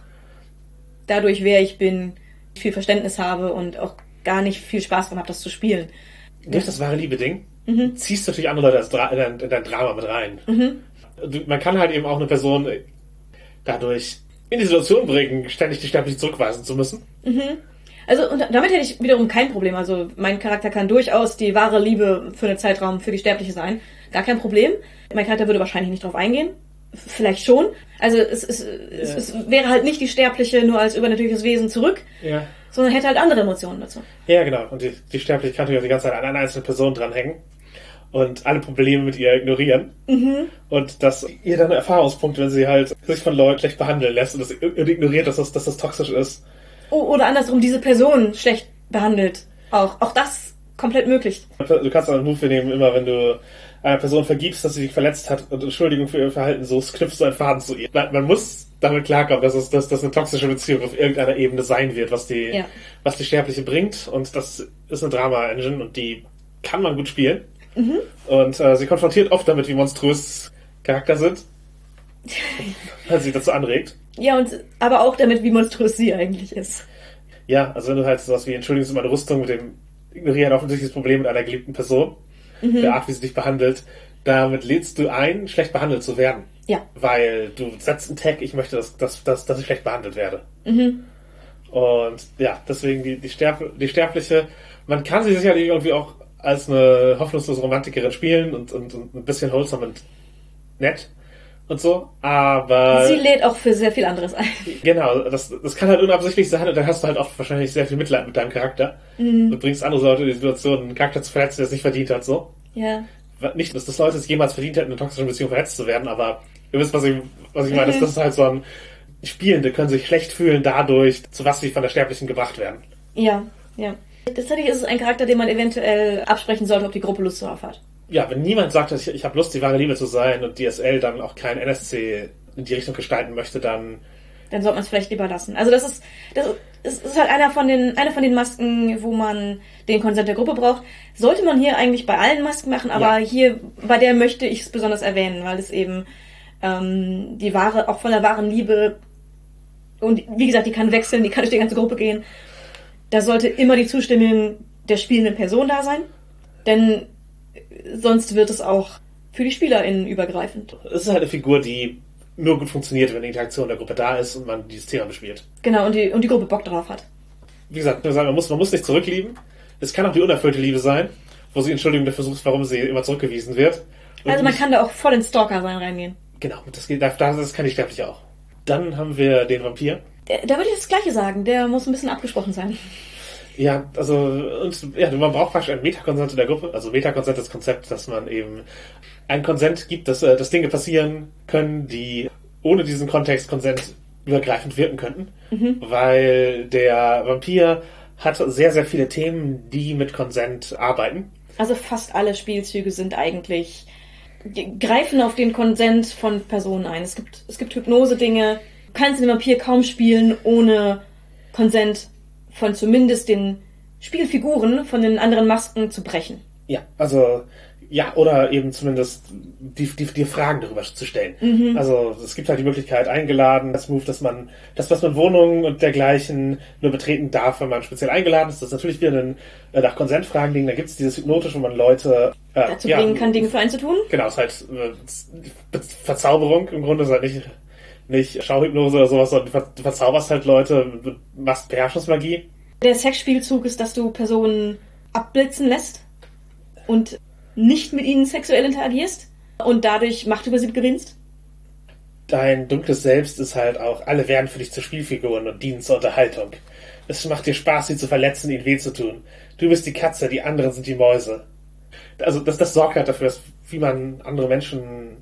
dadurch, wer ich bin, viel Verständnis habe und auch gar nicht viel Spaß daran habe, das zu spielen. Durch das wahre Liebe-Ding Mhm. ziehst du natürlich andere Leute in, dein, in dein Drama mit rein. Du, man kann halt eben auch eine Person dadurch in die Situation bringen, ständig die Sterbliche zurückweisen zu müssen. Also und damit hätte ich wiederum kein Problem. Also mein Charakter kann durchaus die wahre Liebe für einen Zeitraum für die Sterbliche sein. Gar kein Problem. Mein Charakter würde wahrscheinlich nicht drauf eingehen. Vielleicht schon. Also es, es, es, es wäre halt nicht die Sterbliche nur als übernatürliches Wesen zurück, Ja. sondern hätte halt andere Emotionen dazu. Ja, genau. Und die, die Sterbliche kann natürlich auch die ganze Zeit an einer einzelnen Person dranhängen und alle Probleme mit ihr ignorieren. Und dass ihr dann Erfahrungspunkte, wenn sie halt sich von Leuten schlecht behandeln lässt und, das, und ignoriert, dass das, dass das toxisch ist. Oder andersrum diese Person schlecht behandelt. Auch. Auch das komplett möglich. Du kannst einen Move nehmen, immer wenn du einer Person vergibst, dass sie dich verletzt hat und Entschuldigung für ihr Verhalten suchst, knüpfst du einen Faden zu ihr. Man, man muss damit klarkommen, dass es dass das eine toxische Beziehung auf irgendeiner Ebene sein wird, was die, Ja. was die Sterbliche bringt. Und das ist eine Drama-Engine und die kann man gut spielen. Und äh, sie konfrontiert oft damit, wie monströs Charakter sind. weil sie dazu anregt. Ja, und aber auch damit, wie monströs sie eigentlich ist. Ja, also wenn du halt sowas wie Entschuldigung, meine Rüstung mit dem ignorieren offensichtliches Problem mit einer geliebten Person, der Art, wie sie dich behandelt, damit lädst du ein, schlecht behandelt zu werden. Ja. Weil du setzt einen Tag, ich möchte, dass, dass, dass, dass ich schlecht behandelt werde. Und ja, deswegen die, die, Sterb, die Sterbliche, man kann sie sicherlich irgendwie auch als eine hoffnungslose Romantikerin spielen und, und, und ein bisschen wholesome und nett und so, aber Sie lädt auch für sehr viel anderes ein. Genau, das, das kann halt unabsichtlich sein und dann hast du halt oft wahrscheinlich sehr viel Mitleid mit deinem Charakter und bringst andere Leute in die Situation, einen Charakter zu verletzen, der es nicht verdient hat, so. Ja. Nicht, dass das Leute es jemals verdient hätten, in einer toxischen Beziehung verletzt zu werden, aber ihr wisst, was ich, was ich meine. Das, das ist halt so ein, Spielende können sich schlecht fühlen dadurch, zu was sie von der Sterblichen gebracht werden. Ja, ja. Tatsächlich ist es ein Charakter, den man eventuell absprechen sollte, ob die Gruppe Lust darauf hat. Ja, wenn niemand sagt, dass ich, ich habe Lust, die wahre Liebe zu sein und DSL dann auch kein NSC in die Richtung gestalten möchte, dann Dann sollte man es vielleicht lieber lassen. Also das ist, das ist, ist halt einer von den, eine von den Masken, wo man den Konsent der Gruppe braucht. Sollte man hier eigentlich bei allen Masken machen, aber Ja. hier, bei der möchte ich es besonders erwähnen, weil es eben ähm, die wahre, auch von der wahren Liebe und wie gesagt, die kann wechseln, die kann durch die ganze Gruppe gehen. Da sollte immer die Zustimmung der spielenden Person da sein, denn sonst wird es auch für die SpielerInnen übergreifend. es ist halt eine Figur, die nur gut funktioniert, wenn die Interaktion der Gruppe da ist und man dieses Thema bespielt. Genau, und die, und die Gruppe Bock drauf hat. Wie gesagt, man muss, man muss nicht zurücklieben. Es kann auch die unerfüllte Liebe sein, wo sie Entschuldigung dafür sucht, warum sie immer zurückgewiesen wird. Und Also man kann da auch voll in Stalker sein reingehen. Genau, das, geht, das, das kann die Sterbliche auch. Dann haben wir den Vampir. Da würde ich das Gleiche sagen. Der muss ein bisschen abgesprochen sein. Ja, also und, ja, man braucht praktisch ein Metakonsent in der Gruppe. Also Metakonsent ist das Konzept, dass man eben ein Konsent gibt, dass, äh, dass Dinge passieren können, die ohne diesen Kontext Konsent übergreifend wirken könnten. Weil der Vampir hat sehr, sehr viele Themen, die mit Konsent arbeiten. Also fast alle Spielzüge sind eigentlich greifen auf den Konsent von Personen ein. Es gibt es gibt Hypnose-Dinge. Du kannst den Vampir kaum spielen ohne Konsent von zumindest den Spielfiguren von den anderen Masken zu brechen. Ja, also ja, oder eben zumindest die, die, die Fragen darüber zu stellen. Also es gibt halt die Möglichkeit, eingeladen, das Move, dass man das, was man Wohnungen und dergleichen nur betreten darf, wenn man speziell eingeladen ist, das ist natürlich wieder ein, äh, nach Konsentfragen liegen. Da gibt es dieses Hypnotische, wo man Leute äh, Dazu bringen kann, Dinge für einen zu tun. Genau, ist halt äh, Verzauberung im Grunde, ist halt nicht, nicht Schauhypnose oder sowas, sondern du ver- du verzauberst halt Leute, machst Beherrschungsmagie. Der Sexspielzug ist, dass du Personen abblitzen lässt und nicht mit ihnen sexuell interagierst und dadurch Macht über sie gewinnst. Dein dunkles Selbst ist halt auch, alle werden für dich zu Spielfiguren und dienen zur Unterhaltung. Es macht dir Spaß, sie zu verletzen, ihnen weh zu tun. Du bist die Katze, die anderen sind die Mäuse. Also das, das sorgt halt dafür, dass, wie man andere Menschen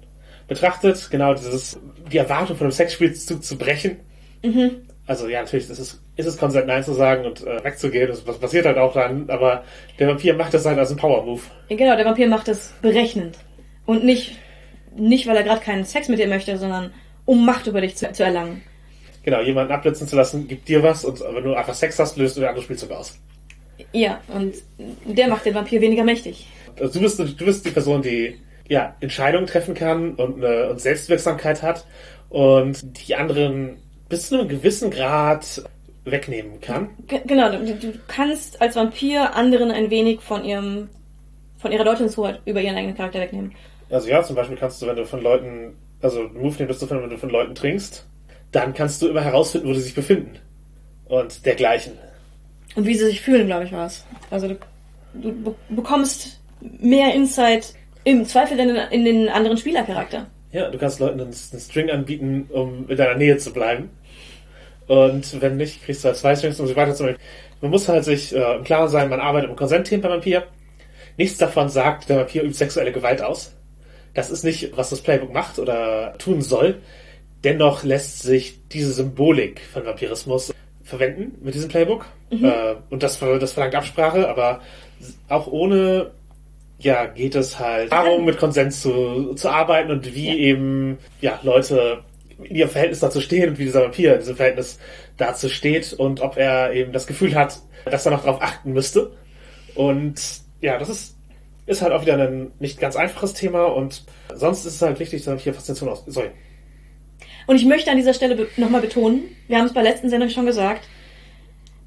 betrachtet, genau dieses, die Erwartung von einem Sexspielzug zu brechen. Also ja, natürlich, das ist, ist es Consent Nein zu sagen und äh, wegzugehen. Das, passiert halt auch dann, aber der Vampir macht das halt als ein Power-Move. Genau, der Vampir macht das berechnend. Und nicht, nicht weil er gerade keinen Sex mit dir möchte, sondern um Macht über dich zu, zu erlangen. Genau, jemanden abblitzen zu lassen, gibt dir was und wenn du einfach Sex hast, löst du der andere Spielzug aus. Ja, und der macht den Vampir weniger mächtig. Also du bist, du bist die Person, die ja, Entscheidungen treffen kann und, eine, und Selbstwirksamkeit hat und die anderen bis zu einem gewissen Grad wegnehmen kann. Ge- Genau, du, du kannst als Vampir anderen ein wenig von ihrem, von ihrer Deutungshoheit über ihren eigenen Charakter wegnehmen. Also ja, zum Beispiel kannst du, wenn du von Leuten, also einen Move nehmen, bist du, wenn du von Leuten trinkst, dann kannst du immer herausfinden, wo sie sich befinden. Und dergleichen. Und wie sie sich fühlen, glaube ich, war es. Also du, du be- bekommst mehr Insight im Zweifel in, den- in den anderen Spielercharakter. Ja, du kannst Leuten einen, einen String anbieten, um in deiner Nähe zu bleiben. Und wenn nicht, kriegst du halt zwei Strings, um sie weiterzumachen. Man muss halt sich äh, im Klaren sein, man arbeitet im Konsentteam beim Vampir. Nichts davon sagt, der Vampir übt sexuelle Gewalt aus. Das ist nicht, was das Playbook macht oder tun soll. Dennoch lässt sich diese Symbolik von Vampirismus verwenden mit diesem Playbook. Äh, und das, das verlangt Absprache, aber auch ohne ja, geht es halt darum, mit Konsens zu, zu arbeiten und wie Ja. eben ja, Leute in ihrem Verhältnis dazu stehen und wie dieser Vampir in diesem Verhältnis dazu steht und ob er eben das Gefühl hat, dass er noch darauf achten müsste. Und ja, das ist, ist halt auch wieder ein nicht ganz einfaches Thema und sonst ist es halt wichtig, dass hier Faszination aus. Sorry. Und ich möchte an dieser Stelle be nochmal betonen, wir haben es bei der letzten Sendung schon gesagt,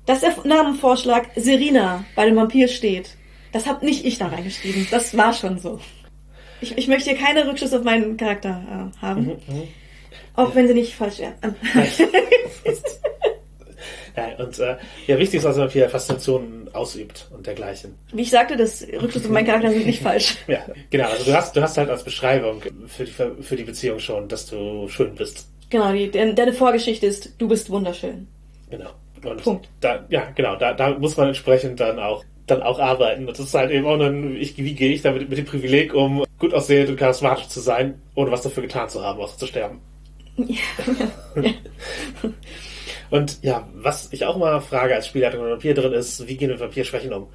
dass der Namenvorschlag Serena bei dem Vampir steht. Das habe nicht ich da reingeschrieben. Das war schon so. Ich, ich möchte hier keine Rückschlüsse auf meinen Charakter äh, haben. Auch wenn sie nicht falsch wären. Ja, und äh, ja, wichtig ist, dass er hier Faszination ausübt und dergleichen. Wie ich sagte, das Rückschlüsse auf meinen Charakter sind nicht falsch. Ja, genau. Also du hast, du hast halt als Beschreibung für die, für die Beziehung schon, dass du schön bist. Genau, die, de- deine Vorgeschichte ist, du bist wunderschön. Genau. Und Punkt. Da, ja, genau. Da, da muss man entsprechend dann auch dann auch arbeiten. Und das ist halt eben auch ein, ich, wie gehe ich damit mit dem Privileg um, gut aussehend und charismatisch zu sein, ohne was dafür getan zu haben, außer zu sterben. Und ja, was ich auch mal frage als Spielleitung wenn ein Vampir drin ist, wie gehen wir mit Vampirschwächen um?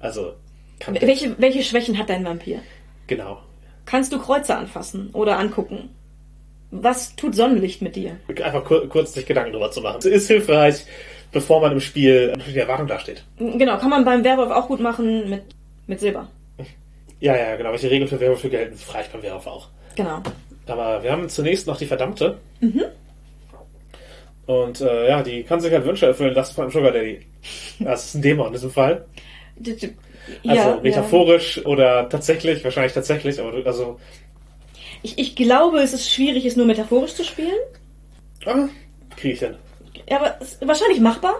Also, kann Welche, welche Schwächen hat dein Vampir? genau. Kannst du Kreuze anfassen oder angucken? Was tut Sonnenlicht mit dir? Einfach kur kurz sich Gedanken drüber zu machen. Ist hilfreich, bevor man im Spiel der Erwartung dasteht. Genau, kann man beim Werwolf auch gut machen mit, mit Silber. Ja, ja, genau. Welche Regeln für Werwölfe gelten, frage ich beim Werwolf auch. Genau. Aber wir haben zunächst noch die Verdammte. Und äh, ja, die kann sich halt Wünsche erfüllen lassen von einem Sugar Daddy. Das ist ein Dämon in diesem Fall. Also ja, metaphorisch oder tatsächlich, wahrscheinlich tatsächlich, aber also Ja. Ich, ich glaube, es ist schwierig, es nur metaphorisch zu spielen. ah, kriege ich hin. Ja, aber ist wahrscheinlich machbar.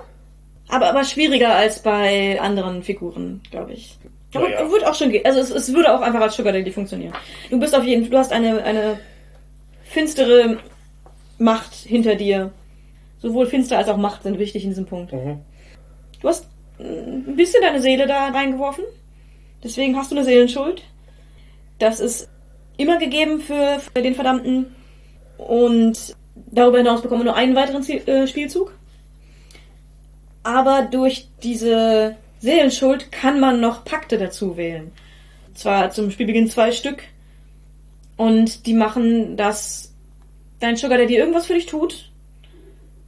Aber, aber schwieriger als bei anderen Figuren, glaube ich. Aber Ja, ja. wird auch schon gehen. Also es, es würde auch einfach als Sugar Daddy funktionieren. Du bist auf jeden Fall, du hast eine, eine finstere Macht hinter dir. Sowohl finster als auch Macht sind wichtig in diesem Punkt. Mhm. Du hast ein bisschen deine Seele da reingeworfen. Deswegen hast du eine Seelenschuld. Das ist immer gegeben für, für den Verdammten. Und darüber hinaus bekommen wir nur einen weiteren Ziel, äh, Spielzug. Aber durch diese Seelenschuld kann man noch Pakte dazu wählen. Zwar zum Spielbeginn zwei Stück. Und die machen, dass dein Sugar Daddy irgendwas für dich tut.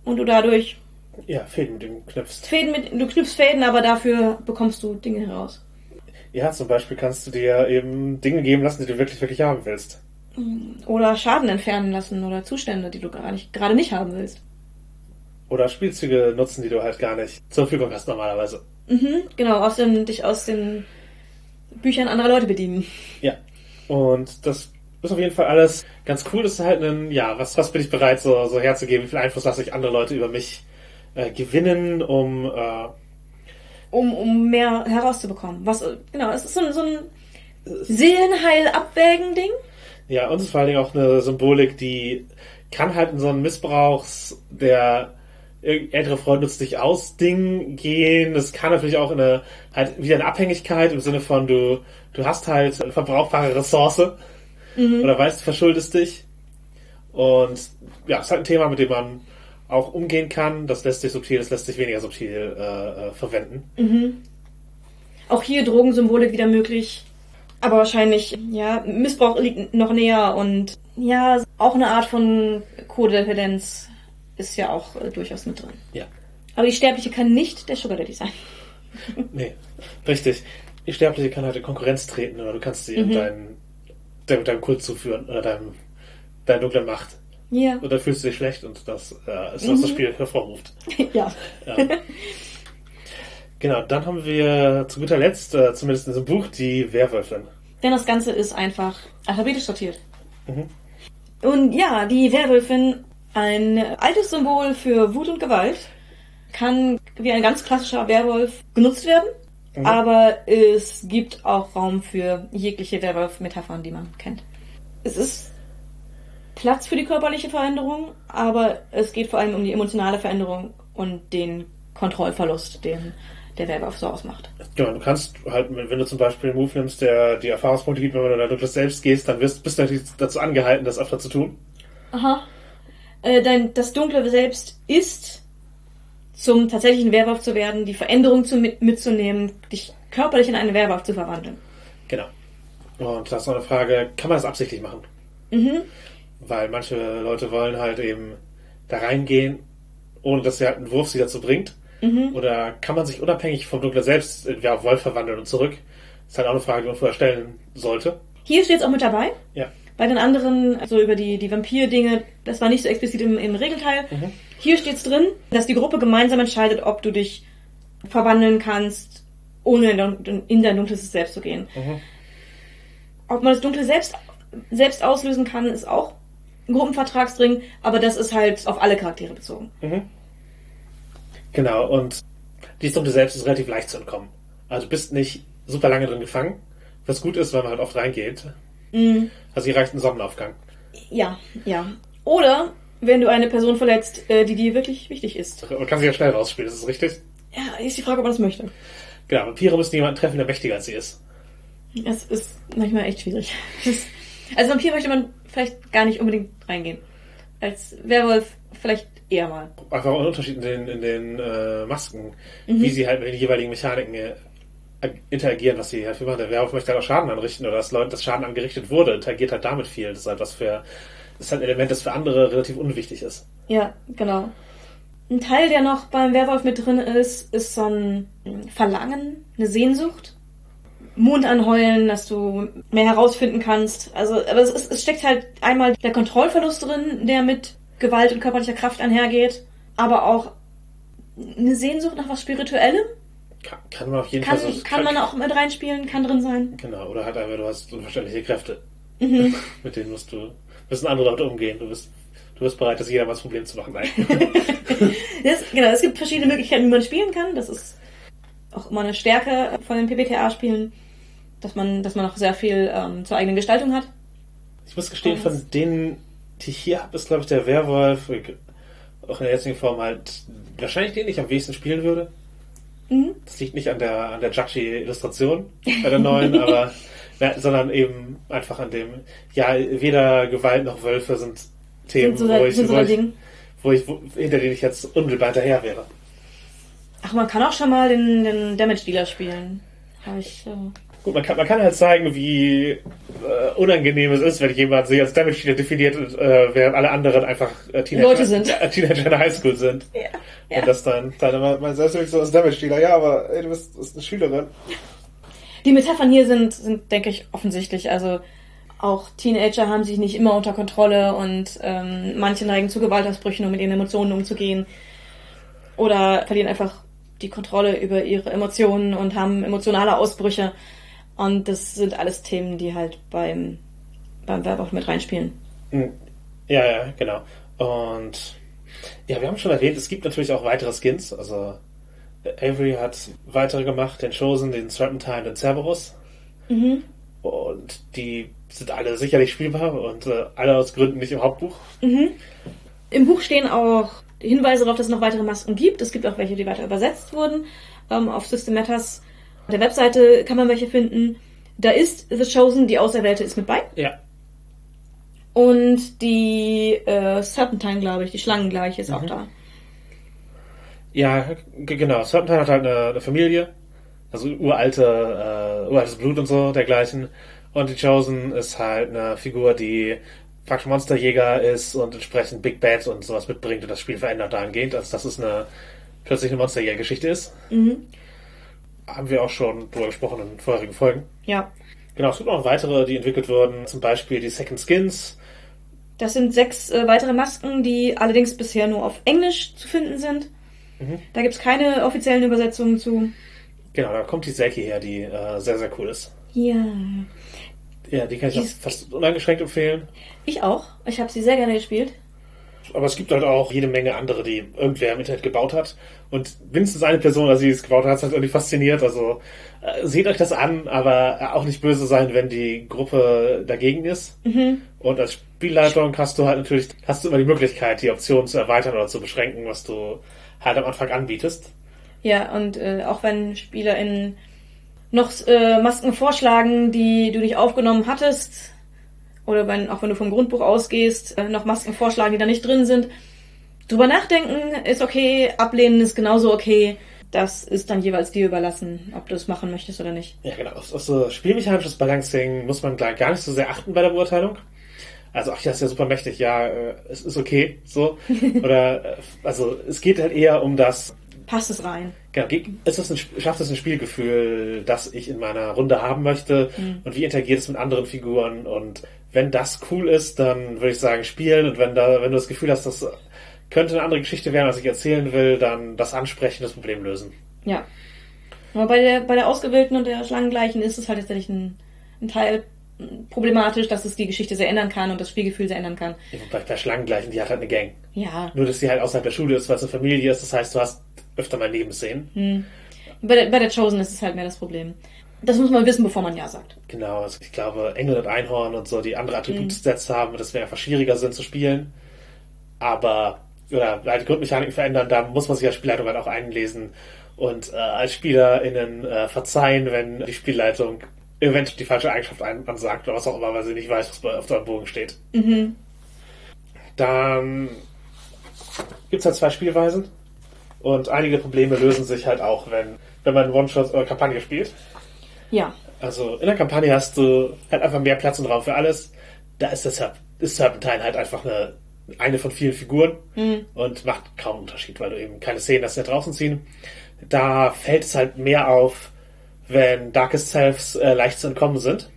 Und du dadurch Ja, Fäden mit dem knüpfst. Fäden mit, du knüpfst Fäden, aber dafür bekommst du Dinge heraus. Ja, zum Beispiel kannst du dir eben Dinge geben lassen, die du wirklich, wirklich haben willst. Oder Schaden entfernen lassen oder Zustände, die du gar nicht, gerade nicht haben willst. Oder Spielzüge nutzen, die du halt gar nicht zur Verfügung hast normalerweise. Mhm, genau, aus dem, dich aus den Büchern anderer Leute bedienen. Ja. Und das ist auf jeden Fall alles ganz cool. Das ist halt ein, ja, was, was bin ich bereit so, so herzugeben? Wie viel Einfluss lasse ich andere Leute über mich äh, gewinnen, um äh, um, um mehr herauszubekommen. Was, genau, es ist so, ein- so ein Seelenheil-Abwägen-Ding. Ja, und es ist vor allen Dingen auch eine Symbolik, die kann halt in so einen Missbrauchs, der ältere Freund nutzt dich aus Ding gehen. Das kann natürlich auch in eine, halt wieder eine Abhängigkeit im Sinne von du, du hast halt eine verbrauchbare Ressource oder weißt, du verschuldest dich. Und ja, es ist halt ein Thema, mit dem man auch umgehen kann. Das lässt sich subtil, das lässt sich weniger subtil äh, äh, verwenden. Auch hier Drogensymbolik wieder möglich. Aber wahrscheinlich, ja, Missbrauch liegt noch näher und ja, auch eine Art von Kodependenz ist ja auch äh, durchaus mit drin. Ja. Aber die Sterbliche kann nicht der Sugar Daddy sein. Nee, richtig. Die Sterbliche kann halt in Konkurrenz treten oder du kannst sie in deinen, deinem, deinem Kult zuführen oder deinem, deiner dunklen Macht. Ja. Und dann fühlst du dich schlecht und das äh, ist, was das Spiel hervorruft. ja. Ja. genau, dann haben wir zu guter Letzt, äh, zumindest in diesem Buch, die Werwölfin. Denn das Ganze ist einfach alphabetisch sortiert. Und ja, die Werwölfin, ein altes Symbol für Wut und Gewalt, kann wie ein ganz klassischer Werwolf genutzt werden. Aber es gibt auch Raum für jegliche Werwolf-Metaphern, die man kennt. Es ist Platz für die körperliche Veränderung, aber es geht vor allem um die emotionale Veränderung und den Kontrollverlust, den der Werwolf so ausmacht. Genau, du kannst halt, wenn du zum Beispiel einen Move nimmst, der die Erfahrungspunkte gibt, wenn du in dein dunkles Selbst gehst, dann wirst, bist du natürlich dazu angehalten, das öfter zu tun. Aha. Äh, dein, das Dunkle selbst ist, zum tatsächlichen Werwolf zu werden, die Veränderung zu, mit, mitzunehmen, dich körperlich in einen Werwolf zu verwandeln. Genau. Und das ist noch eine Frage, kann man das absichtlich machen? Mhm. Weil manche Leute wollen halt eben da reingehen, ohne dass sie halt einen Wurf sie dazu bringt. Oder kann man sich unabhängig vom Dunkle selbst entweder auf Wolf verwandeln und zurück? Das ist halt auch eine Frage, die man vorher stellen sollte. Hier steht es auch mit dabei. Ja. Bei den anderen, also über die, die Vampir-Dinge, das war nicht so explizit im, im Regelteil. Hier steht es drin, dass die Gruppe gemeinsam entscheidet, ob du dich verwandeln kannst, ohne in dein, in dunkles Selbst zu gehen. Ob man das Dunkle selbst, selbst auslösen kann, ist auch ein Gruppenvertragsdring, aber das ist halt auf alle Charaktere bezogen. Genau, und dieses Dunkle selbst ist relativ leicht zu entkommen. Also du bist nicht super lange drin gefangen, was gut ist, weil man halt oft reingeht. Also hier reicht ein Sonnenaufgang. Ja, ja. Oder wenn du eine Person verletzt, äh, die dir wirklich wichtig ist. Man kann sich ja schnell rausspielen, ist das richtig? Ja, ist die Frage, ob man das möchte. Genau, Vampire müssen jemanden treffen, der mächtiger als sie ist. Es ist manchmal echt schwierig. Es- Als Vampir möchte man vielleicht gar nicht unbedingt reingehen. Als Werwolf vielleicht eher mal. Einfach ein Unterschied in den, in den äh, Masken, wie sie halt mit den jeweiligen Mechaniken äh, interagieren, was sie halt für machen. Der Werwolf möchte halt auch Schaden anrichten oder dass Leute, dass Schaden angerichtet wurde, interagiert halt damit viel. Das ist halt was für, das ist halt ein Element, das für andere relativ unwichtig ist. Ja, genau. Ein Teil, der noch beim Werwolf mit drin ist, ist so ein Verlangen, eine Sehnsucht. Mond anheulen, dass du mehr herausfinden kannst. Also, aber es, ist, es steckt halt einmal der Kontrollverlust drin, der mit Gewalt und körperlicher Kraft einhergeht, aber auch eine Sehnsucht nach was Spirituellem. Kann, kann man auf jeden Kann, Fall so. kann man auch mit reinspielen, kann drin sein. Genau, oder halt einfach, du hast unverständliche Kräfte. Mhm. mit denen musst du, müssen andere Leute umgehen. Du bist, du bist bereit, das jedermanns Problem zu machen. Nein. Das, genau, es gibt verschiedene Möglichkeiten, wie man spielen kann. Das ist auch immer eine Stärke von den PBTA-Spielen, dass man, dass man auch sehr viel ähm, zur eigenen Gestaltung hat. Ich muss gestehen, von denen, die hier habe, ist, glaube ich, der Werwolf, äh, auch in der jetzigen Form halt, wahrscheinlich den ich am wenigsten spielen würde. Mhm. Das liegt nicht an der, an der Judgy-Illustration bei der neuen, aber, ja, sondern eben einfach an dem, ja, weder Gewalt noch Wölfe sind Themen, so wo, ich, so wo, ich, wo ich, wo, hinter denen ich jetzt unmittelbar hinterher wäre. Ach, man kann auch schon mal den, den Damage-Dealer spielen. Habe ich. Äh, Gut, man kann, man kann halt zeigen, wie äh, unangenehm es ist, wenn jemand sich als Damage Dealer definiert, äh, während alle anderen einfach äh, Teenager, Leute sind. Äh, Teenager in der Highschool sind. ja. ja. Und das dann, dann immer, man selbst so als Damage Dealer, ja, aber ey, du bist, bist eine Schülerin. Die Metaphern hier sind, sind, denke ich, offensichtlich. Also auch Teenager haben sich nicht immer unter Kontrolle und ähm, manche neigen zu Gewaltausbrüchen, um mit ihren Emotionen umzugehen. Oder verlieren einfach die Kontrolle über ihre Emotionen und haben emotionale Ausbrüche. Und das sind alles Themen, die halt beim, beim Verb auch mit reinspielen. Hm. Ja, ja, genau. Und ja, wir haben schon erwähnt, es gibt natürlich auch weitere Skins. Also Avery hat weitere gemacht, den Chosen, den Serpentine, den Cerberus. Mhm. Und die sind alle sicherlich spielbar und äh, alle aus Gründen nicht im Hauptbuch. Mhm. Im Buch stehen auch Hinweise darauf, dass es noch weitere Masken gibt. Es gibt auch welche, die weiter übersetzt wurden. Ähm, auf System Matters der Webseite kann man welche finden. Da ist The Chosen, die Auserwählte, ist mit bei. Ja. Und die äh, Serpentine, glaube ich, die Schlangengleiche, ist auch Mhm. da. Ja, genau. Serpentine hat halt eine, eine Familie. Also uralte, äh, uraltes Blut und so dergleichen. Und die Chosen ist halt eine Figur, die praktisch Monsterjäger ist und entsprechend Big Bad und sowas mitbringt und das Spiel verändert dahingehend, als dass es eine plötzlich eine Monsterjäger-Geschichte ist. Mhm. Haben wir auch schon drüber gesprochen in vorherigen Folgen. Ja. Genau, es gibt noch weitere, die entwickelt wurden. Zum Beispiel die Second Skins. Das sind sechs äh, weitere Masken, die allerdings bisher nur auf Englisch zu finden sind. Mhm. Da gibt's keine offiziellen Übersetzungen zu. Genau, da kommt die Selkie her, die äh, sehr, sehr cool ist. Ja. Ja, die kann ich Die auch fast uneingeschränkt empfehlen. Ich auch. Ich habe sie sehr gerne gespielt. Aber es gibt halt auch jede Menge andere, die irgendwer im Internet gebaut hat. Und mindestens eine Person, also die es gebaut hat, hat es halt irgendwie fasziniert. Also äh, seht euch das an, aber äh, auch nicht böse sein, wenn die Gruppe dagegen ist. Mhm. Und als Spielleitung hast du halt natürlich, hast du immer die Möglichkeit, die Optionen zu erweitern oder zu beschränken, was du halt am Anfang anbietest. Ja, und äh, auch wenn SpielerInnen noch äh, Masken vorschlagen, die du nicht aufgenommen hattest, oder wenn, auch wenn du vom Grundbuch ausgehst, äh, noch Masken vorschlagen, die da nicht drin sind, drüber nachdenken ist okay, ablehnen ist genauso okay. Das ist dann jeweils dir überlassen, ob du es machen möchtest oder nicht. Ja, genau. Auf, auf so spielmechanisches Balancing muss man gar nicht so sehr achten bei der Beurteilung. Also, ach ja, ist ja super mächtig, ja, äh, es ist okay, so. Oder, äh, also, es geht halt eher um das, Passt es rein. genau, ge- ist das ein, schafft es ein Spielgefühl, das ich in meiner Runde haben möchte und wie interagiert es mit anderen Figuren und wenn das cool ist, dann würde ich sagen, spielen und wenn da, wenn du das Gefühl hast, das könnte eine andere Geschichte werden, als ich erzählen will, dann das ansprechen, das Problem lösen. Ja. Aber bei der, bei der Ausgewählten und der Schlangengleichen ist es halt tatsächlich ein, ein Teil problematisch, dass es die Geschichte sehr ändern kann und das Spielgefühl sehr ändern kann. Ja, Bei, bei Schlangengleichen, die hat halt eine Gang. Ja. Nur, dass die halt außerhalb der Schule ist, weil es eine Familie ist. Das heißt, du hast öfter mal Nebenszenen. Bei der, bei der Chosen ist es halt mehr das Problem. Das muss man wissen, bevor man Ja sagt. Genau, also ich glaube, Engel und Einhorn und so, die andere Attributsets haben, dass wir einfach schwieriger sind zu spielen. Aber, oder halt die Grundmechaniken verändern, da muss man sich als Spielleitung halt auch einlesen und äh, als SpielerInnen äh, verzeihen, wenn die Spielleitung eventuell die falsche Eigenschaft ansagt oder was auch immer, weil sie nicht weiß, was auf deinem Bogen steht. Dann gibt's halt zwei Spielweisen und einige Probleme lösen sich halt auch, wenn, wenn man One-Shot oder Kampagne spielt. Ja. Also in der Kampagne hast du halt einfach mehr Platz und Raum für alles. Da ist das Serp- ist Serpentine halt einfach eine, eine von vielen Figuren und macht kaum Unterschied, weil du eben keine Szenen hast, die da draußen ziehen. Da fällt es halt mehr auf, wenn Darkest Selves äh, leicht zu entkommen sind.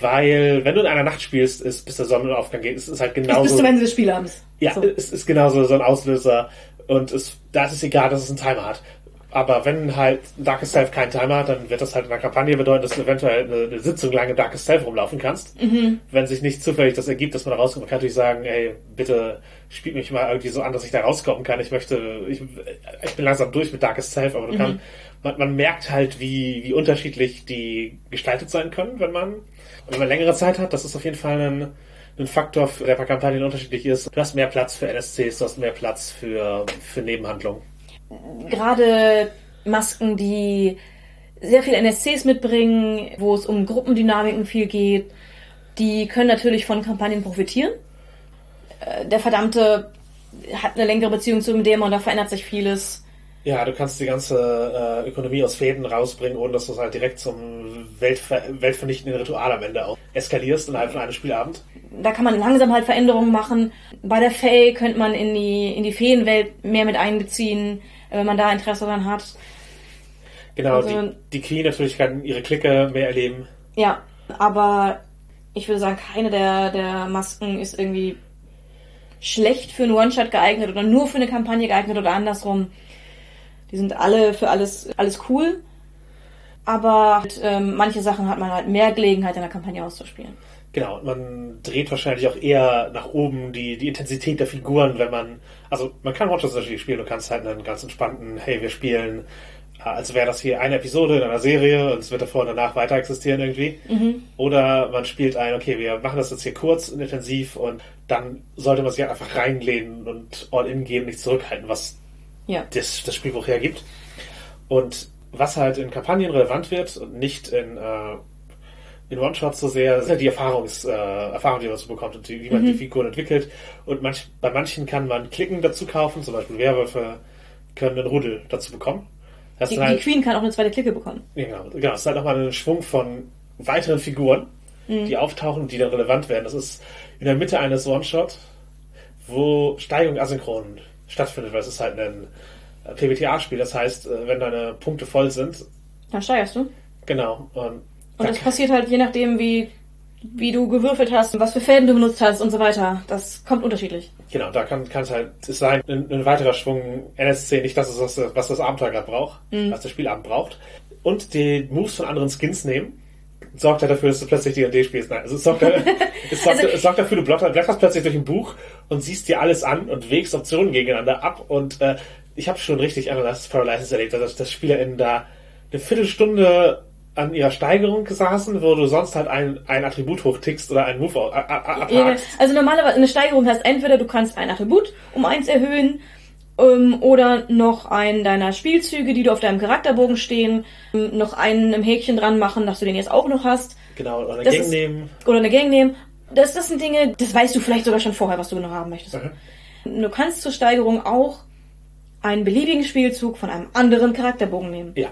Weil, wenn du in einer Nacht spielst, ist bis der Sonnenaufgang geht, ist es halt genauso. zum Ende des Spielabends. Ja, So. es ist genauso so ein Auslöser. Und es, da ist es egal, dass es einen Timer hat. Aber wenn halt Darkest Self keinen Timer hat, dann wird das halt in der Kampagne bedeuten, dass du eventuell eine, eine Sitzung lang in Darkest Self rumlaufen kannst. Wenn sich nicht zufällig das ergibt, dass man da rauskommt, man kann natürlich sagen, ey, bitte spielt mich mal irgendwie so an, dass ich da rauskommen kann. Ich möchte, ich, ich bin langsam durch mit Darkest Self, aber du kann, man, man merkt halt, wie, wie unterschiedlich die gestaltet sein können, wenn man, wenn man längere Zeit hat. Das ist auf jeden Fall ein, ein Faktor, der bei Kampagnen unterschiedlich ist. Du hast mehr Platz für NSCs, du hast mehr Platz für, für Nebenhandlungen. Gerade Masken, die sehr viel NSCs mitbringen, wo es um Gruppendynamiken viel geht, die können natürlich von Kampagnen profitieren. Äh, Der Verdammte hat eine längere Beziehung zu dem Dämon, da verändert sich vieles. Ja, du kannst die ganze äh, Ökonomie aus Fäden rausbringen, ohne dass du es halt direkt zum Weltver weltvernichtenden Ritual am Ende auch eskalierst innerhalb von einem Spielabend. Da kann man langsam halt Veränderungen machen. Bei der Fae könnte man in die, in die Feenwelt mehr mit einbeziehen, wenn man da Interesse daran hat. Genau, Also- die, die Queen natürlich kann ihre Clique mehr erleben. Ja, aber ich würde sagen, keine der, der Masken ist irgendwie schlecht für einen One-Shot geeignet oder nur für eine Kampagne geeignet oder andersrum. Die sind alle für alles, alles cool. Aber halt, ähm, manche Sachen hat man halt mehr Gelegenheit in der Kampagne auszuspielen. Genau, und man dreht wahrscheinlich auch eher nach oben die, die Intensität der Figuren, wenn man, also man kann Watchers natürlich spielen, du kannst halt einen ganz entspannten, hey, wir spielen, äh, als wäre das hier eine Episode in einer Serie und es wird davor und danach weiter existieren irgendwie. Oder man spielt ein, okay, wir machen das jetzt hier kurz und intensiv und dann sollte man sich halt einfach reinlehnen und all in gehen, nicht zurückhalten, was Ja. das, das Spielbuch hergibt. Und was halt in Kampagnen relevant wird und nicht in, äh, in One-Shots so sehr, ist halt die Erfahrungs, äh, Erfahrung, die man so bekommt und die, wie man die Figuren entwickelt. Und manch, bei manchen kann man Klicken dazu kaufen, zum Beispiel Werwölfe können einen Rudel dazu bekommen. Das Die, ist die halt, Queen kann auch eine zweite Clique bekommen. ja, genau, genau, es ist halt nochmal ein Schwung von weiteren Figuren, die auftauchen die dann relevant werden. Das ist in der Mitte eines One-Shot, wo Steigung asynchron stattfindet, weil es ist halt ein äh, PBTA-Spiel. Das heißt, äh, wenn deine Punkte voll sind, Dann steigerst du. genau, und, Und da das passiert halt je nachdem, wie, wie du gewürfelt hast, was für Fäden du benutzt hast und so weiter. Das kommt unterschiedlich. Genau, da kann kann es halt es sein, ein, ein weiterer Schwung NSC, nicht das ist, was, was das Abenteuer gerade braucht, was das Spielabend braucht. Und die Moves von anderen Skins nehmen, sorgt ja dafür, dass du plötzlich D&D spielst. Nein, also es sorgt, es sorgt, Also- es sorgt dafür, du blätter- blätterst plötzlich durch ein Buch und siehst dir alles an und wägst Optionen gegeneinander ab. Und äh, ich habe schon richtig Analysis Paralysis erlebt, dass, dass SpielerInnen da eine Viertelstunde an ihrer Steigerung saßen, wo du sonst halt ein, ein Attribut hochtickst oder einen Move au- a- a- abhakst. Also normalerweise eine Steigerung heißt entweder du kannst ein Attribut um eins erhöhen ähm, oder noch einen deiner Spielzüge, die du auf deinem Charakterbogen stehen, ähm, noch einen im Häkchen dran machen, dass du den jetzt auch noch hast Genau, oder eine Das Gang ist- nehmen. oder eine Gang nehmen. Das, das sind Dinge, das weißt du vielleicht sogar schon vorher, was du noch haben möchtest. Mhm. Du kannst zur Steigerung auch einen beliebigen Spielzug von einem anderen Charakterbogen nehmen. Ja,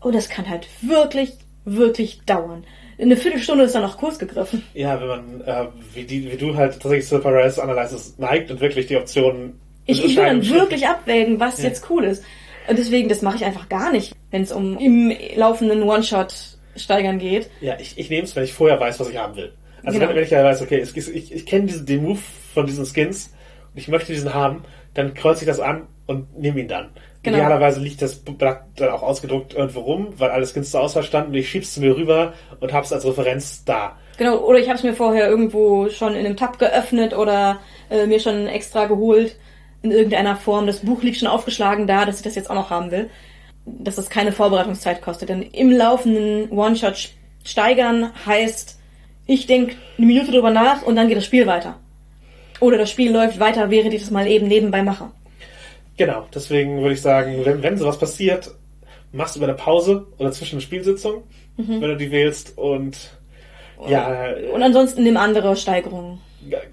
Und das kann halt wirklich, wirklich dauern. Eine Viertelstunde ist dann noch kurz gegriffen. Ja, wenn man, äh, wie, die, wie du halt tatsächlich Paralysis Analysis neigt und wirklich die Optionen. Ich, ich will dann wirklich abwägen, was jetzt cool ist. Und deswegen, das mache ich einfach gar nicht, wenn es um im laufenden One-Shot steigern geht. Ja, ich, ich nehme es, wenn ich vorher weiß, was ich haben will. Also Genau. wenn, wenn ich ja weiß, okay, ist- ich, ich kenne diesen, den Move von diesen Skins und ich möchte diesen haben, dann kreuze ich das an und nehme ihn dann. Genau. Idealerweise liegt das Blatt dann auch ausgedruckt irgendwo rum, weil alle Skins zur Auswahl standen und ich schieb's mir rüber und hab's als Referenz da. Genau, oder ich habe es mir vorher irgendwo schon in einem Tab geöffnet oder äh, mir schon extra geholt in irgendeiner Form. Das Buch liegt schon aufgeschlagen da, dass ich das jetzt auch noch haben will. Dass das keine Vorbereitungszeit kostet. Denn im laufenden One-Shot steigern heißt, ich denke eine Minute drüber nach und dann geht das Spiel weiter. Oder das Spiel läuft weiter, während ich das mal eben nebenbei mache. Genau, deswegen würde ich sagen, wenn, wenn sowas passiert, machst du über eine Pause oder zwischen den Spielsitzungen, Mhm. wenn du die wählst und ja, Und ansonsten nimm andere Steigerungen.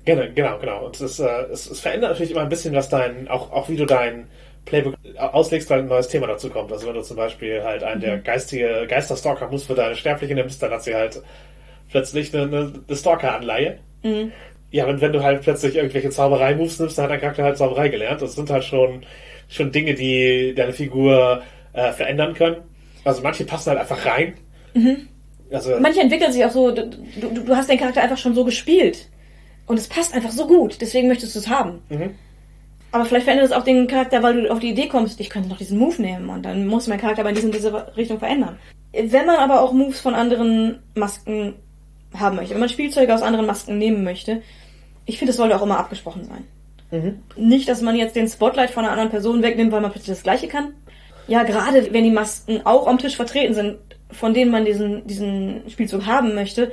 Genau, genau, genau. Und es, äh, es, es verändert natürlich immer ein bisschen, was dein, auch, auch wie du dein Playbook auslegst, weil ein neues Thema dazu kommt. Also wenn du zum Beispiel halt einen der geistige Geisterstalker muss für deine Sterbliche nimmst, dann hat sie halt plötzlich eine, eine, eine Stalker-Anleihe. Ja, wenn, wenn du halt plötzlich irgendwelche Zauberei-Moves nimmst, dann hat dein Charakter halt Zauberei gelernt. Das sind halt schon, schon Dinge, die deine Figur äh, verändern können. Also manche passen halt einfach rein. Also, Manche entwickeln sich auch so, du, du, du hast den Charakter einfach schon so gespielt. Und es passt einfach so gut, deswegen möchtest du es haben. Aber vielleicht verändert es auch den Charakter, weil du auf die Idee kommst, ich könnte noch diesen Move nehmen und dann muss mein Charakter aber in diese, diese Richtung verändern. Wenn man aber auch Moves von anderen Masken haben möchte, wenn man Spielzeuge aus anderen Masken nehmen möchte, ich finde, es sollte auch immer abgesprochen sein. Nicht, dass man jetzt den Spotlight von einer anderen Person wegnimmt, weil man plötzlich das Gleiche kann. Ja, gerade wenn die Masken auch am Tisch vertreten sind, von denen man diesen, diesen Spielzug haben möchte,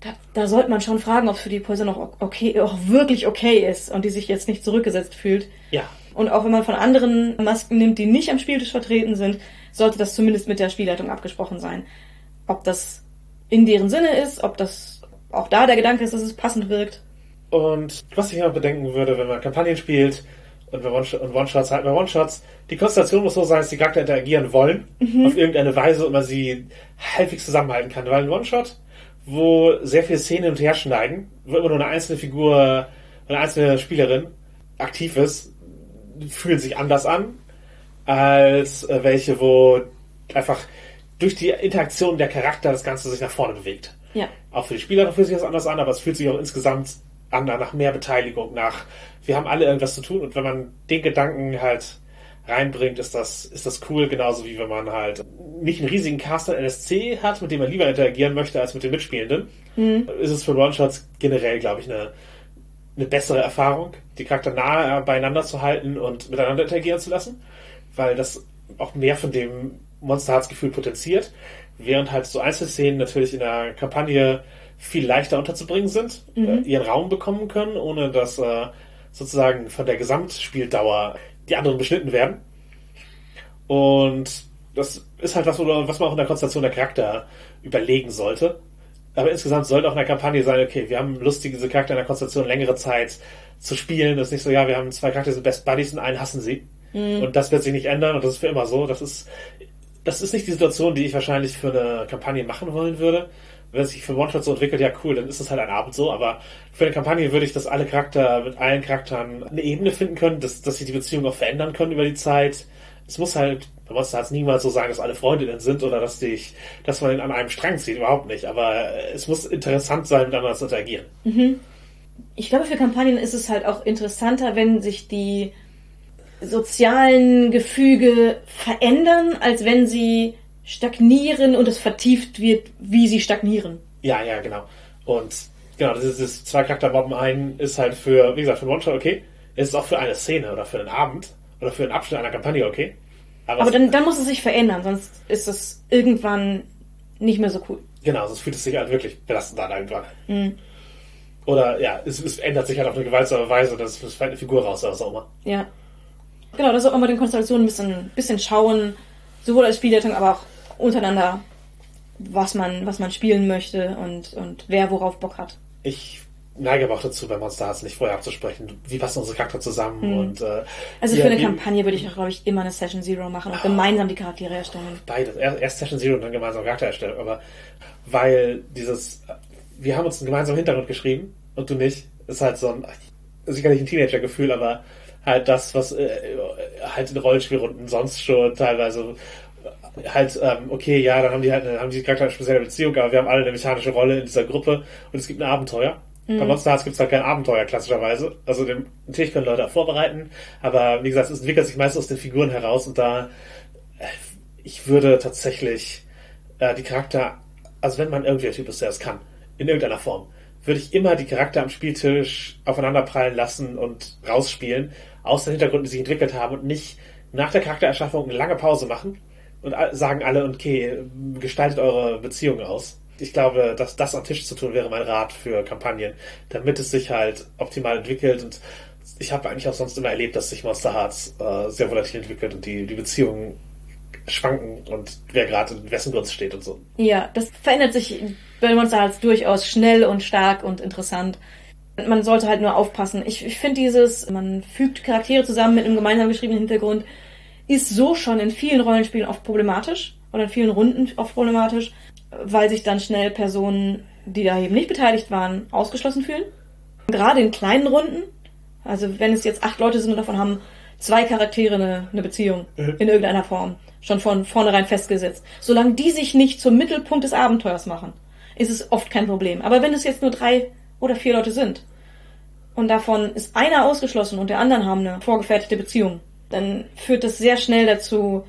da, da sollte man schon fragen, ob es für die Person auch okay, auch wirklich okay ist und die sich jetzt nicht zurückgesetzt fühlt. ja, Und auch wenn man von anderen Masken nimmt, die nicht am Spieltisch vertreten sind, sollte das zumindest mit der Spielleitung abgesprochen sein. Ob das in deren Sinne ist, ob das auch da der Gedanke ist, dass es passend wirkt. Und was ich immer bedenken würde, wenn man Kampagnen spielt und One-Shots halt bei One-Shots, die Konstellation muss so sein, dass die Charakter interagieren wollen, auf irgendeine Weise und man sie halbwegs zusammenhalten kann. Weil ein One-Shot, wo sehr viele Szenen und her schneiden, wo immer nur eine einzelne Figur, eine einzelne Spielerin aktiv ist, fühlen sich anders an, als äh, welche, wo einfach durch die Interaktion der Charakter das Ganze sich nach vorne bewegt. Ja. Auch für die Spieler fühlt sich das anders an, aber es fühlt sich auch insgesamt an nach mehr Beteiligung, nach wir haben alle irgendwas zu tun und wenn man den Gedanken halt reinbringt, ist das, ist das cool, genauso wie wenn man halt nicht einen riesigen Cast an NSC hat, mit dem man lieber interagieren möchte als mit den Mitspielenden. Mhm. Ist es für One-Shots generell, glaube ich, eine, eine bessere Erfahrung, die Charakter nahe beieinander zu halten und miteinander interagieren zu lassen, weil das auch mehr von dem Monster Hearts Gefühl potenziert, während halt so Einzelszenen natürlich in der Kampagne viel leichter unterzubringen sind, mhm. äh, ihren Raum bekommen können, ohne dass äh, sozusagen von der Gesamtspieldauer die anderen beschnitten werden. Und das ist halt was, was man auch in der Konstellation der Charakter überlegen sollte. Aber insgesamt sollte auch in der Kampagne sein, okay, wir haben Lust, diese Charakter in der Konstellation längere Zeit zu spielen. Das ist nicht so, ja, wir haben zwei Charakter, die sind Best Buddies und einen hassen sie. Mhm. Und das wird sich nicht ändern und das ist für immer so. Das ist, das ist nicht die Situation, die ich wahrscheinlich für eine Kampagne machen wollen würde wenn es sich für One-Shot so entwickelt, ja cool, dann ist es halt ein Abend so, aber für eine Kampagne würde ich, dass alle Charakter mit allen Charakteren eine Ebene finden können, dass, dass sich die Beziehung auch verändern können über die Zeit. Es muss halt, bei Monster Hearts niemals so sagen, dass alle Freundinnen sind oder dass dich, dass man an einem Strang zieht, überhaupt nicht, aber es muss interessant sein, miteinander zu interagieren. Mhm. Ich glaube, für Kampagnen ist es halt auch interessanter, wenn sich die sozialen Gefüge verändern, als wenn sie stagnieren und es vertieft wird, wie sie stagnieren. Ja, ja, genau. Und genau, das ist das zwei Charakter Mobben ein ist halt für, wie gesagt, für einen One-Shot okay. Es ist auch für eine Szene oder für einen Abend oder für einen Abschnitt einer Kampagne okay. Aber, Aber dann, dann muss es sich verändern, sonst ist es irgendwann nicht mehr so cool. Genau, sonst fühlt es sich halt wirklich belastend an irgendwann. Mhm. Oder ja, es, es, ändert sich halt auf eine gewaltsame Weise, dass es fällt eine Figur raus oder was auch immer. Ja. Genau, das ist auch immer den Konstellationen ein bisschen, bisschen schauen, sowohl als Spielleitung, aber auch untereinander, was man, was man spielen möchte und, und wer worauf Bock hat. Ich neige aber auch dazu, bei Monster Hearts nicht vorher abzusprechen, wie passen unsere Charakter zusammen hm. und äh, Also für eine Kampagne würde ich auch, glaube ich, immer eine Session Zero machen und oh, gemeinsam die Charaktere erstellen. Beides. Erst Session Zero und dann gemeinsam Charaktererstellung, aber weil dieses wir haben uns einen gemeinsamen Hintergrund geschrieben und du nicht, ist halt so ein sicherlich ein Teenager-Gefühl, aber halt das, was äh, halt in Rollenspielrunden sonst schon teilweise halt, ähm, okay, ja, dann haben die halt, dann haben die Charakter eine spezielle Beziehung, aber wir haben alle eine mechanische Rolle in dieser Gruppe und es gibt ein Abenteuer. Mhm. Bei Monster Hearts gibt es halt kein Abenteuer, klassischerweise. Also den, natürlich können Leute auch vorbereiten, aber wie gesagt, es entwickelt sich meist aus den Figuren heraus und da, äh, ich würde tatsächlich äh, die Charakter, also wenn man irgendwie ein Typ ist, der es kann, in irgendeiner Form, würde ich immer die Charakter am Spieltisch aufeinanderprallen lassen und rausspielen, aus den Hintergründen, die sich entwickelt haben und nicht nach der Charaktererschaffung eine lange Pause machen und sagen alle, okay, gestaltet eure Beziehung aus. Ich glaube, dass das am Tisch zu tun wäre mein Rat für Kampagnen, damit es sich halt optimal entwickelt und ich habe eigentlich auch sonst immer erlebt, dass sich Monster Hearts äh, sehr volatil entwickelt und die, die Beziehungen schwanken und wer gerade in wessen Gunst steht und so. Ja, das verändert sich bei Monster Hearts durchaus schnell und stark und interessant. Man sollte halt nur aufpassen. Ich, ich finde dieses, man fügt Charaktere zusammen mit einem gemeinsam geschriebenen Hintergrund, ist so schon in vielen Rollenspielen oft problematisch oder in vielen Runden oft problematisch, weil sich dann schnell Personen, die da eben nicht beteiligt waren, ausgeschlossen fühlen. Gerade in kleinen Runden, also wenn es jetzt acht Leute sind und davon haben zwei Charaktere eine, eine Beziehung mhm. in irgendeiner Form, schon von vornherein festgesetzt. Solange die sich nicht zum Mittelpunkt des Abenteuers machen, ist es oft kein Problem. Aber wenn es jetzt nur drei oder vier Leute sind und davon ist einer ausgeschlossen und der anderen haben eine vorgefertigte Beziehung, dann führt das sehr schnell dazu,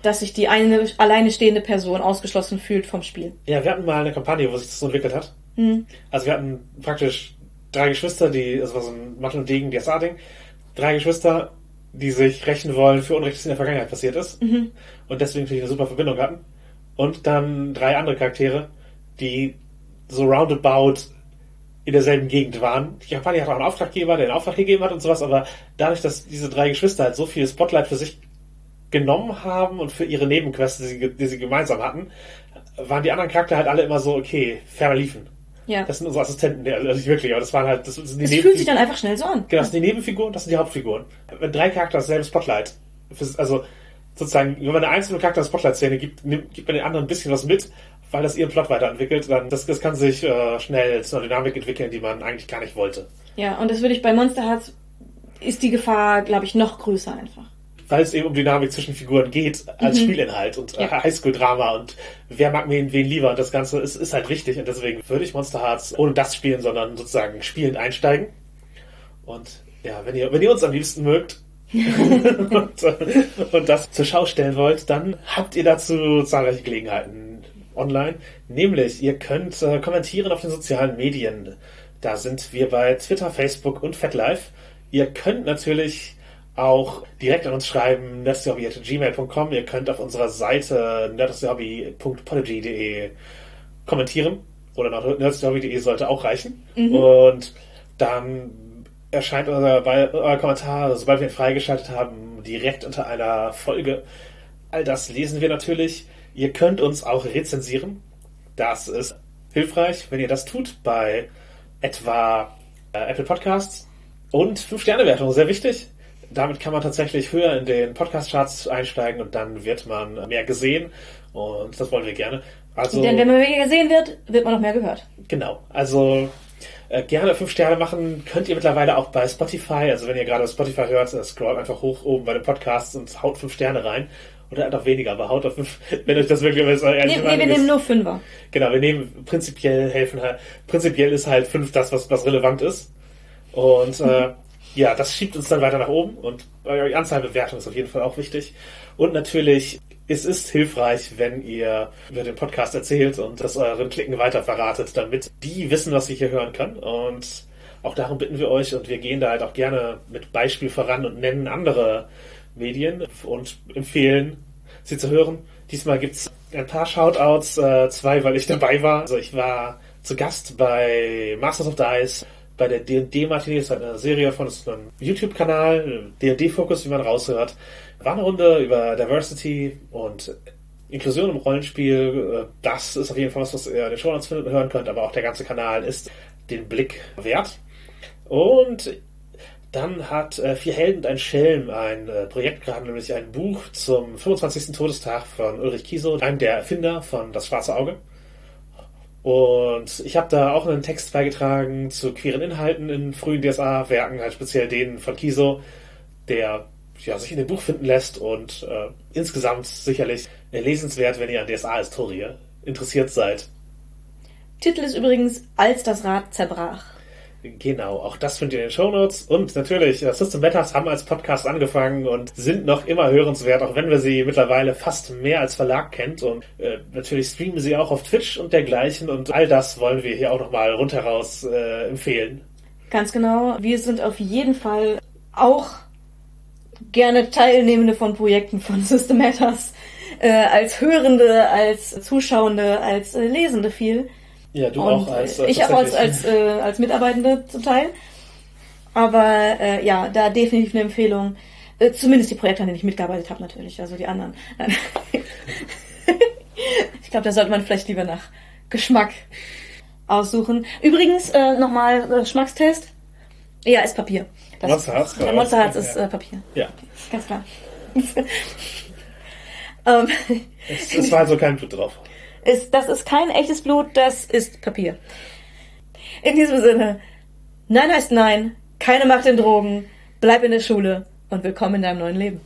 dass sich die eine alleine stehende Person ausgeschlossen fühlt vom Spiel. Ja, wir hatten mal eine Kampagne, wo sich das so entwickelt hat. Mhm. Also wir hatten praktisch drei Geschwister, die, das war so ein Mattel und Degen DSA-Ding, drei Geschwister, die sich rächen wollen für Unrecht, das in der Vergangenheit passiert ist. Mhm. Und deswegen natürlich eine super Verbindung hatten. Und dann drei andere Charaktere, die so roundabout in derselben Gegend waren. Die Kampagne hat auch einen Auftraggeber, der den Auftrag gegeben hat und sowas, aber dadurch, dass diese drei Geschwister halt so viel Spotlight für sich genommen haben und für ihre Nebenquests, die sie, die sie gemeinsam hatten, waren die anderen Charakter halt alle immer so, okay, ferner liefen. Ja. Das sind unsere Assistenten, also nicht wirklich, aber das waren halt, das sind die Das fühlt sich dann einfach schnell so an. Genau, das sind die Nebenfiguren, das sind die Hauptfiguren. Wenn drei Charakter dasselbe Spotlight, also sozusagen, wenn man eine einzelne Charakter-Spotlight-Szene gibt, nimmt, gibt man den anderen ein bisschen was mit weil das ihren Plot weiterentwickelt, dann das, das kann sich äh, schnell zu einer Dynamik entwickeln, die man eigentlich gar nicht wollte. Ja, und das würde ich bei Monster Hearts ist die Gefahr, glaube ich, noch größer einfach. weil es eben um Dynamik zwischen Figuren geht, als mhm. Spielinhalt und ja. Highschool-Drama und wer mag wen, wen lieber. Und das Ganze ist, ist halt wichtig und deswegen würde ich Monster Hearts ohne das spielen, sondern sozusagen spielend einsteigen. Und ja, wenn ihr, wenn ihr uns am liebsten mögt, und, und, das zur Schau stellen wollt, dann habt ihr dazu zahlreiche Gelegenheiten online. Nämlich, ihr könnt äh, kommentieren auf den sozialen Medien. Da sind wir bei Twitter, Facebook und FetLife. Ihr könnt natürlich auch direkt an uns schreiben, nerdstyhobby.gmail.com. Ihr könnt auf unserer Seite nerdstyhobby.podigy.de kommentieren. Oder nach nerdstyhobby.de sollte auch reichen. Mhm. Und dann erscheint unser, euer Kommentar, sobald wir ihn freigeschaltet haben, direkt unter einer Folge. All das lesen wir natürlich. Ihr könnt uns auch rezensieren. Das ist hilfreich, wenn ihr das tut bei etwa äh, Apple Podcasts und 5-Sterne-Wertung, sehr wichtig. Damit kann man tatsächlich höher in den Podcast-Charts einsteigen und dann wird man mehr gesehen und das wollen wir gerne. Also, Denn wenn man mehr gesehen wird, wird man noch mehr gehört. Genau. Also äh, gerne fünf Sterne machen könnt ihr mittlerweile auch bei Spotify. Also wenn ihr gerade Spotify hört, äh, scrollt einfach hoch oben bei den Podcasts und haut fünf Sterne rein. Oder noch weniger, aber haut auf fünf, wenn euch das wirklich ist. Nee, nee, wir nehmen nur Fünfer. Genau, wir nehmen prinzipiell helfen halt. Prinzipiell ist halt fünf das, was, was relevant ist. Und äh, ja, das schiebt uns dann weiter nach oben und die Anzahl Bewertung ist auf jeden Fall auch wichtig. Und natürlich es ist hilfreich, wenn ihr über den Podcast erzählt und das euren Klicken weiter verratet, damit die wissen, was sie hier hören können. Und auch darum bitten wir euch und wir gehen da halt auch gerne mit Beispiel voran und nennen andere Medien und empfehlen, sie zu hören. Diesmal gibt es ein paar Shoutouts, äh, zwei, weil ich dabei war. Also ich war zu Gast bei Masters of Dice, bei der D&D Martini, das ist eine Serie von einem YouTube-Kanal, D&D Fokus, wie man raushört. War eine Runde über Diversity und Inklusion im Rollenspiel. Das ist auf jeden Fall was, was ihr in den Show Notes findet und hören könnt, aber auch der ganze Kanal ist den Blick wert. Und dann hat äh, Vier Helden und ein Schelm ein äh, Projekt gerade, nämlich ein Buch zum 25. Todestag von Ulrich Kieso, einem der Erfinder von Das Schwarze Auge. Und ich habe da auch einen Text beigetragen zu queeren Inhalten in frühen DSA-Werken, halt speziell denen von Kiso, der ja, sich in dem Buch finden lässt und äh, insgesamt sicherlich lesenswert, wenn ihr an DSA-Historie interessiert seid. Titel ist übrigens Als das Rad zerbrach. Genau, auch das findet ihr in den Show Notes. Und natürlich, äh, System Matters haben als Podcast angefangen und sind noch immer hörenswert, auch wenn wir sie mittlerweile fast mehr als Verlag kennt. Und äh, natürlich streamen sie auch auf Twitch und dergleichen. Und all das wollen wir hier auch nochmal rundheraus äh, empfehlen. Ganz genau. Wir sind auf jeden Fall auch gerne Teilnehmende von Projekten von System Matters. Äh, als Hörende, als Zuschauende, als äh, Lesende viel. Ja, du und auch als. Äh, ich auch als, als, äh, als Mitarbeitende zum Teil. Aber äh, ja, da definitiv eine Empfehlung. Äh, zumindest die Projekte, an denen ich mitgearbeitet habe, natürlich. Also die anderen. ich glaube, da sollte man vielleicht lieber nach Geschmack aussuchen. Übrigens, äh, nochmal äh, Geschmackstest. Ja, ist Papier. Das Monster Hearts, ja, Monster Hearts ist äh, Papier. Ja. Ganz klar. ähm, es, es war also kein Blut drauf. Ist, das ist kein echtes Blut, das ist Papier. In diesem Sinne, nein heißt nein, keine Macht in Drogen, bleib in der Schule und willkommen in deinem neuen Leben.